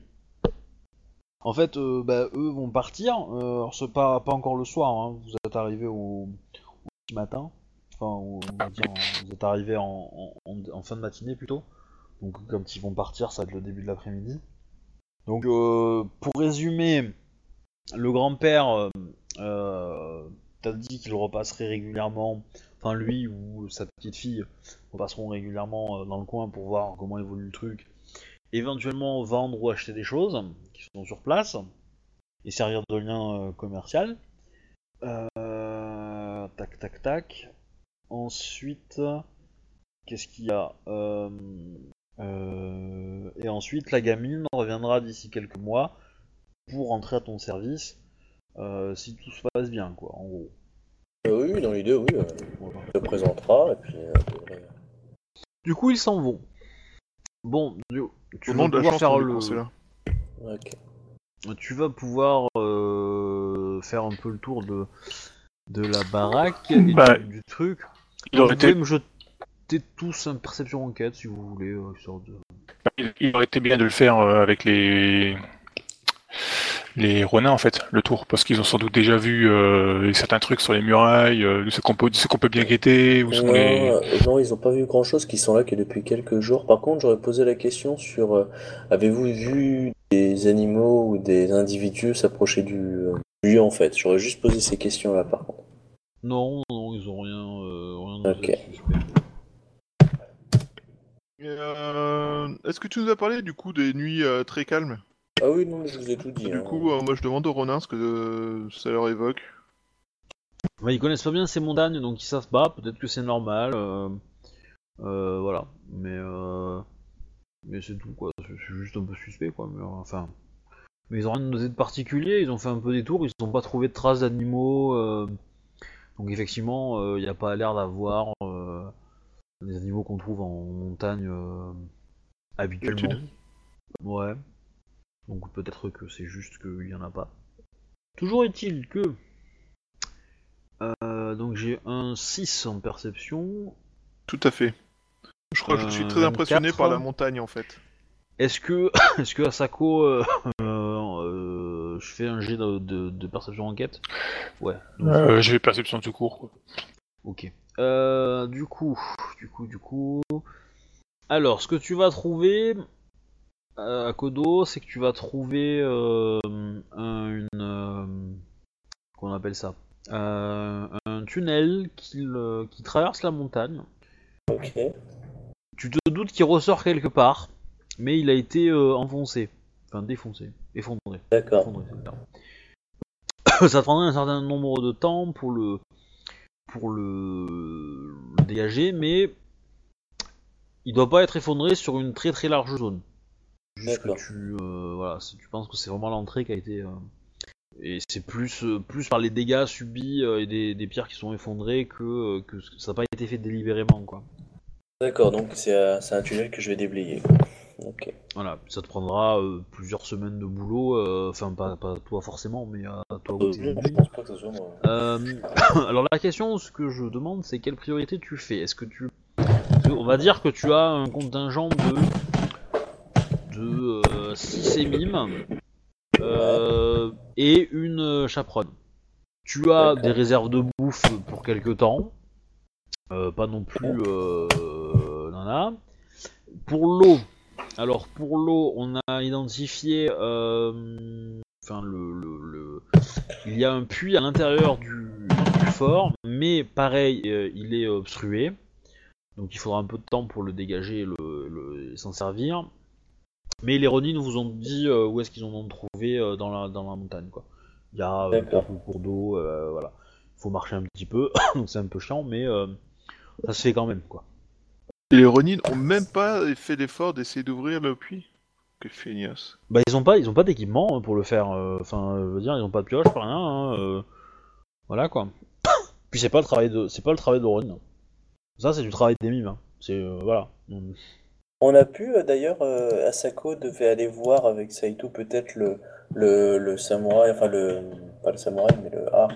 en fait, euh, bah, eux vont partir. Euh, alors c'est pas pas encore le soir. Hein. Vous êtes arrivés au, au petit matin. Enfin, au- on va dire, vous êtes arrivés en, en- fin de matinée plutôt. Donc quand ils vont partir, ça va être le début de l'après-midi. Donc euh, pour résumer, le grand-père euh, euh, t'a dit qu'il repasserait régulièrement. Enfin lui ou sa petite fille repasseront régulièrement euh, dans le coin pour voir comment évolue le truc. Éventuellement vendre ou acheter des choses qui sont sur place et servir de lien euh, commercial. Euh, tac tac tac. Ensuite, qu'est-ce qu'il y a? Et ensuite, la gamine reviendra d'ici quelques mois pour rentrer à ton service si tout se passe bien, quoi, en gros. Euh, oui, dans l'idée, oui. euh, Voilà. on te présentera et puis. euh, Du coup, ils s'en vont. Bon, du- tu vas pouvoir faire le. est là. ok. Tu vas pouvoir euh, faire un peu le tour de, de la baraque et Bah, du, du truc. Il vous aurait, été, me jeter tous un perception enquête si vous voulez. euh, histoire de... il, il aurait été bien de le faire euh, avec les les renins en fait, le tour, parce qu'ils ont sans doute déjà vu euh, certains trucs sur les murailles, euh, de ce qu'on peut, de ce qu'on peut bien guetter, où sont Non, les... euh, non, ils ont pas vu grand chose, qui sont là que depuis quelques jours. Par contre, j'aurais posé la question sur euh, avez-vous vu des animaux ou des individus s'approcher du, euh, lieu en fait? J'aurais juste posé ces questions-là par contre. Non, non, ils ont rien. Euh, rien de Ok. euh, Est-ce que tu nous as parlé du coup des nuits euh, très calmes? Ah oui, non, je vous ai tout dit. Du hein. coup, euh, moi je demande aux Ronins ce que euh, ça leur évoque. Bah, ils connaissent pas bien ces montagnes, donc ils savent pas. Peut-être que c'est normal. euh, euh, voilà. Mais euh, mais c'est tout quoi. C'est juste un peu suspect quoi. Mais, enfin. Mais ils ont rien noté de particulier. Ils ont fait un peu des tours. Ils ont pas trouvé de traces d'animaux. euh, Donc effectivement, il n'y a pas l'air d'avoir euh, des animaux qu'on trouve en montagne euh, habituellement. Ouais. Donc peut-être que c'est juste qu'il y en a pas. Toujours est-il que euh, donc j'ai un 6 en perception. Tout à fait. Je crois que je suis Euh, très impressionné 24. par la montagne en fait. Est-ce que est-ce que Asako euh, euh, je fais un jet de, de- de perception enquête? Ouais. donc, Euh, J'ai perception tout court. quoi. Ok. Euh, du coup, du coup, du coup. Alors, ce que tu vas trouver euh, à Kodo, c'est que tu vas trouver euh, un, une. euh, qu'on appelle ça Euh, Un tunnel qui, le- qui traverse la montagne. Ok. Tu te doutes qu'il ressort quelque part, mais il a été euh, enfoncé. Enfin, défoncé. Effondré. D'accord. Effondré, ça prendrait un certain nombre de temps pour le pour le, le dégager, mais il doit pas être effondré sur une très très large zone. Juste que tu euh, voilà, tu penses que c'est vraiment l'entrée qui a été euh, et c'est plus euh, plus par les dégâts subis et des, des pierres qui sont effondrées que que ça n'a pas été fait délibérément quoi. D'accord, donc c'est un tunnel que je vais déblayer. Ok. Voilà, ça te prendra euh, plusieurs semaines de boulot, euh, enfin pas, pas toi forcément, mais à toi Euh, ou tes non, je ennemis. pense pas que ce soit moi. Euh, alors la question, ce que je demande, c'est quelle priorité tu fais? Est-ce que tu... On va dire que tu as un contingent de... de 6 émimes euh, et une euh, chaperonne. Tu as des réserves de bouffe pour quelques temps, euh, pas non plus euh, nana. Pour l'eau, alors pour l'eau, on a identifié, euh, enfin le, le- le- il y a un puits à l'intérieur du, fort, mais pareil, euh, il est obstrué, donc il faudra un peu de temps pour le dégager et le, le- et s'en servir. Mais les Ronin vous ont dit euh, où est-ce qu'ils en ont trouvé euh, dans, la, dans la montagne, quoi. Il y a euh, quelques cours d'eau, euh, voilà. Il faut marcher un petit peu, donc c'est un peu chiant, mais euh, ça se fait quand même, quoi. Et les Ronin ont même pas fait l'effort d'essayer d'ouvrir le puits Que feignasse. Bah ils ont pas, ils ont pas d'équipement hein, pour le faire. euh, Enfin, je veux dire, ils ont pas de pioche, pas rien. hein, euh, voilà quoi. Puis c'est pas le travail de, c'est pas le travail de Ronin. Ça c'est du travail des mimes. hein. C'est euh, voilà. On a pu, euh, d'ailleurs, euh, Asako devait aller voir avec Saito peut-être le, le, le samouraï, enfin le, pas le samouraï, mais le, ah,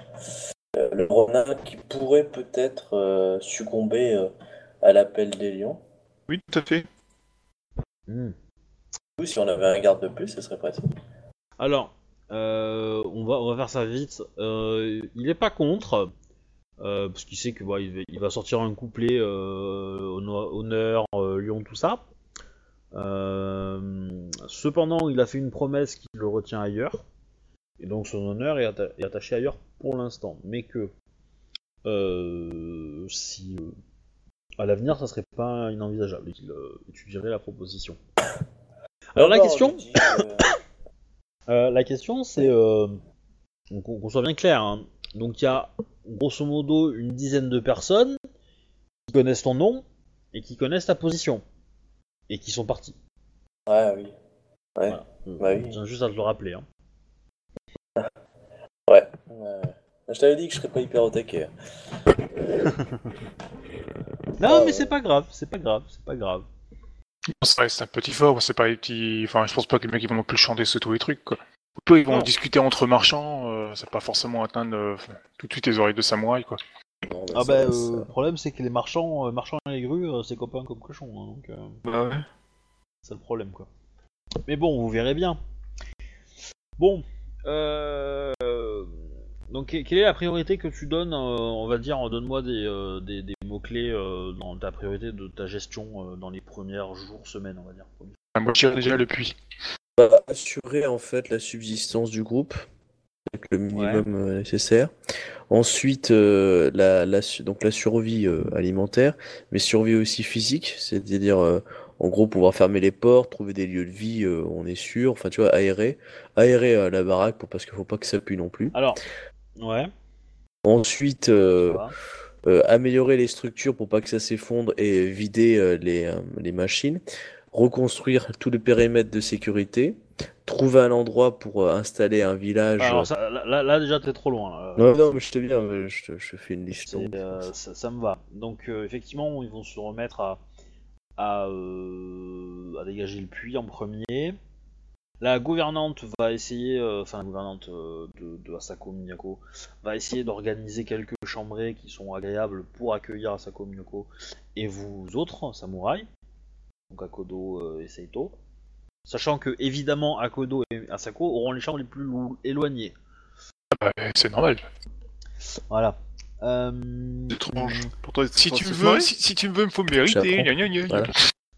euh, le ronin qui pourrait peut-être euh, succomber euh, à l'appel des lions. Oui, tout à fait. Mm. Ou si on avait un garde de plus, ce serait pratique. Alors, euh, on va, on va faire ça vite. Euh, il est pas contre. euh, parce qu'il sait que bah, il, va, sortir un couplet euh, honneur, euh, lion, tout ça. Euh, cependant, il a fait une promesse qui le retient ailleurs. Et donc son honneur est, atta- est attaché ailleurs pour l'instant. Mais que euh, si euh, à l'avenir ça serait pas inenvisageable et qu'il euh, étudierait la proposition. Alors la question, dis la question c'est qu'on soit bien clair. hein. Donc il y a grosso modo une dizaine de personnes qui connaissent ton nom et qui connaissent ta position et qui sont partis. Ouais, oui. Ouais. Voilà. Bah oui. Je tiens juste à te le rappeler. hein. Ouais. ouais. Je t'avais dit que je serais pas hyper au taquet. Non, Ah, mais ouais. c'est pas grave, c'est pas grave, c'est pas grave. Ça reste un petit fort, c'est pas les petits. Enfin, je pense pas que les mecs ils vont non plus chanter sur tous les trucs, quoi. Peu ils vont Non. discuter entre marchands, euh, ça va pas forcément atteindre euh, tout de suite les oreilles de samouraï quoi. Non, Ah bah, euh, le problème c'est que les marchands, euh, marchands et les grues, euh, c'est copains comme cochons, hein, donc euh, Bah ouais. c'est le problème quoi. Mais bon, vous verrez bien. Bon, euh, donc que- quelle est la priorité que tu donnes, euh, on va dire, donne-moi des, euh, des, des mots-clés euh, dans ta priorité de ta gestion euh, dans les premiers jours, semaines, on va dire? Ah, Moi je déjà le puits. Bah, assurer en fait la subsistance du groupe avec le minimum euh, nécessaire. Ensuite, euh, la, donc la survie euh, alimentaire, mais survie aussi physique, c'est-à-dire euh, en gros pouvoir fermer les portes, trouver des lieux de vie, on est sûr. Enfin, tu vois, aérer, aérer la baraque pour parce qu'il faut pas que ça pue non plus. Alors, ouais, Ensuite, améliorer les structures pour pas que ça s'effondre et vider les, les machines, reconstruire tout le périmètre de sécurité, trouver un endroit pour euh, installer un village. Alors ça, là, là- déjà t'es trop loin. Non, non, mais je te dis, je te, je te fais une liste. Euh, ça, ça me va. Donc euh, effectivement, ils vont se remettre à, à, euh, à dégager le puits en premier. La gouvernante va essayer, enfin la gouvernante de, de Asako Miyako va essayer d'organiser quelques chambrées qui sont agréables pour accueillir Asako Miyako et vous autres samouraïs, donc Akodo euh, et Seito. Sachant que évidemment Akodo et Asako auront les chambres les plus éloignées. Bah, c'est normal. Voilà. Euh, C'est étrange. Pourtant, Si tu c'est veux, si, si tu veux, il faut mériter. Gna, gna, gna. Voilà.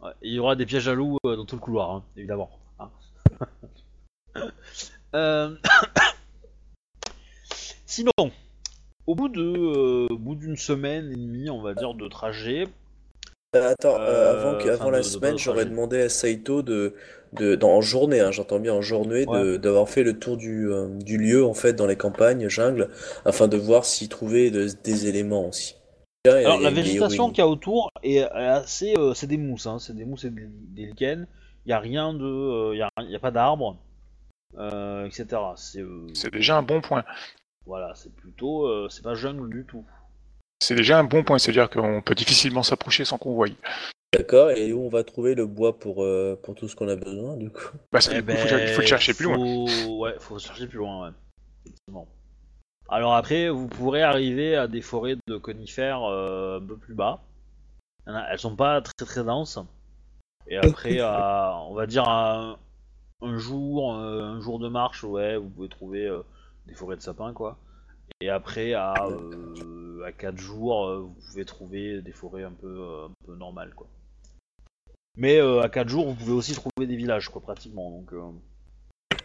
Ouais, il y aura des pièges à loups euh, dans tout le couloir, hein, évidemment. hein. Euh, Sinon, au bout de, euh, au bout d'une semaine et demie, on va dire, de trajet, Euh, attends, euh, Euh, avant, que- enfin, avant de- la de semaine, pas j'aurais trajet. demandé à Saito de, de dans, en journée, hein, j'entends bien en journée, de- Ouais. d'avoir fait le tour du, euh, du lieu en fait dans les campagnes, jungle, afin de voir s'il trouvait de- des éléments aussi. Tiens, il alors y a la végétation qu'il y a autour est assez, euh, c'est des mousses, hein, c'est des mousses et des, des lichens. Il y a rien de, euh, il y a, il y a pas d'arbres, euh, etc. C'est, euh, C'est déjà un bon point. voilà, c'est plutôt, euh, c'est pas jungle du tout. C'est déjà un bon point, c'est-à-dire qu'on peut difficilement s'approcher sans qu'on voie. D'accord, et où on va trouver le bois pour, euh, pour tout ce qu'on a besoin, du coup? Bah, ça, Eh faut, il faut le chercher plus loin. Ouais, faut chercher plus loin, ouais. Effectivement. Alors après, vous pourrez arriver à des forêts de conifères euh, un peu plus bas. Elles sont pas très très denses. Et après, à, on va dire à un, jour, euh, un jour de marche, ouais, vous pouvez trouver euh, des forêts de sapins, quoi. Et après, à, euh, à 4 jours, euh, vous pouvez trouver des forêts un peu, euh, un peu normales, quoi. Mais euh, à 4 jours, vous pouvez aussi trouver des villages, quoi, pratiquement. Donc, euh,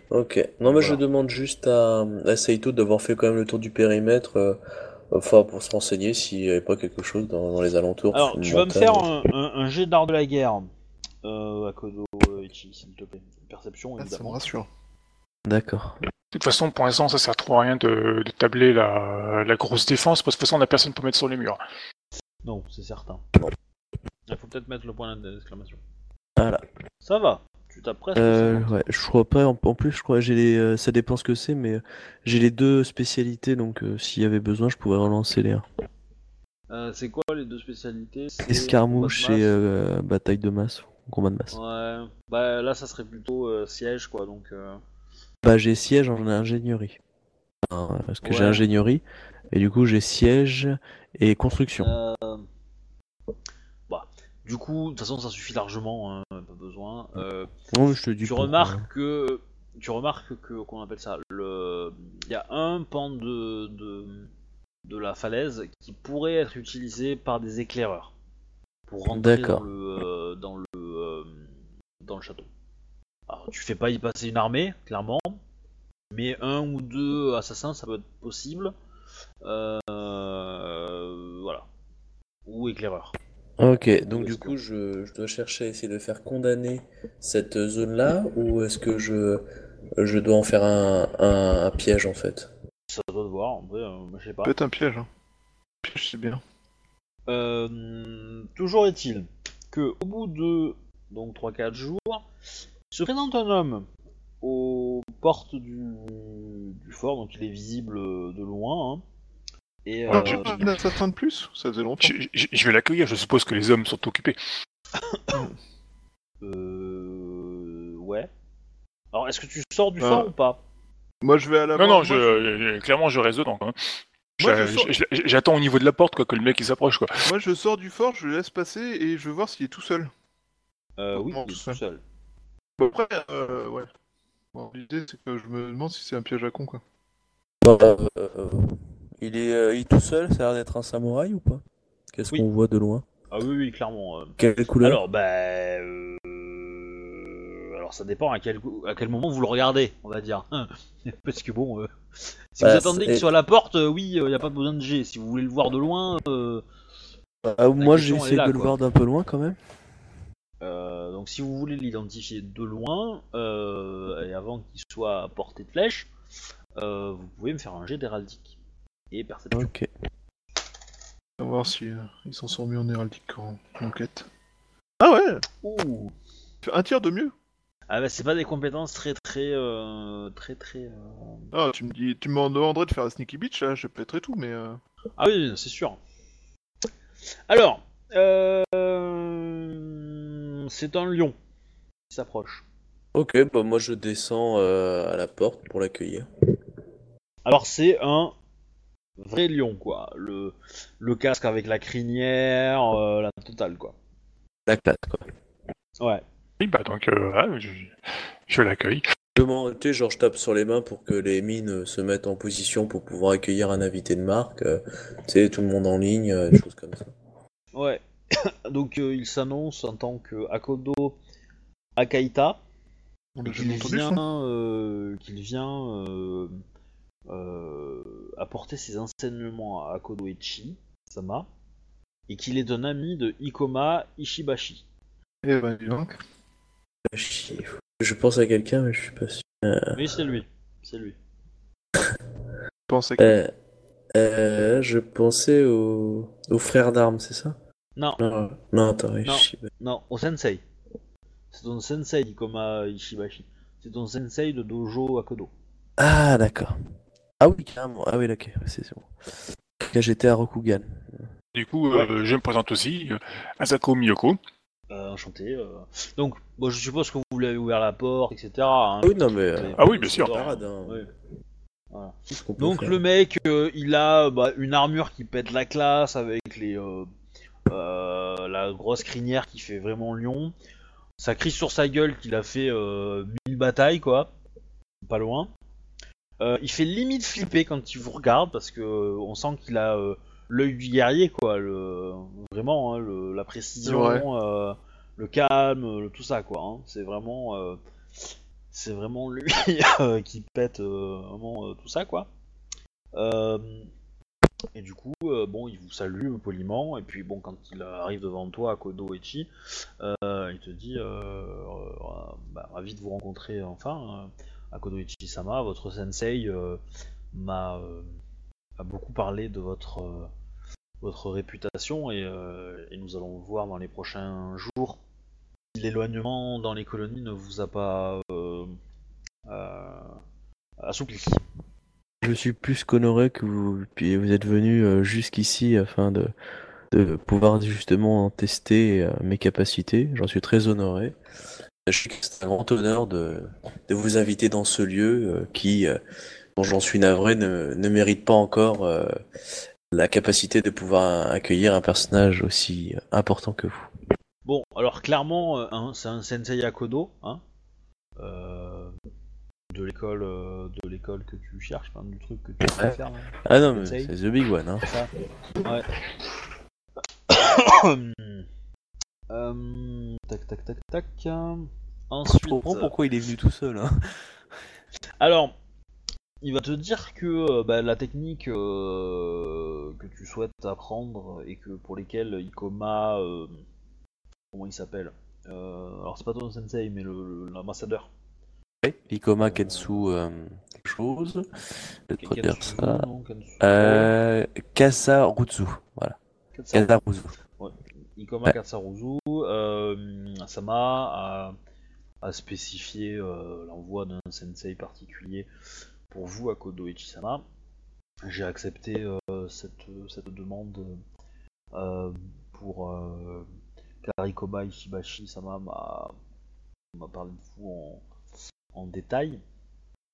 Ok. Non, mais je demande juste à, à Saito d'avoir fait quand même le tour du périmètre, euh, enfin, pour se renseigner s'il n'y avait pas quelque chose dans, dans les alentours. Alors, tu vas me faire un, un- un jet d'art de la guerre, euh, à Kodo euh, Ichi, s'il te plaît. Perception, Ah, ça me évidemment. rassure. D'accord. De toute façon, pour l'instant, ça sert trop à rien de, de tabler la, la grosse défense, parce que de toute façon, on a personne pour mettre sur les murs. Non, c'est certain. Il faut peut-être mettre le point d'exclamation. Voilà. Ça va, tu tapes presque. Euh, 50. ouais, je crois pas. En, en plus, je crois j'ai les. euh, ça dépend ce que c'est, mais euh, j'ai les deux spécialités, donc euh, s'il y avait besoin, je pourrais relancer les 1. Euh, c'est quoi les deux spécialités? Escarmouche de et euh, bataille de masse, combat de masse. Ouais, bah là ça serait plutôt euh, siège quoi, donc. Bah, j'ai siège en ingénierie. Parce que j'ai ingénierie, et du coup, j'ai siège et construction. euh, Bah, du coup, de toute façon ça suffit largement, hein, pas besoin. Euh, je te dis tu remarques que tu remarques que comment on appelle ça le il y a un pan de, de de la falaise qui pourrait être utilisé par des éclaireurs pour rentrer dans le euh, dans le dans le château. Alors tu fais pas y passer une armée clairement, mais un ou deux assassins ça peut être possible. Euh, voilà. Ou éclaireur. Ok, donc du coup, je, je dois chercher à essayer de faire condamner cette zone-là, ou est-ce que je, je dois en faire un, un, un piège en fait? Ça doit te voir, en vrai, euh, je sais pas. Peut-être un piège. Hein. Piège, c'est bien. Euh, toujours est-il que au bout de donc 3-4 jours, se présente un homme aux portes du, du fort, donc il est visible de loin. hein. Et euh, tu de plus? Ça faisait longtemps. Je, je- je vais l'accueillir, je suppose que les hommes sont occupés. euh, ouais. Alors est-ce que tu sors du Ah. fort ou pas? Moi, je vais à la Non, non, moi, je, euh, clairement, je reste dedans. Je sors- J'attends au niveau de la porte, quoi, que le mec il s'approche, quoi. Moi, je sors du fort, je le laisse passer et je veux voir s'il est tout seul. Euh, oui, Non, il est tout tout seul. Bon, après, euh, ouais. Bon, L'idée, c'est que je me demande si c'est un piège à con, quoi. Bah, euh, euh, il, est, euh, il est tout seul, ça a l'air d'être un samouraï ou pas? Qu'est-ce Oui. qu'on voit de loin? Ah oui, oui, clairement. euh. Quelle couleur? Alors, bah. euh, Alors, ça dépend à quel, à quel moment vous le regardez, on va dire. Parce que bon. euh, Si Bah, vous attendez c'est- qu'il soit à la porte, euh, oui, il n'y a pas besoin de G. Si vous voulez le voir de loin, euh, Ah, Moi j'ai question, elle est essayé là, de le quoi. voir d'un peu loin quand même. Euh, donc si vous voulez l'identifier de loin, euh, et avant qu'il soit à portée de flèche, euh, vous pouvez me faire un jet d'héraldique. Et perception. Ok. On va voir si euh, ils s'en sont mis en héraldique en enquête. Ah ouais Ouh Un tiers de mieux Ah bah c'est pas des compétences très très euh, très très... euh, Ah, tu me dis, tu m'en demanderais de faire la sneaky bitch, là, je pèterais tout, mais... Euh... Ah oui, c'est sûr. Alors, euh... c'est un lion qui s'approche. Ok, bah moi je descends euh, à la porte pour l'accueillir. Alors c'est un vrai lion quoi, le, le casque avec la crinière, euh, la totale quoi. La classe quoi. Ouais. Oui, bah donc, euh, je, je l'accueille. Je m'en- tu sais, genre je tape sur les mains pour que les mines se mettent en position pour pouvoir accueillir un invité de marque. euh, tu sais, tout le monde en ligne, euh, des choses comme ça. Ouais. Donc euh, il s'annonce en tant que Akodo Akaita. On et a qu'il jamais entendu vient, ça. euh, qu'il vient euh, euh, apporter ses enseignements à Akodo Echi Sama et qu'il est un ami de Ikoma Ishibashi. Eh ben, dis donc. Ah. Je pense à quelqu'un, mais je suis pas sûr. Oui, c'est lui. C'est lui. Pense à qui Euh, euh, je pensais au, au frère d'armes, c'est ça? Non, non, non, attends, Non. au sensei. C'est ton sensei Ikoma Ishibashi. C'est ton sensei de dojo Akodo. Ah, d'accord. Ah oui, carrément. Ah oui, ok, c'est bon. Là, j'étais à Rokugan. Du coup, euh, je me présente aussi, euh, Asako Miyoko. Euh, enchanté. euh. Donc, bon, je suppose que vous lui avez ouvert la porte, etc. hein. Ah oui, non, mais. Ah oui, bien sûr. hein. Ouais. Voilà. Donc faire. le mec, euh, il a bah, une armure qui pète la classe avec les la grosse crinière qui fait vraiment lion. Ça crie sur sa gueule qu'il a fait euh, mille batailles quoi, pas loin. Euh, il fait limite flipper quand il vous regarde parce que euh, on sent qu'il a euh, l'œil du guerrier quoi, le, vraiment hein, le- la précision, euh, le calme, le, tout ça quoi. hein. C'est vraiment euh, c'est vraiment lui euh, qui pète euh, vraiment euh, tout ça quoi. Et du coup, euh, bon, il vous salue poliment, et puis bon, quand il arrive devant toi à Kodo Echi, euh, il te dit euh, bah, ravi de vous rencontrer enfin, euh, à Kodo Echi Sama, votre sensei m'a beaucoup parlé de votre réputation et, et nous allons voir dans les prochains jours si l'éloignement dans les colonies ne vous a pas assoupli. Je suis plus qu'honoré que vous, êtes venu euh, jusqu'ici afin de, pouvoir justement tester euh, mes capacités. J'en suis très honoré. Sachez que c'est un grand honneur de, vous inviter dans ce lieu euh, qui, dont j'en suis navré, ne, mérite pas encore la capacité de pouvoir accueillir un personnage aussi important que vous. Bon, alors clairement, hein, c'est un sensei Akodo, hein, de l'école, euh, de l'école que tu cherches, enfin, du truc que tu faire. là, Ah non, mais c'est The Big One. Hein. ça Ouais. Euh, tac, tac, tac, tac. Ensuite, Je comprends pourquoi il est venu tout seul. Hein. alors, il va te dire que euh, bah, la technique euh, que tu souhaites apprendre et que pour lesquelles Ikoma, euh, comment il s'appelle? Euh, Alors c'est pas ton sensei, mais le- le- Ikoma Kensu euh, quelque chose. Je vais Kensu, ça. non, Kensu. Euh, Kasarutsu. Voilà. Kasarutsu. Ikoma Ouais. Katsaruzu, euh, Sama a, a spécifié euh, l'envoi d'un sensei particulier pour vous à Kodo Ichi-sama. J'ai accepté euh, cette, cette demande euh, pour euh, Karikoma Ishibashi Sama m'a m'a parlé de vous en, détail.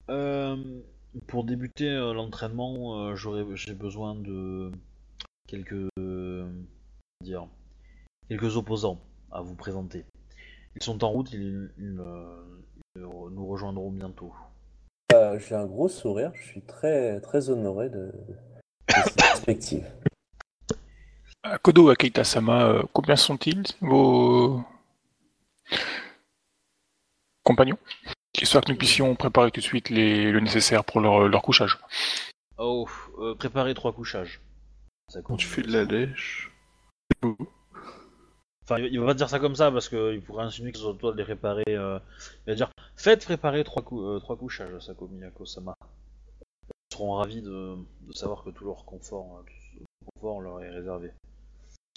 Euh, pour débuter euh, l'entraînement, euh, j'aurais, j'ai besoin de quelques, euh, dire, quelques opposants à vous présenter. Ils sont en route, ils, ils, euh, ils nous rejoindront bientôt. Euh, J'ai un gros sourire, je suis très, très honoré de, de cette perspective. Kodo Akeita-sama, euh, combien sont-ils vos compagnons? Histoire que nous puissions préparer tout de suite les, le nécessaire pour leur, leur couchage. Oh, euh, préparez trois couchages. Ça Quand compte. tu fais de la lèche. Enfin, il va- pas dire ça comme ça parce qu'il pourrait insinuer que ce soit toi de les préparer. euh, Il va dire faites préparer trois, cou- euh, trois couchages, Sako Miyako-sama. Ils seront ravis de, de savoir que tout leur confort, euh, tout confort leur est réservé.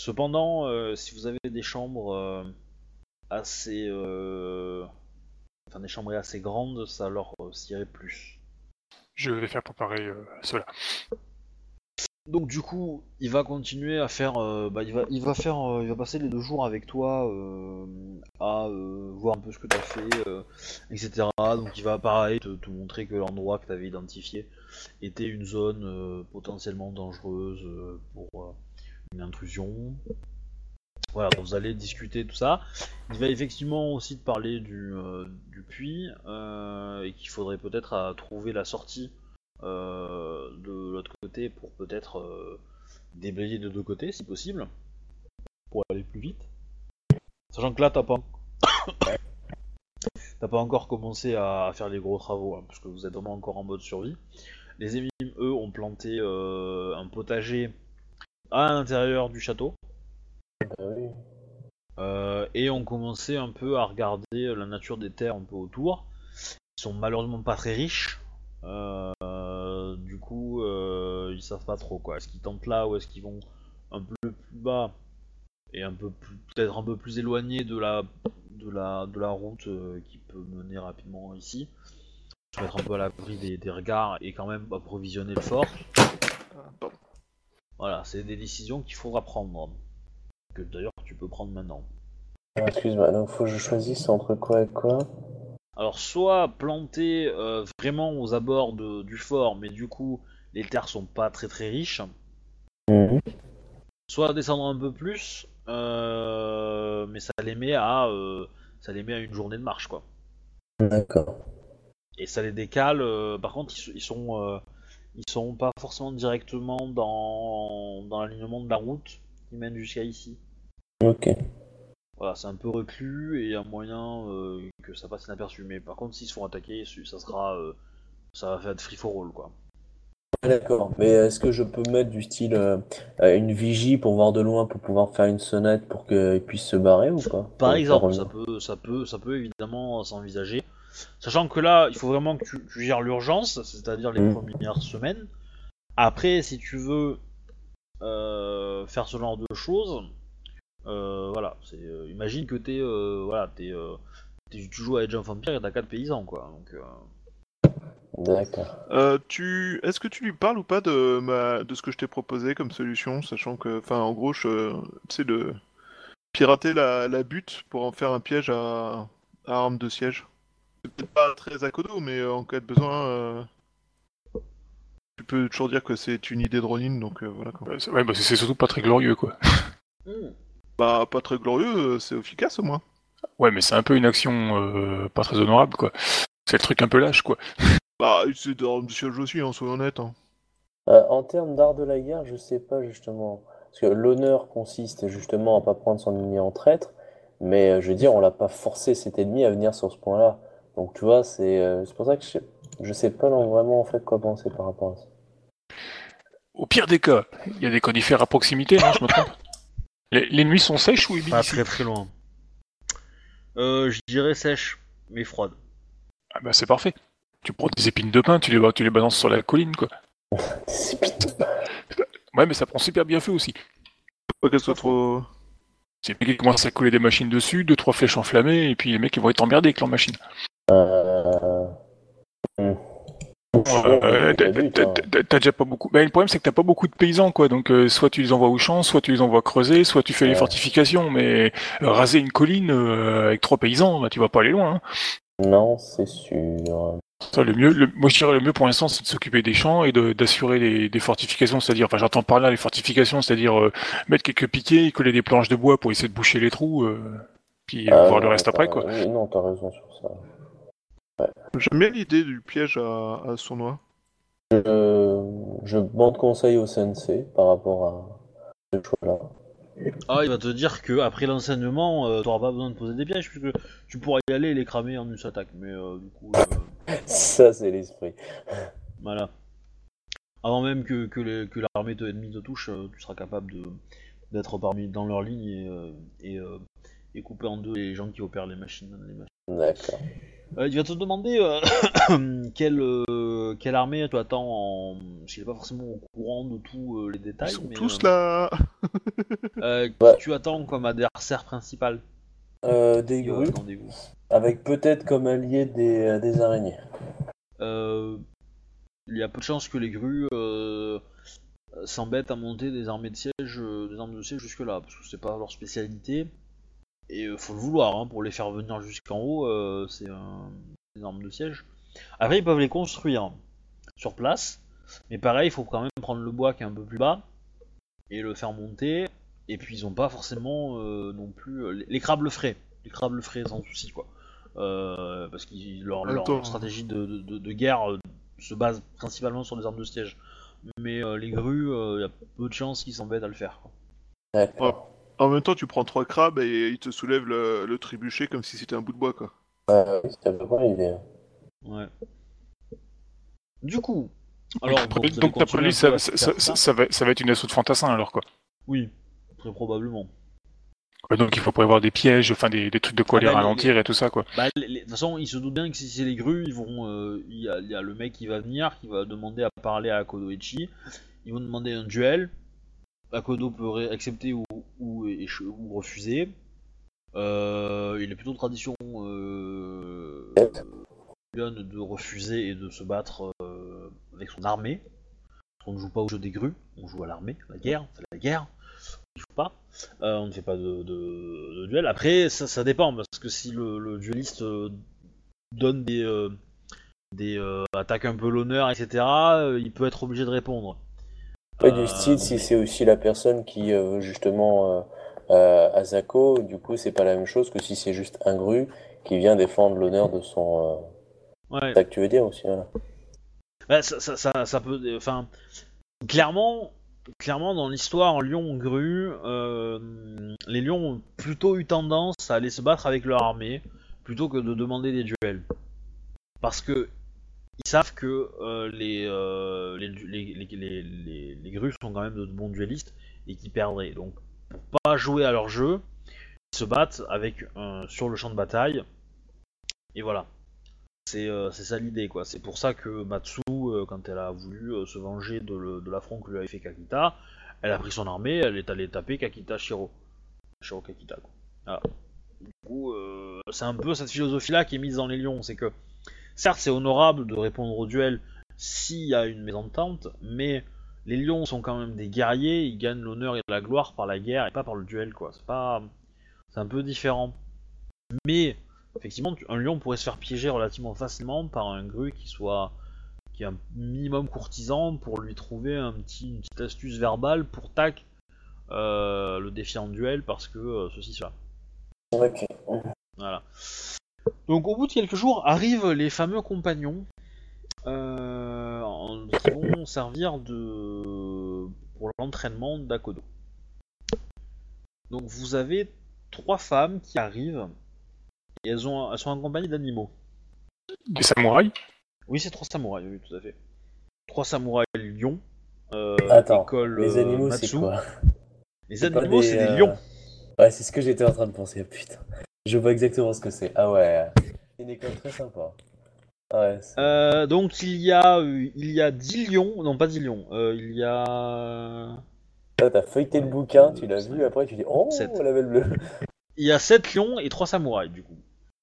Cependant, euh, si vous avez des chambres euh, assez. Enfin, des chambres assez grandes, ça leur euh, s'irait plus. Je vais faire préparer euh, cela. Donc du coup, il va continuer à faire, euh, bah, il va, il va faire, euh, il va passer les deux jours avec toi euh, à voir un peu ce que tu as fait, etc. Donc il va pareil te, te montrer que l'endroit que tu avais identifié était une zone potentiellement dangereuse pour une intrusion. Voilà, donc vous allez discuter tout ça. Il va effectivement aussi te parler du, euh, du puits euh, et qu'il faudrait peut-être euh, trouver la sortie de l'autre côté pour peut-être déblayer de deux côtés si possible pour aller plus vite. Sachant que là t'as pas t'as pas encore commencé à, faire les gros travaux hein, parce que vous êtes vraiment encore en mode survie. Les émimes eux ont planté un potager à l'intérieur du château. Euh, et ont commencé un peu à regarder la nature des terres un peu autour. Ils sont malheureusement pas très riches. Euh, du coup, euh, ils savent pas trop quoi. Est-ce qu'ils tentent là ou est-ce qu'ils vont un peu plus bas et un peu plus- peut-être un peu plus éloigné de la de la de la route euh, qui peut mener rapidement ici. Se mettre un peu à l'abri des, des regards et quand même approvisionner le fort. Ah. Voilà, c'est des décisions qu'il faudra prendre. Que d'ailleurs tu peux prendre maintenant. Ah, Excuse-moi, donc faut que je choisisse entre quoi et quoi? Alors soit planter euh, vraiment aux abords de- du fort, mais du coup les terres sont pas très très riches. Mhm. Soit descendre un peu plus, euh, mais ça les met à euh, ça les met à une journée de marche quoi. D'accord. Et ça les décale. par contre ils, ils sont ils sont pas forcément directement dans dans l'alignement de la route qui mène jusqu'à ici. Ok. Voilà, c'est un peu reclus et a moyen euh, que ça passe inaperçu. Mais par contre s'ils se font attaquer, ça sera euh, ça va faire de free for all quoi. Ah, D'accord. Mais est-ce que je peux mettre du style euh, euh, une vigie pour voir de loin pour pouvoir faire une sonnette pour qu'ils puissent se barrer ou pas? Par exemple, ça peut, ça peut, ça peut évidemment s'envisager. Sachant que là, il faut vraiment que tu, tu gères l'urgence, c'est-à-dire les Mm. premières semaines. Après, si tu veux euh, faire ce genre de choses, euh, voilà, c'est, euh, imagine que t'es, euh, voilà, t'es, euh, t'es- tu joues à Age of Empires et t'as 4 paysans, quoi. Donc, euh, D'accord. Euh, tu... Est-ce que tu lui parles ou pas de, ma... de ce que je t'ai proposé comme solution, sachant que, enfin, en gros, je... tu sais, de pirater la... la butte pour en faire un piège à, à arme de siège. C'est peut-être pas très à codo, mais euh, en cas de besoin, euh, tu peux toujours dire que c'est une idée de Ronin, donc euh, voilà quoi. C'est- ouais, bah, c'est c'est surtout pas très glorieux, quoi. Bah, pas très glorieux, euh, c'est efficace au moins. Ouais, mais c'est un peu une action euh, pas très honorable, quoi. C'est le truc un peu lâche, quoi. Bah, c'est arme de siège aussi, hein, soyons honnêtes. Hein. Euh, en termes d'art de la guerre, je sais pas justement. Parce que l'honneur consiste justement à pas prendre son ennemi en traître, mais euh, je veux dire, on l'a pas forcé cet ennemi à venir sur ce point-là. Donc tu vois, c'est euh, c'est pour ça que je sais, je sais pas non, vraiment en fait quoi penser par rapport à ça. Au pire des cas, il y a des conifères à proximité, non, je me trompe les, les nuits sont sèches ou humides pas très très loin. Euh, je dirais sèche, mais froide. Ah bah c'est parfait. Tu prends des épines de pin, tu les, tu les balances sur la colline, quoi. C'est pit- Ouais, mais ça prend super bien feu aussi. Pas qu'elle soit trop. C'est les mecs qui commencent à coller des machines dessus, deux, trois flèches enflammées, et puis les mecs ils vont être emmerdés avec leurs machines. Euh... Euh, t'as- hein. t'as- déjà pas beaucoup. Bah, le problème c'est que t'as pas beaucoup de paysans quoi, donc euh, soit tu les envoies au champ, soit tu les envoies creuser, soit tu fais les fortifications, mais euh, raser une colline euh, avec trois paysans, bah tu vas pas aller loin. hein. Non, c'est sûr. Ça, le mieux, le, moi je dirais le mieux pour l'instant, c'est de s'occuper des champs et de- d'assurer des, des fortifications, c'est-à-dire, enfin j'entends par là les fortifications, c'est-à-dire mettre quelques piquets, coller des planches de bois pour essayer de boucher les trous, puis voir le reste après quoi. oui, non, t'as raison sur ça. J'aime bien l'idée du piège à, à sournois. Je, je demande conseil au sensei par rapport à ce choix-là. Ah, il va te dire que après l'enseignement, euh, t'auras pas besoin de poser des pièges puisque tu pourras y aller et les cramer en une seule attaque. Mais euh, du coup, euh, Ça, c'est l'esprit. voilà. Avant même que, que, les- que l'armée te, ennemie te touche, euh, tu seras capable de d'être parmi dans leur ligne et, euh, et, euh, et couper en deux les gens qui opèrent les machines. Les machines. D'accord. Euh, il va te demander euh, quelle, euh, quelle armée tu attends en. N'est pas forcément au courant de tous euh, les détails. Ils sont mais, tous euh, là euh, Ouais. tu attends comme adversaire principal Euh, des grues, avec peut-être comme allié des, euh, des araignées. Euh, il y a peu de chances que les grues euh, s'embêtent à monter des armées de siège, euh, des armes de siège jusque là, parce que c'est pas leur spécialité. Et euh, faut le vouloir hein, pour les faire venir jusqu'en haut, euh, c'est un- des armes de siège. Après, ils peuvent les construire sur place, mais pareil, il faut quand même prendre le bois qui est un peu plus bas et le faire monter. Et puis ils ont pas forcément euh, non plus euh, les, les crabes le feraient, les crabes le feraient sans souci quoi. Euh, parce que leur, leur Attends. stratégie de, de- de guerre euh, se base principalement sur les armes de siège. Mais euh, les grues, il y a peu de chances qu'ils s'embêtent à le faire. Quoi. En même temps, tu prends trois crabes et ils te soulèvent le, le trébuchet comme si c'était un bout de bois, quoi. Ouais, oui, c'est à peu près l'idée. Ouais. Du coup, alors donc, bon, donc d'après lui, ça, à ça, faire ça- ça va, ça va être une assaut de fantassin alors quoi. Oui, très probablement. Ouais, donc il faut prévoir des pièges, enfin des, des trucs de quoi Ah les bah, les- ralentir et tout ça quoi. Bah, les- de toute façon, ils se doutent bien que si c'est les grues, ils vont, euh, il y, a, il y a le mec qui va venir, qui va demander à parler à Kodoichi. Ils vont demander un duel. Akodo peut ré- accepter ou, ou, ou refuser. Euh, il est plutôt tradition euh, de refuser et de se battre euh, avec son armée. On ne joue pas au jeu des grues, on joue à l'armée, la guerre, fait la guerre. On ne joue pas. Euh, on ne fait pas de, duel. Après, ça, ça dépend, parce que si le, dueliste donne des, des attaques un peu l'honneur, etc., il peut être obligé de répondre. Ouais, Euh, du style, si c'est aussi la personne qui, euh, justement, euh, euh, Asako, du coup, c'est pas la même chose que si c'est juste un gru qui vient défendre l'honneur de son. Ouais. C'est ça que tu veux dire aussi, voilà. Ça, ça, ça, ça peut. Enfin, clairement, clairement dans l'histoire Lyon-Gru, euh, les lions ont plutôt eu tendance à aller se battre avec leur armée plutôt que de demander des duels. Parce que ils savent que euh, les, euh, les, les, les, les, grues sont quand même de bons duellistes et qui perdraient. Donc, pour pas jouer à leur jeu, ils se battent avec euh, sur le champ de bataille. Et voilà. C'est ça l'idée, quoi. C'est pour ça que Matsu, quand elle a voulu se venger de, l'affront que lui avait fait Kakita, elle a pris son armée, elle est allée taper Kakita Shiro. Shiro Kakita, quoi. Du coup, c'est un peu cette philosophie-là qui est mise dans les lions. C'est que, certes, c'est honorable de répondre au duel s'il y a une mésentente, mais les lions sont quand même des guerriers, ils gagnent l'honneur et la gloire par la guerre et pas par le duel, quoi. C'est pas. C'est un peu différent. Mais effectivement, un lion pourrait se faire piéger relativement facilement par un gru qui soit qui est un minimum courtisan pour lui trouver un petit, une petite astuce verbale pour tac euh, le défier en duel parce que euh, ceci cela. Ok. Voilà. Donc au bout de quelques jours arrivent les fameux compagnons euh, qui vont servir de pour l'entraînement d'Akodo. Donc vous avez trois femmes qui arrivent et elles, ont, elles sont accompagnées d'animaux. Des samouraïs Oui, c'est trois samouraïs, oui, tout à fait. Trois samouraïs lions. Euh, Attends, école, les euh, animaux, c'est Matsu. quoi? Les C'est animaux, des, c'est des euh, lions. Ouais, c'est ce que j'étais en train de penser, putain. Je vois exactement ce que c'est. Ah ouais. C'est une école très sympa. Ah Ouais, Euh, donc il y a euh, il y a 10 lions, non pas 10 lions, euh, il y a Là, t'as feuilleté le bouquin, tu l'as vu, après tu dis Oh, Sept. la belle bleue. il y a 7 lions et 3 samouraïs du coup.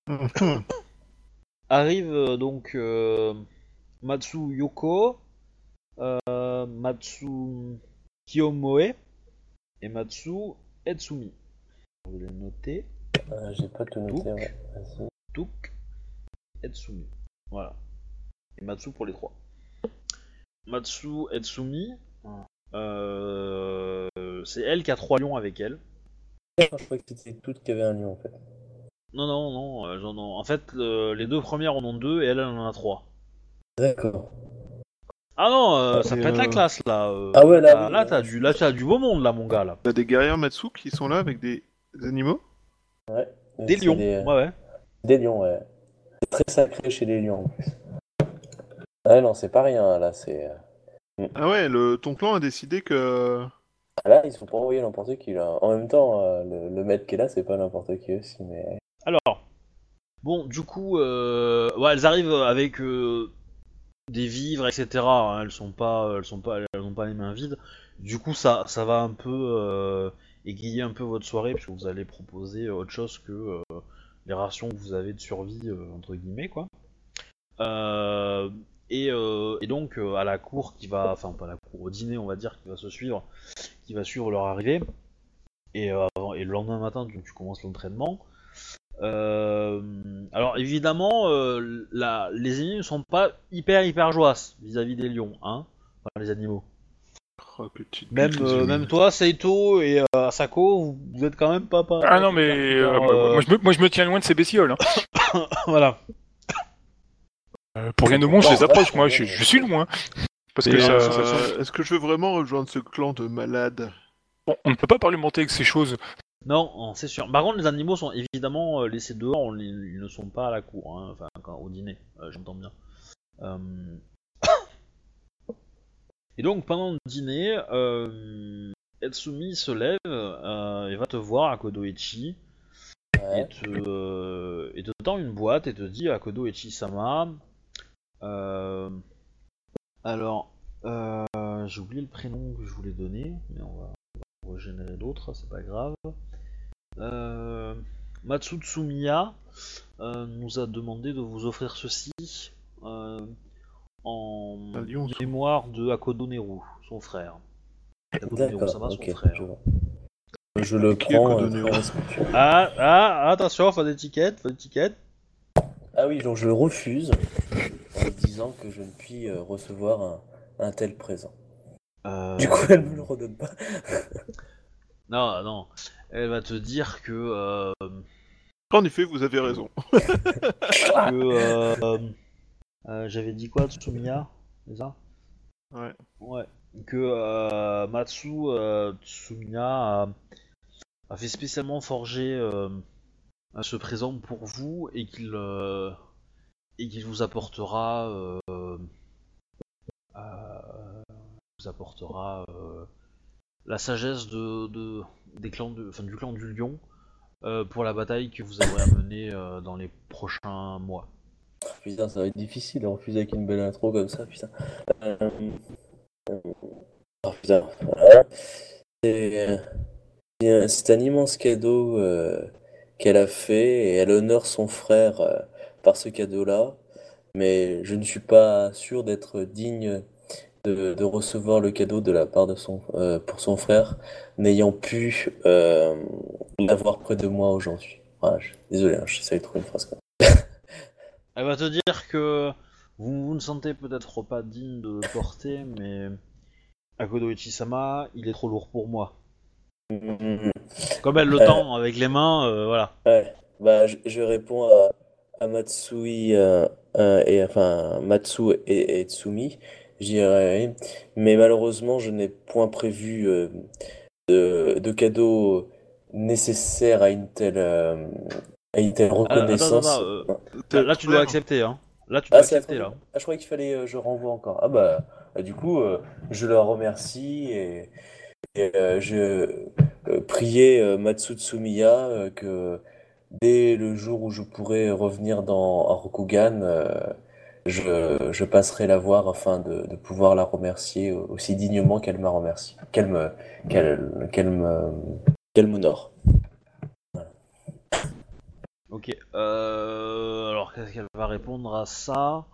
Arrive donc euh, Matsu Yoko, euh, Matsu Kiyomoe et Matsu Etsumi. Je vais les noter. Euh, J'ai pas tout noté, ouais. Vas-y. Tuk Etsumi. Voilà. Matsu pour les trois. Matsu Etsumi, euh, c'est elle qui a trois lions avec elle. Je crois que c'était toutes qui avaient un lion en fait. Non, non, non, euh, j'en ai- en fait, le- les deux premières en ont deux et elle, elle en a trois. D'accord. Ah non, euh, Ah, ça et, pète la euh, classe là. euh. Ah ouais, là, Là, oui, là, là. t'as du, là, t'as du beau monde là, mon gars là. T'as des guerrières Matsu qui sont là avec des animaux? Ouais. Des lions, Des, ouais, ouais. des lions, ouais. C'est très sacré chez les lions en plus. Ouais, non, c'est pas rien là. C'est. Ah ouais, le, ton clan a décidé que... Ah, Là, ils se font pas envoyer n'importe qui là. En même temps, euh, le, le maître qui est là, c'est pas n'importe qui aussi, mais. Alors, bon, du coup, euh, ouais, elles arrivent avec euh, des vivres, etc. hein, elles sont pas, elles sont pas, elles ont pas les mains vides. Du coup, ça, ça va un peu euh, égayer un peu votre soirée puisque vous allez proposer autre chose que euh, les rations que vous avez de survie euh, entre guillemets, quoi. Euh, et, euh, donc euh, à la cour qui va, enfin pas la cour, au dîner, on va dire, qui va se suivre, qui va suivre leur arrivée. Et, euh, le lendemain matin, tu, tu commences l'entraînement. Euh, alors évidemment, euh, les ennemis ne sont pas hyper hyper joyeux vis-à-vis des lions, hein, les animaux. Même euh, même toi, Seito et euh, Asako, vous, vous êtes quand même pas pas. Ah non, mais euh, euh, moi, je me, moi je me tiens loin de ces bestioles. hein. voilà. Euh, pour rien au monde, je les approche, moi, je, suis loin. Parce Et, que ça, euh, ça- ça- Est-ce que je veux vraiment rejoindre ce clan de malades? Bon, on ne peut pas parlementer avec ces choses. Non, c'est sûr. Par contre, les animaux sont évidemment euh, laissés dehors, ils ne sont pas à la cour, hein, enfin quand- au dîner, euh, j'entends bien. Et donc pendant le dîner, euh... Etsumi se lève euh, et va te voir à Kodoichi et Ouais. te, euh, et te tend une boîte et te dit à Kodoichi-sama. Euh... Alors, euh... j'ai oublié le prénom que je voulais donner, mais on va, on va régénérer d'autres, c'est pas grave. Matsutsumiya nous a demandé de vous offrir ceci en mémoire de Akodo Neru, son frère. Akodo ça va, son frère. Je, vois. je le prends. Euh. Ah, ah, attention, faut d'étiquette, faut d'étiquette. Ah oui, donc je le refuse en disant que je ne puis euh, recevoir un, un tel présent. Euh, Du coup, elle me le redonne pas. Non, non. Elle va te dire que, euh, En effet, vous avez raison. que j'avais dit quoi, Tsumiya C'est ça? Ouais. Ouais. Que euh, Matsu euh, Tsumiya a, a fait spécialement forger euh, ce présent pour vous et qu'il euh, et qu'il vous apportera euh, euh, vous apportera euh, la sagesse de, de des clans de, enfin, du clan du lion euh, pour la bataille que vous aurez à mener euh, dans les prochains mois. Ça va être difficile de refuser avec une belle intro comme ça. Euh, euh, euh, c'est- un immense cadeau qu'elle a fait et elle honore son frère par ce cadeau-là. Mais je ne suis pas sûr d'être digne de, recevoir le cadeau de la part de son, pour son frère, n'ayant pu l'avoir près de moi aujourd'hui. Voilà, je- désolé, hein, j'essaie de trouver une phrase comme Elle va te dire que vous, vous ne sentez peut-être pas digne de le porter, mais Akodo Ichi-sama, il est trop lourd pour moi. Comme elle le Euh. tend avec les mains, euh, voilà. Ouais, bah je, je réponds à, à Matsui euh, euh, et enfin Matsu et, et Tsumi, je dirais, mais malheureusement je n'ai point prévu de, de cadeau nécessaire à une telle à une telle Ah, attends, euh, Là, tu dois accepter, hein. Là, tu Ah, dois accepter, là. Ah, je croyais qu'il fallait euh, je renvoie encore. Ah bah, bah, du coup euh, je la remercie et, et, je priais Matsu Tsumiya euh, que dès le jour où je pourrai revenir dans Rokugan, je, je passerai la voir afin de, de pouvoir la remercier aussi dignement qu'elle m'a remercié, qu'elle me qu'elle me qu'elle m'honore. Ok. Euh, alors, qu'est-ce qu'elle va répondre à ça?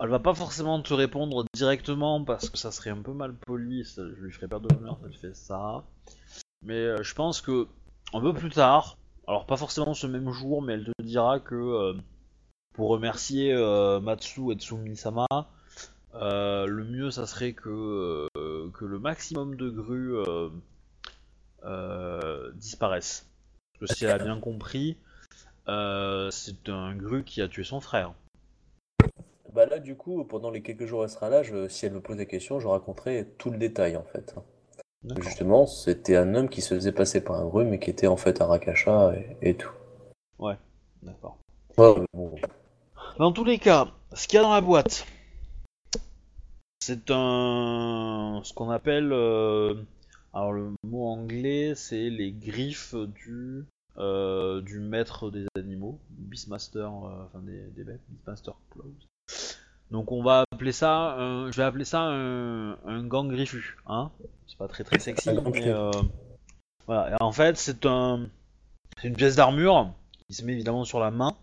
Elle va pas forcément te répondre directement parce que ça serait un peu mal poli, ça- je lui ferais perdre de l'honneur si elle fait ça. Mais euh, je pense que un peu plus tard, alors pas forcément ce même jour, mais elle te dira que euh, pour remercier Matsu et Tsumi-sama, le mieux ça serait que, le maximum de grues disparaissent. Parce que si elle a bien compris, c'est un gru qui a tué son frère. Bah là, du coup, pendant les quelques jours où elle sera là, je- si elle me pose des questions, je raconterai tout le détail en fait. D'accord. Justement, c'était un homme qui se faisait passer par un gru, mais qui était en fait un Rakasha et, et tout. D'accord. Ouais, mais bon. Dans tous les cas, ce qu'il y a dans la boîte, c'est un. ce qu'on appelle. euh, alors, le mot anglais, c'est les griffes du. Euh, du maître des animaux, Beastmaster, euh, enfin des, des bêtes, Beastmaster Claws. Donc, on va appeler ça. un- je vais appeler ça un, un gant griffu, hein. C'est pas très très sexy, mais. euh, voilà. Et en fait, c'est un. Une pièce d'armure qui se met évidemment sur la main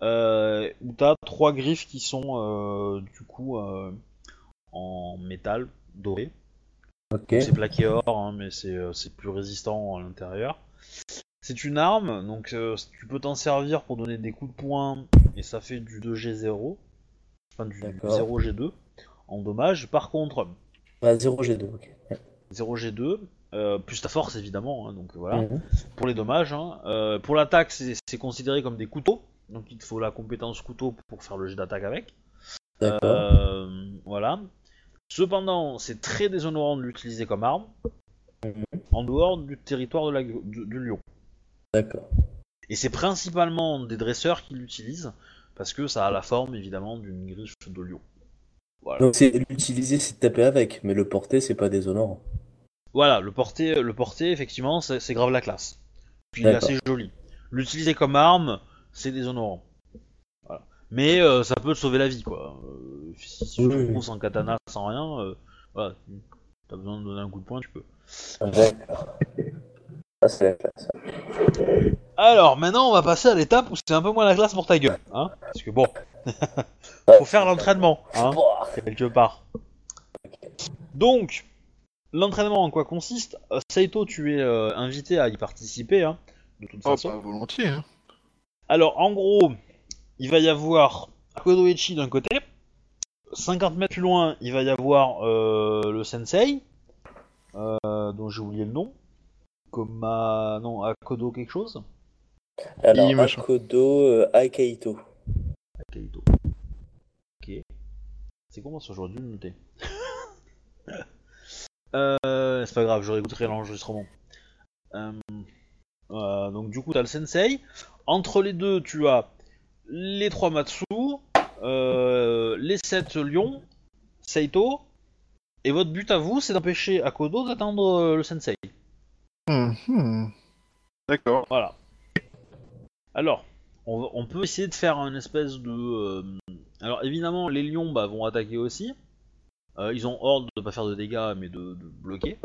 où t'as trois griffes qui sont du coup en métal doré. Ok. C'est plaqué or, hein, mais c'est plus résistant à l'intérieur. C'est une arme, donc euh, tu peux t'en servir pour donner des coups de poing, et ça fait du 2G0, enfin du D'accord. 0G2 en dommage. Par contre, Ah, 0G2, ok. 0G2, euh, plus ta force évidemment, hein, donc voilà Mhm. pour les dommages. hein. Euh, pour l'attaque, c'est c'est considéré comme des couteaux. Donc il te faut la compétence couteau pour faire le jet d'attaque avec. D'accord. Voilà. Cependant, c'est très déshonorant de l'utiliser comme arme Mhm. en dehors du territoire de la, du, du lion. D'accord. Et c'est principalement des dresseurs qui l'utilisent parce que ça a la forme évidemment d'une griffe de lion. Voilà. Donc c'est l'utiliser, c'est taper avec, mais le porter, c'est pas déshonorant. Voilà, le porter, le porter effectivement, c'est grave la classe. Puis il est assez joli. L'utiliser comme arme, c'est déshonorant. Voilà. Mais euh, ça peut te sauver la vie, quoi. Euh, si si tu te oui. sans katana, sans rien, euh, voilà, t'as besoin de donner un coup de poing, tu peux. D'accord. Ça, c'est la classe. Alors, maintenant, on va passer à l'étape où c'est un peu moins la classe pour ta gueule, hein Parce que bon, faut faire l'entraînement, hein quelque part. Donc, l'entraînement en quoi consiste? Euh, Saito, tu es euh, invité à y participer, hein, de toute Oh, façon. bah, volontiers. Hein. Alors, en gros, il va y avoir Kodoichi d'un côté. 50 mètres plus loin, il va y avoir euh, le sensei, euh, dont j'ai oublié le nom. Koma... Non, Akodo quelque chose Alors. Akodo euh, Aikaito. Kaito. Ok. C'est comment ça, j'aurais dû le noter. euh, c'est pas grave, je réécouterai l'enregistrement. Euh, euh, donc du coup, t'as le sensei. Entre les deux, tu as les trois Matsu, euh, les sept lions, Seito. Et votre but à vous, c'est d'empêcher Akodo d'atteindre le sensei. Hmm. D'accord. Voilà. Alors, on, peut essayer de faire un espèce de. euh, Alors évidemment, les lions bah, vont attaquer aussi. Euh, ils ont ordre de pas faire de dégâts, mais de, de bloquer.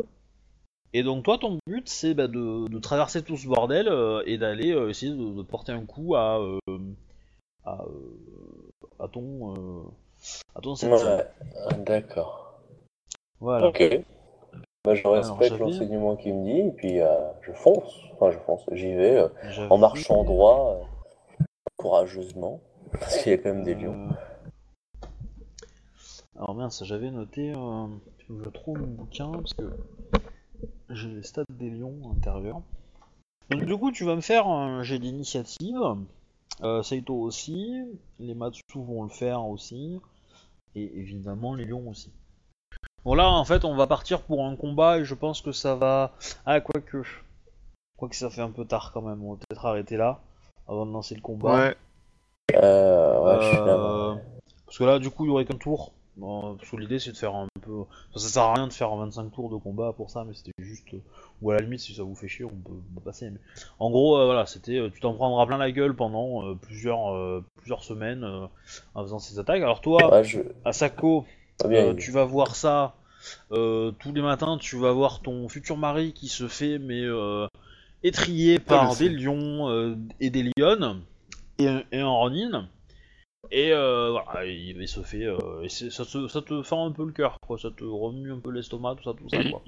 Et donc toi, ton but, c'est bah, de, de traverser tout ce bordel euh, et d'aller euh, essayer de, de porter un coup à euh, à, euh, à ton euh, à ton. Ouais. D'accord. Voilà. Ok. Bah, je respecte l'enseignement qu'il me dit, et puis euh, je fonce. Enfin, je fonce. J'y vais euh, en marchant droit, euh, courageusement, parce qu'il y a quand même des lions. Alors mince, j'avais noté. Je trouve mon bouquin parce que j'ai les stats des lions intérieurs. Donc du coup, tu vas me faire un jet d'initiative. Saito aussi. Les Matsu vont le faire aussi. Et évidemment les lions aussi. Bon là, en fait, on va partir pour un combat et je pense que ça va. Ah, quoique. Quoique ça fait un peu tard quand même. On va peut-être arrêter là avant de lancer le combat. Ouais. Euh, ouais, je suis Euh. Parce que là, du coup, il y aurait qu'un tour. Bon, parce que l'idée, c'est de faire un peu. enfin, ça sert à rien de faire 25 tours de combat pour ça, mais c'était juste. Ou à la limite, si ça vous fait chier, on peut, on peut passer. Mais... En gros, euh, voilà, c'était. euh, Tu t'en prendras plein la gueule pendant euh, plusieurs, euh, plusieurs semaines euh, en faisant ces attaques. Alors, toi, Ouais, je... Asako, Ah, bien, euh, tu vas voir ça euh, tous les matins. Tu vas voir ton futur mari qui se fait, mais euh, étrié par des lions euh, et des lionnes et, un- et un ronin. Et euh, voilà, il, il se fait. euh, et c'est- ça, te, ça te fend un peu le cœur, quoi. Ça te remue un peu l'estomac, tout ça, tout ça, quoi.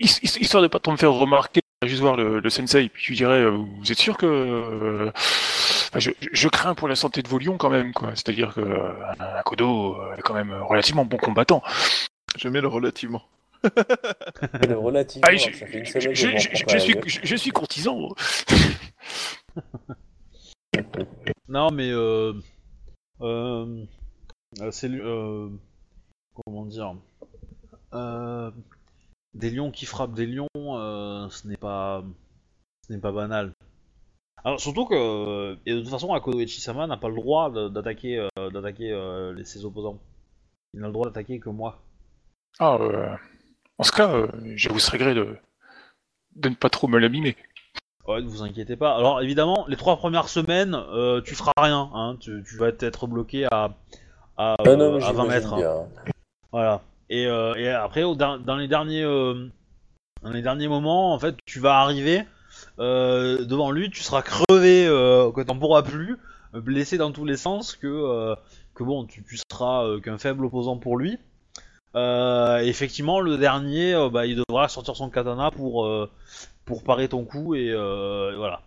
Histoire de pas trop me faire remarquer, juste voir le, le sensei, puis tu dirais, vous êtes sûr que euh, enfin, je, je crains pour la santé de vos lions quand même, quoi. C'est-à-dire que euh, un Kodo euh, est quand même relativement bon combattant. J'aime bien le relativement. Le relativement, Ah, je, ça fait une je- semaine je- je je- je suis, je, je suis courtisan. Non, mais euh, euh, euh, c'est euh, comment dire euh, des lions qui frappent des lions, euh, ce n'est pas ce n'est pas banal. Alors surtout que et de toute façon, Akodo Ichisama n'a pas le droit d'attaquer euh, d'attaquer euh, ses opposants. Il n'a le droit d'attaquer que moi. Ah, euh, en ce cas, euh, je vous serais gré de, de ne pas trop me l'abîmer. Ouais, ne vous inquiétez pas. Alors évidemment, les trois premières semaines, euh, tu feras rien. Hein. Tu, tu vas être bloqué à à, Ah non, euh, mais à 20 j'imagine mètres. hein. Voilà. Et, euh, et après, au dans les derniers, euh, dans les derniers moments, en fait, tu vas arriver euh, devant lui, tu seras crevé, euh, que t'en pourras plus, blessé dans tous les sens, que euh, que bon, tu, tu seras euh, qu'un faible opposant pour lui. Euh, effectivement, le dernier, euh, bah, il devra sortir son katana pour euh, pour parer ton coup et, euh, et voilà.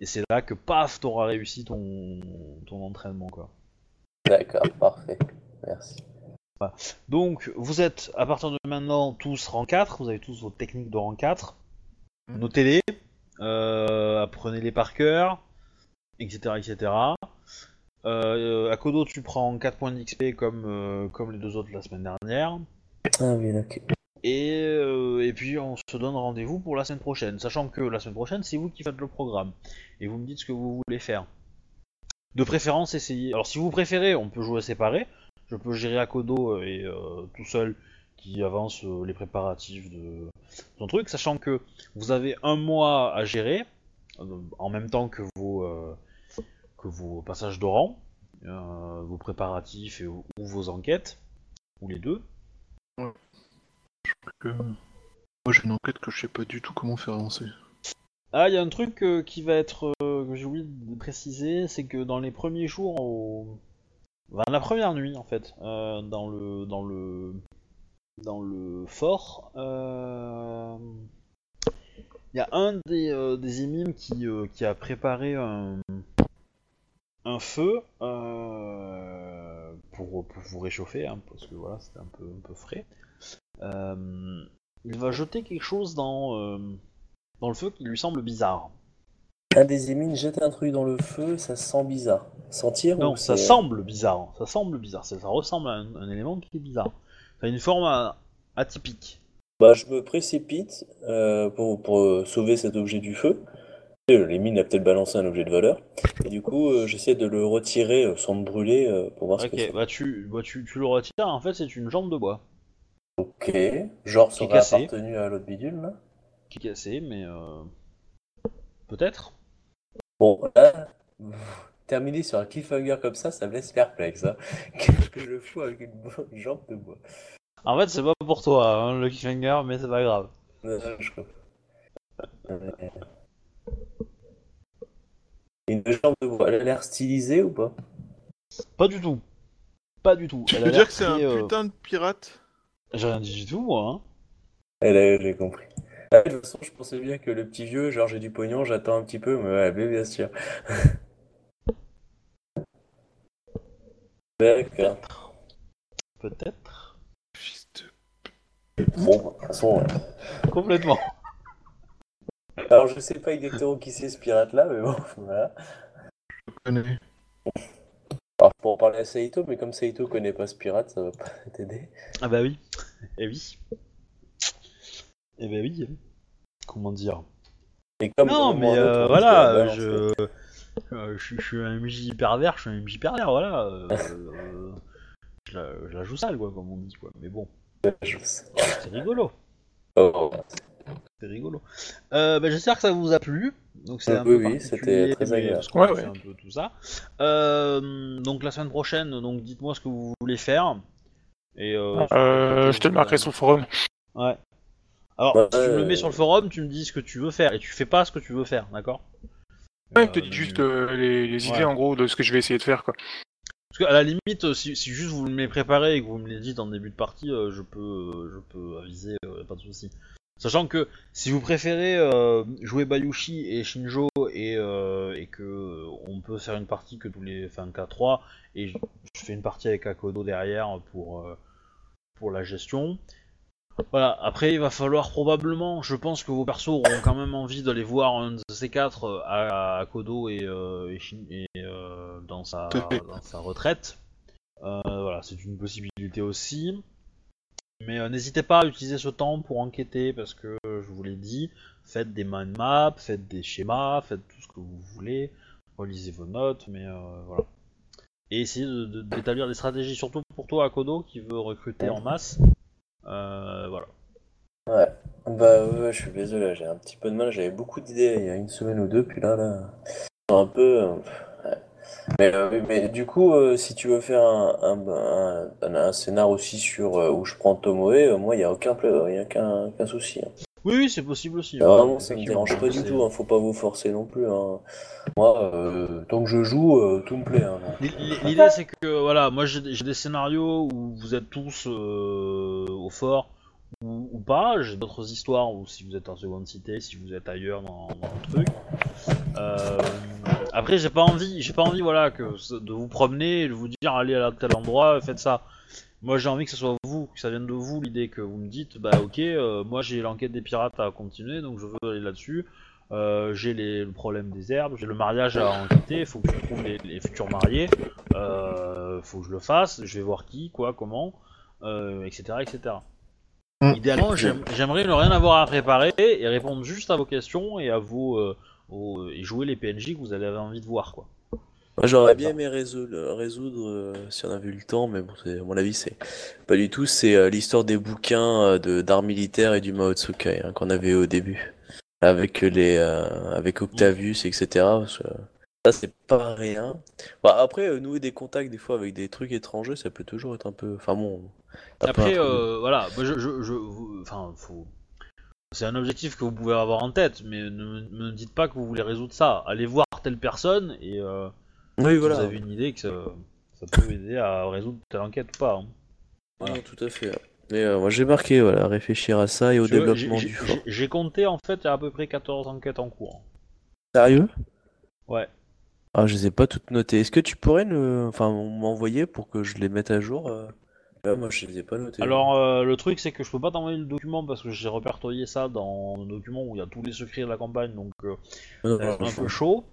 Et c'est là que paf, t'auras réussi ton ton entraînement quoi. D'accord, parfait. Merci. Donc, vous êtes à partir de maintenant tous rang 4, vous avez tous vos techniques de rang 4. Notez-les, euh, apprenez-les par cœur, etc. etc. Euh, Akodo, tu prends 4 points d'XP comme, euh, comme les deux autres la semaine dernière. Ah oui, ok. Et, euh, et puis on se donne rendez-vous pour la semaine prochaine, sachant que la semaine prochaine c'est vous qui faites le programme et vous me dites ce que vous voulez faire. De préférence, essayez. Alors si vous préférez, on peut jouer séparé. Je peux gérer Akodo et euh, tout seul qui avance euh, les préparatifs de son truc, sachant que vous avez un mois à gérer euh, en même temps que vos euh, que vos passages de rang, euh, vos préparatifs et, ou vos enquêtes, ou les deux. Que- Moi j'ai une enquête que je sais pas du tout comment faire avancer. Ah, il y a un truc euh, qui va être euh, que j'ai oublié de préciser, c'est que dans les premiers jours, au... enfin, la première nuit en fait, euh, dans le dans le dans le fort, euh, il y a un des euh, des émimes qui euh, qui a préparé un un feu pour, pour vous réchauffer, hein, parce que voilà, c'était un peu un peu frais. Il va jeter quelque chose dans dans le feu qui lui semble bizarre. Un des émines jette un truc dans le feu, ça sent bizarre. Sentir Non, ou ça semble bizarre. Ça semble bizarre. Ça, ça ressemble à un, un élément qui est bizarre. A une forme euh, atypique. Bah, je me précipite euh, pour, pour euh, sauver cet objet du feu. Euh, L'émine a peut-être balancé un objet de valeur. Et du coup, euh, j'essaie de le retirer euh, sans me brûler pour voir ce que bah tu, bah tu, tu le retires. En fait, c'est une jambe de bois Ok. Genre, ça aurait cassé. appartenu à l'autre bidule, là. qui est cassée, mais peut-être. Bon, là, terminer sur un cliffhanger comme ça, ça me laisse perplexe. Hein. Qu'est-ce que je fous avec une bo- jambe de bois En fait, c'est pas pour toi, hein, le cliffhanger, mais c'est pas grave. Non, non, je comprends. Une jambe de bois, elle a l'air stylisée ou pas? Pas du tout. Pas du tout. Tu Elle veux dire que c'est un euh, putain de pirate? J'ai rien dit du tout, moi. Hein. Elle a- j'ai compris. Ah, de toute façon, je pensais bien que le petit vieux, genre j'ai du pognon, j'attends un petit peu, mais ouais, mais bien sûr. Peut-être. Fils de- Bon, de toute façon, ouais. Complètement. Alors je sais pas exactement qui c'est ce pirate-là, mais bon, voilà. Je connais. Alors, pour en parler à Saito, mais comme Saito connaît pas ce pirate, ça va pas t'aider. Ah bah oui. Eh oui. Eh bah oui. Comment dire? Et comme Non, mais euh, voilà, balance. je... euh, je, je suis un MJ pervers, je suis un MJ pervers, voilà. euh, euh, je, la, je la joue sale, quoi, comme on dit, quoi. Mais bon, c'est rigolo. Oh, C'est rigolo. Euh, bah, J'espère que ça vous a plu. Donc c'est un Oui, peu oui, particulier, c'était très agréable. parce qu'on Ouais, fait ouais. un peu tout ça. Euh, donc la semaine prochaine, donc dites-moi ce que vous voulez faire. Et euh, Euh, je te le marquerai sur le forum. Ouais. Alors, si tu me le mets sur le forum, tu me dis ce que tu veux faire et tu fais pas ce que tu veux faire, d'accord? Ouais, Euh, je te dis mais- juste euh, les, les idées Ouais. en gros de ce que je vais essayer de faire quoi. Parce qu'à la limite, euh, si, si juste vous me les préparez et que vous me les dites en début de partie, euh, je peux, euh, je peux aviser, euh, pas de souci. Sachant que si vous préférez euh, jouer Bayushi et Shinjo et, euh, et que euh, on peut faire une partie que tous les, enfin qu'à 3 et je, je fais une partie avec Akodo derrière pour euh, pour la gestion. Voilà. Après, il va falloir probablement, je pense que vos persos auront quand même envie d'aller voir un de ces quatre euh, à, à Akodo et, euh, et, Shin- et, euh, dans sa à dans retraite. Euh, voilà, c'est une possibilité aussi. Mais n'hésitez pas à utiliser ce temps pour enquêter parce que je vous l'ai dit, faites des mind maps, faites des schémas, faites tout ce que vous voulez, relisez vos notes, mais euh, voilà. Et essayez de- de- d'établir des stratégies, surtout pour toi, Akodo, qui veut recruter en masse. Euh, voilà. Ouais. Bah ouais, je suis désolé, j'ai un petit peu de mal. J'avais beaucoup d'idées il y a une semaine ou deux, puis là, là, un peu. euh, euh, mais du coup, si tu veux faire un, un, scénar aussi sur où je prends Tomoe, moi, il n'y a aucun, y a qu'un aucun souci. hein. Oui, oui, c'est possible aussi. Ah, Vraiment, ça me dérange pas du tout, hein, faut pas vous forcer non plus. hein. Moi, euh, tant que je joue, euh, tout me plaît. hein, L'idée c'est que voilà, moi j'ai des scénarios où vous êtes tous euh, au fort ou, ou pas. J'ai d'autres histoires où si vous êtes en seconde cité, si vous êtes ailleurs dans, dans le truc. Après j'ai pas envie, j'ai pas envie voilà que de vous promener et de vous dire allez à tel endroit, faites ça. Moi j'ai envie que ce soit vous, que ça vienne de vous l'idée que vous me dites bah ok, euh, moi j'ai l'enquête des pirates à continuer donc je veux aller là-dessus. Euh, j'ai les- le problème des herbes, j'ai le mariage à enquêter, il faut que je trouve les, les futurs mariés, euh, faut que je le fasse, je vais voir qui, quoi, comment, euh, etc. etc. Mm. Idéalement, j'aime- j'aimerais ne rien avoir à préparer et répondre juste à vos questions et à vos, aux- et jouer les PNJ que vous avez envie de voir, quoi. Moi, j'aurais bien aimé résoudre, résoudre euh, si on avait eu le temps, mais bon, à mon avis, c'est pas du tout. C'est euh, l'histoire des bouquins euh, de d'art militaire et du Mao Tsukai hein, qu'on avait au début, avec les, euh, avec Octavius, etc. parce que Ça, c'est pas rien. Bah, après, euh, nouer des contacts des fois avec des trucs étrangers, ça peut toujours être un peu. Enfin bon. Après, euh, voilà, moi, je, je, je- vous- enfin, faut. C'est un objectif que vous pouvez avoir en tête, mais ne ne me dites pas que vous voulez résoudre ça. Allez voir telle personne et euh, Oui, voilà. vous avez une idée que ça, ça peut aider à résoudre telle enquête ou pas. hein. Voilà. Non, tout à fait. Mais euh, moi, j'ai marqué, voilà, réfléchir à ça et au Tu développement du j'ai- fort. j'ai- compté en fait, il y a à peu près 14 enquêtes en cours. Sérieux? Ouais. Ah, je les ai pas toutes notées. Est-ce que tu pourrais me... enfin, m'envoyer pour que je les mette à jour? euh? Là, moi, je les ai pas notées. Alors, euh, le truc, c'est que je peux pas t'envoyer le document parce que j'ai répertorié ça dans un document où il y a tous les secrets de la campagne, donc euh, Non, c'est un peu chaud.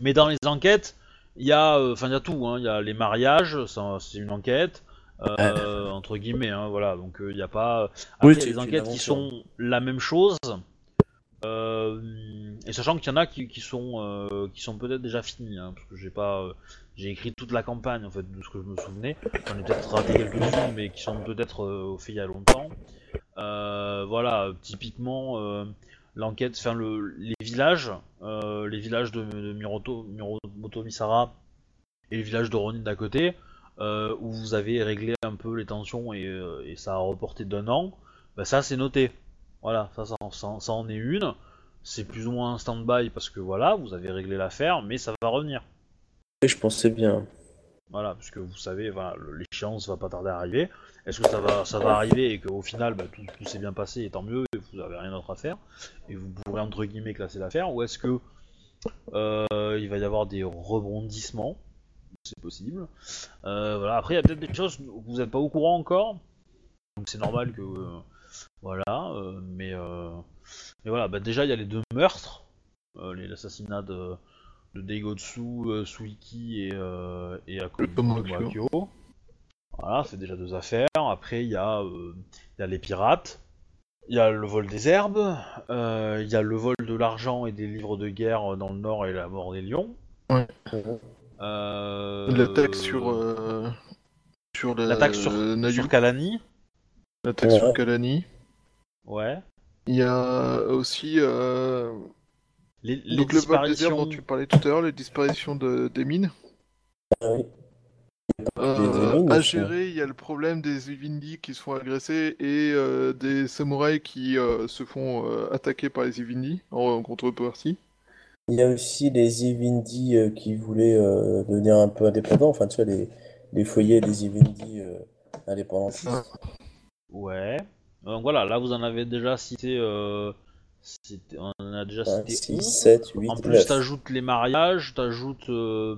Mais dans les enquêtes, il y a, euh, enfin, il y a tout. hein. Il y a les mariages, c'est une enquête. euh, entre guillemets, hein, voilà. Donc euh, il n'y a pas. Après, Oui, y a des enquêtes qui sont la même chose. Euh, et sachant qu'il y en a qui, qui sont euh, qui sont peut-être déjà finis, hein, parce que j'ai pas euh, j'ai écrit toute la campagne en fait de ce que je me souvenais. J'en ai peut-être raté quelques-unes, mais qui sont peut-être euh, faits il y a longtemps. Euh, voilà, typiquement euh, l'enquête, enfin le, les villages, euh, les villages de, de Miroto, Miromoto Misara et le village de Ronin d'à côté, euh, où vous avez réglé un peu les tensions et, euh, et ça a reporté d'un an, bah ça c'est noté. Voilà, ça, ça, ça- ça en est une. C'est plus ou moins un stand-by parce que voilà, vous avez réglé l'affaire, mais ça va revenir. Oui, je pensais bien. Voilà, puisque vous savez, voilà, l'échéance va pas tarder à arriver. Est-ce que ça va, ça va arriver et qu'au final, bah, tout, tout s'est bien passé et tant mieux, et avez rien d'autre à faire et vous pourrez entre guillemets classer l'affaire, ou est-ce que euh, il va y avoir des rebondissements? C'est possible. Euh, voilà. Après, il y a peut-être des choses où vous n'êtes pas au courant encore, donc c'est normal que euh, voilà. mais mais voilà, bah, déjà il y a les deux meurtres, les- l'assassinat de de Deigotsu, euh, Suiki et, et. Tomoakyo. Voilà, c'est déjà deux affaires. Après, il y, euh, y a les pirates, il y a le vol des herbes, euh, il y a le vol de l'argent et des livres de guerre dans le nord et la mort des lions. Ouais. Euh, L'attaque sur. euh, Sur la. L'attaque sur, sur Kalani. L'attaque Ouais. sur Kalani. Ouais. Il y a aussi. euh, Les, les Donc le vol des herbes disparitions. dont tu parlais tout à l'heure, les disparitions de... des mines. Oui. Euh, à gérer, il y a le problème des Ivindi qui se font agresser et euh, des samouraïs qui euh, se font euh, attaquer par les Ivindi en contrepartie. Il y a aussi les Ivindi euh, qui voulaient euh, devenir un peu indépendants, enfin tu vois, les, les foyers des Ivindi euh, indépendants. Ah. Ouais. Donc voilà, là vous en avez déjà cité. euh, on en a déjà cité 6, 11. 7, 8, En plus, 9. t'ajoutes les mariages, t'ajoutes euh,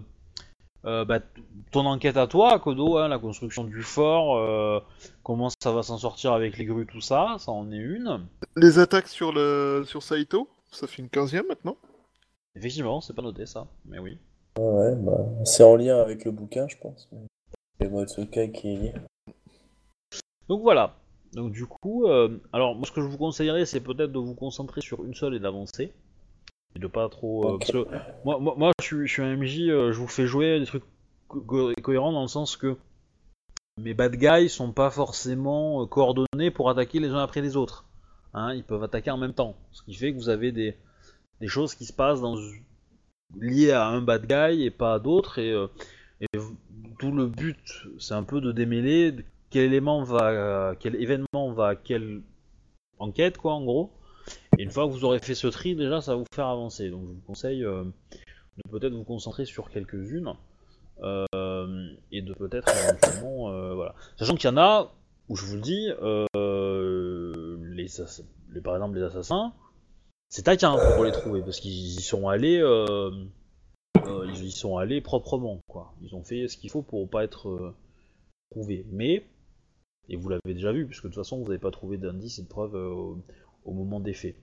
euh, bah, t- ton enquête à toi, Kodo, hein, la construction du fort, euh, comment ça va s'en sortir avec les grues, tout ça, ça en est une. Les attaques sur le sur Saito, ça fait une 15e maintenant? Effectivement, c'est pas noté ça, mais oui. Ouais, bah, c'est en lien avec le bouquin, je pense. C'est Motsuka qui est lié. Donc voilà. Donc du coup, euh, alors moi ce que je vous conseillerais, c'est peut-être de vous concentrer sur une seule et d'avancer. Et de pas trop... euh. Parce que moi, moi, moi, je, suis, je suis un MJ, euh, je vous fais jouer des trucs co- co- cohérents dans le sens que mes bad guys sont pas forcément euh, coordonnés pour attaquer les uns après les autres. Hein, ils peuvent attaquer en même temps. Ce qui fait que vous avez des, des choses qui se passent dans, liées à un bad guy et pas à d'autres. Et, tout le but, c'est un peu de démêler quel élément va, quel événement va à quelle enquête, quoi, en gros. Et une fois que vous aurez fait ce tri, déjà, ça va vous faire avancer. Donc, je vous conseille euh, de peut-être vous concentrer sur quelques-unes euh, et de peut-être éventuellement, euh, voilà. Sachant qu'il y en a où je vous le dis, les, les- par exemple les assassins, c'est taquin pour les trouver parce qu'ils y sont allés, ils y sont allés proprement, quoi. Ils ont fait ce qu'il faut pour pas être trouvés. Mais et vous l'avez déjà vu, puisque de toute façon vous n'avez pas trouvé d'indices et de preuves au, moment des faits.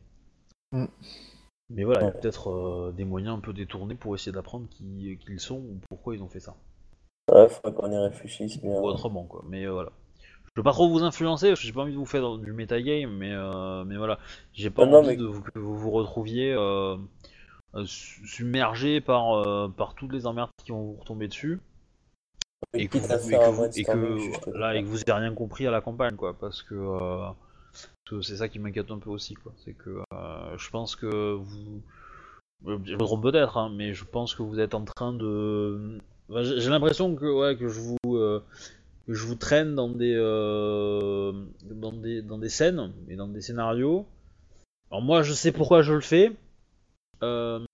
Mm. Mais voilà, il y a peut-être euh, des moyens un peu détournés pour essayer d'apprendre qui, qui ils sont ou pourquoi ils ont fait ça. Ouais, faudrait qu'on y réfléchisse bien. Ou autrement, quoi. Mais euh, voilà. Je veux pas trop vous influencer, parce que j'ai pas envie de vous faire du metagame, mais, euh, mais voilà. J'ai pas Ah non, envie mais- de vous, que vous vous retrouviez euh, euh, su- submergé par, euh, par toutes les emmerdes qui vont vous retomber dessus. Et que, vous, et faire que un vous- et que- brainstorming, juste là, et que vous ayez rien compris à la campagne, quoi, parce que euh, parce que c'est ça qui m'inquiète un peu aussi, quoi. C'est que euh, je pense que vous, euh, je me trompe peut-être, hein, mais je pense que vous êtes en train de, j'ai l'impression que ouais, que je vous euh, que je vous traîne dans des euh, dans des dans des scènes et dans des scénarios. Alors moi, je sais pourquoi je le fais. Euh,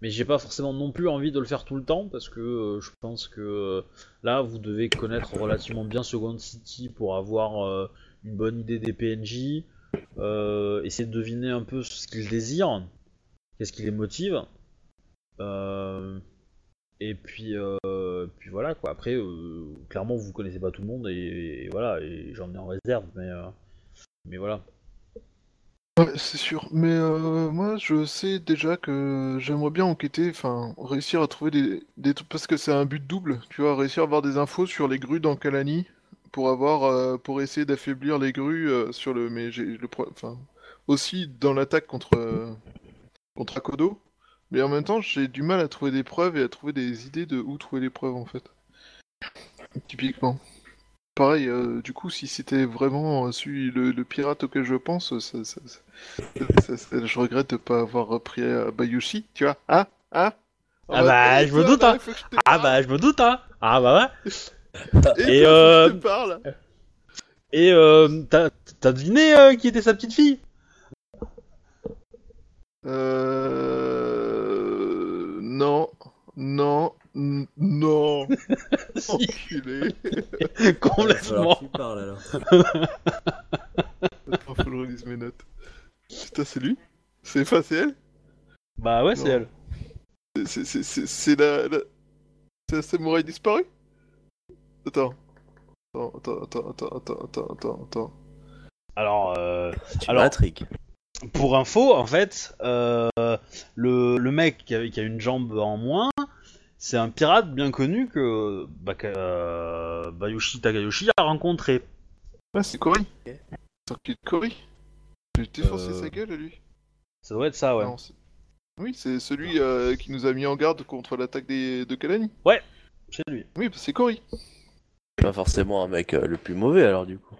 mais j'ai pas forcément non plus envie de le faire tout le temps parce que euh, je pense que euh, là vous devez connaître relativement bien Second City pour avoir euh, une bonne idée des PNJ, euh, essayer de deviner un peu ce qu'ils désirent, qu'est-ce qui les motive. Euh, et puis, euh, puis voilà quoi. Après, clairement vous connaissez pas tout le monde et, voilà, et j'en ai en réserve, mais mais voilà. C'est sûr. Mais moi, je sais déjà que j'aimerais bien enquêter, enfin, réussir à trouver des, des parce que c'est un but double, tu vois, réussir à avoir des infos sur les grues dans Kalani, pour avoir, euh, pour essayer d'affaiblir les grues euh, sur le, mais j'ai le, pro- enfin, aussi dans l'attaque contre euh, contre Akodo. Mais en même temps, j'ai du mal à trouver des preuves et à trouver des idées de où trouver les preuves en fait. Typiquement. Pareil, du coup, si c'était vraiment celui, le, le pirate auquel je pense, ça, ça- ça- ça- ça- je regrette de pas avoir repris à Bayushi, tu vois. Ah Ah Ah bah, je me doute, hein. Ah bah je me doute hein. Ah bah ouais. Et, Et, euh, je te parle Et euh, t'as t'as deviné euh, qui était sa petite fille? Euh... Non. Non. Non. Si, Enculé. complètement. tu parles alors. Attends, faut que je relise mes notes. Putain, c'est lui? C'est enfin, c'est elle? Bah ouais, c'est elle. C'est la... la... C'est la samouraï disparue Attends. Attends, attends, attends, attends, attends, attends. Alors, euh, Alors- pour info, en fait, euh, le, le mec qui a, qui a une jambe en moins, c'est un pirate bien connu que Baka- euh, Bayushi Takayoshi a rencontré. Ah, c'est Cory C'est qui de Cory J'ai défoncé Euh, sa gueule, lui. Ça doit être ça, ouais. Non, oui, c'est celui euh, qui nous a mis en garde contre l'attaque des... de Kalani. C'est lui. Oui, bah, c'est Cory. Pas forcément un mec euh, le plus mauvais alors du coup.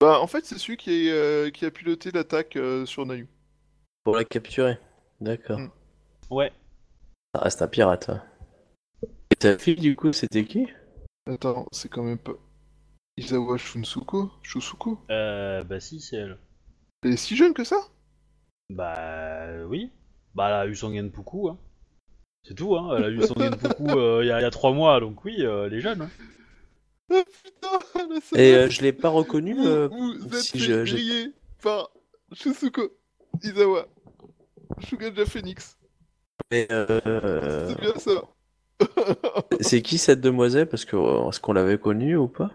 Bah, en fait, c'est celui qui, est, euh, qui a piloté l'attaque euh, sur Nayu. Pour la capturer. D'accord. Mm. Ouais. Ça reste un pirate. hein. Et ta fille du coup c'était qui? Attends, c'est quand même pas... Isawa Shunsuko? Shusuko Euh, bah si, c'est elle. Elle est si jeune que ça? Bah oui. Bah elle a eu son Genpuku, hein. C'est tout, hein. Elle a eu son Genpuku euh, il y, a- il y a trois mois, donc oui, euh, elle est jeune. Hein. Ah putain, Et euh, je l'ai pas reconnu. vous, euh, vous êtes si fait je- j'ai- griller par Shusuko Izawa. Shugaja Phoenix. mais, euh, C'est bien ça. c'est qui cette demoiselle? Parce que euh, est-ce qu'on l'avait connue ou pas?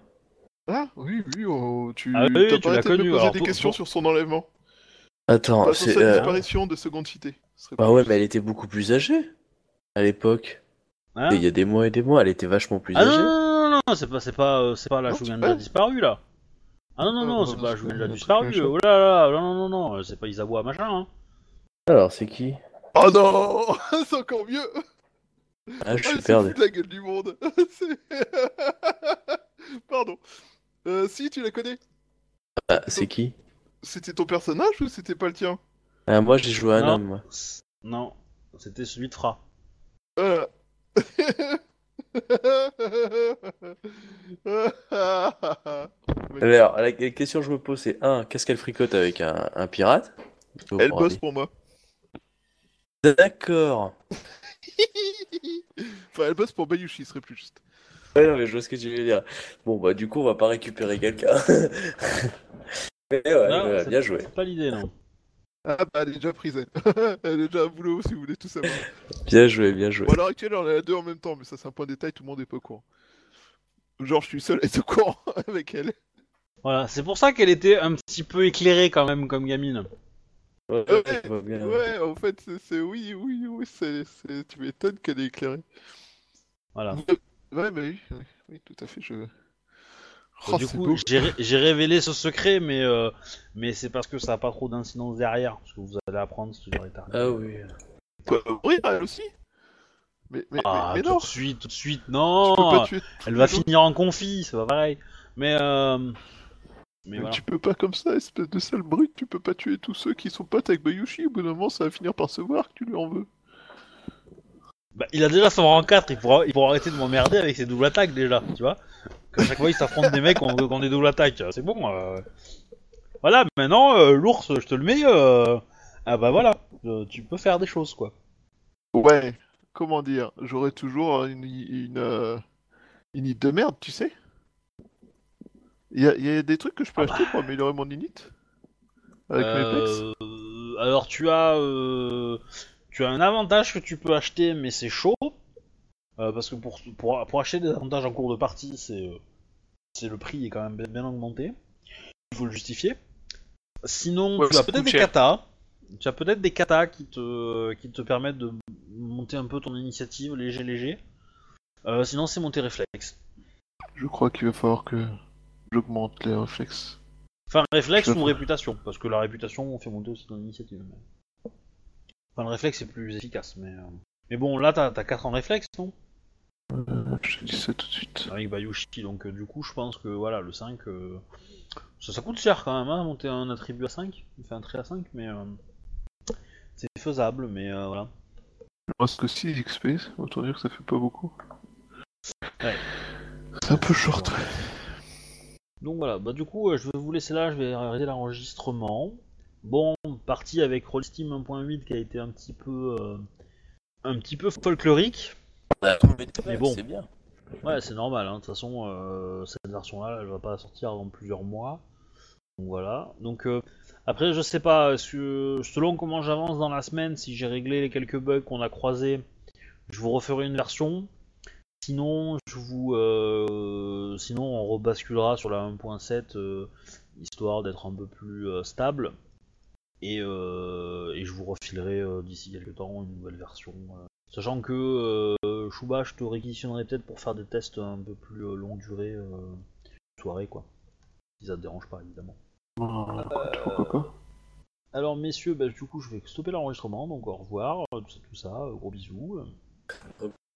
Ah oui, oui, oh, tu Ah oui, t'as tu pas l'as arrêté de me connu, poser alors des pour- questions pour- sur son enlèvement. Attends, Pas sur c'est. sa euh, disparition de seconde cité. Ce serait Bah pas ouais, juste. mais elle était beaucoup plus âgée à l'époque. Hein Il y a des mois et des mois, elle était vachement plus Ah non, âgée. non, non, c'est pas, c'est pas, euh, c'est pas la disparue là. Ah non, non, non, c'est pas la truc disparue. Oh là là, non, non, non, non, euh, c'est pas Isawa machin. Hein. Alors, c'est qui? Oh non C'est encore mieux Ah, je Ah, suis c'est perdu. de la gueule du monde C'est- Pardon. Euh, si, tu la connais Ah, c'est qui? C'était ton personnage ou c'était pas le tien? Ah, Moi, j'ai joué un Non. homme. moi. Non, c'était celui de Fra. Voilà. Alors, la la question que je me pose, c'est un, qu'est-ce qu'elle fricote avec un, un pirate? Elle bosse pour moi. D'accord. Enfin, elle bosse pour Bayushi, ce serait plus juste. Ouais, non, mais je vois ce que tu veux dire. Bon, bah, du coup, on va pas récupérer quelqu'un. mais ouais, Non, bien joué. C'est pas l'idée, non. Ah bah, elle est déjà prise. elle. elle est déjà à boulot, si vous voulez tout savoir. Bien joué, bien joué. Bon, à l'heure actuelle, on est à deux en même temps, mais ça, c'est un point de détail, tout le monde est pas au courant. Genre, je suis seul à être au courant avec elle. Voilà, c'est pour ça qu'elle était un petit peu éclairée quand même comme gamine. Ouais, Ouais, bien. En fait, c'est- oui, oui, oui, c'est- tu m'étonnes qu'elle est éclairée. Voilà. Ouais, bah oui, oui, oui, tout à fait, je... Oh, du coup, j'ai ré- j'ai révélé ce secret, mais, euh, mais c'est parce que ça a pas trop d'incidence derrière. Parce que vous allez apprendre ce leur est arrivé. Ah oui. Quoi, mourir, elle aussi Mais, mais, Ah, mais, mais tout non de suite, tout de suite, Tu non peux pas tuer tous Elle va finir en confit, c'est pas pareil. Mais, euh... Mais Mais voilà. Tu peux pas comme ça, espèce de sale brute, tu peux pas tuer tous ceux qui sont potes avec Bayushi, au bout d'un moment ça va finir par se voir que tu lui en veux. Bah, il a déjà son rang 4, il pourra, il pourra arrêter de m'emmerder avec ses doubles attaques déjà, tu vois. Qu'à chaque fois il s'affronte des mecs qui ont des doubles attaques, c'est bon. euh. Voilà, maintenant euh, l'ours, je te le mets, euh... ah bah voilà, tu peux faire des choses quoi. Ouais, comment dire, j'aurai toujours une, une, euh, une init de merde, tu sais Il y a, y a des trucs que je peux Ah acheter pour améliorer mon init Avec mes pecs Alors tu as, euh, tu as un avantage que tu peux acheter, mais c'est chaud. Euh, parce que pour, pour, pour acheter des avantages en cours de partie, c'est euh, c'est le prix est quand même bien, bien augmenté. Il faut le justifier. Sinon, Ouais, tu as peut-être des katas. Tu as peut-être des katas qui te, qui te permettent de monter un peu ton initiative léger léger. Euh, sinon, c'est monter réflexe. Je crois qu'il va falloir que j'augmente les réflexes. Enfin, réflexe ou réputation, parce que la réputation, on fait monter aussi ton initiative. mais- Enfin, le réflexe est plus efficace, mais. Mais bon, là, t'as 4 en réflexe, non? Je te dis ça tout de suite. Avec Bayushi, donc euh, du coup, je pense que voilà, le 5. euh, Ça, ça coûte cher quand même, hein, monter un attribut à 5. Il fait un trait à 5, mais. euh, C'est faisable, mais euh, voilà. Il reste que 6 XP, autant dire que ça fait pas beaucoup. Ouais. C'est un peu short. Donc voilà, bah du coup, euh, je vais vous laisser là, je vais arrêter l'enregistrement. Bon, parti avec Rollsteam 1.8 qui a été un petit peu. euh, un petit peu folklorique. Mais bon. C'est bien. Ouais, c'est normal, hein. de toute façon, euh, cette version-là, elle va pas sortir dans plusieurs mois. Donc voilà. Donc euh, après, je sais pas, selon comment j'avance dans la semaine, si j'ai réglé les quelques bugs qu'on a croisés, je vous referai une version. Sinon, je vous, euh, sinon on rebasculera sur la 1.7 euh, histoire d'être un peu plus stable. Et, euh, et je vous refilerai d'ici quelques temps une nouvelle version. Euh. Sachant que euh, Chouba, je te réquisitionnerai peut-être pour faire des tests un peu plus euh, longue durée, euh, soirée quoi. Si ça te dérange pas évidemment. Pourquoi pas Alors messieurs, bah, du coup je vais stopper l'enregistrement, donc au revoir, euh, tout ça, tout ça, euh, gros bisous.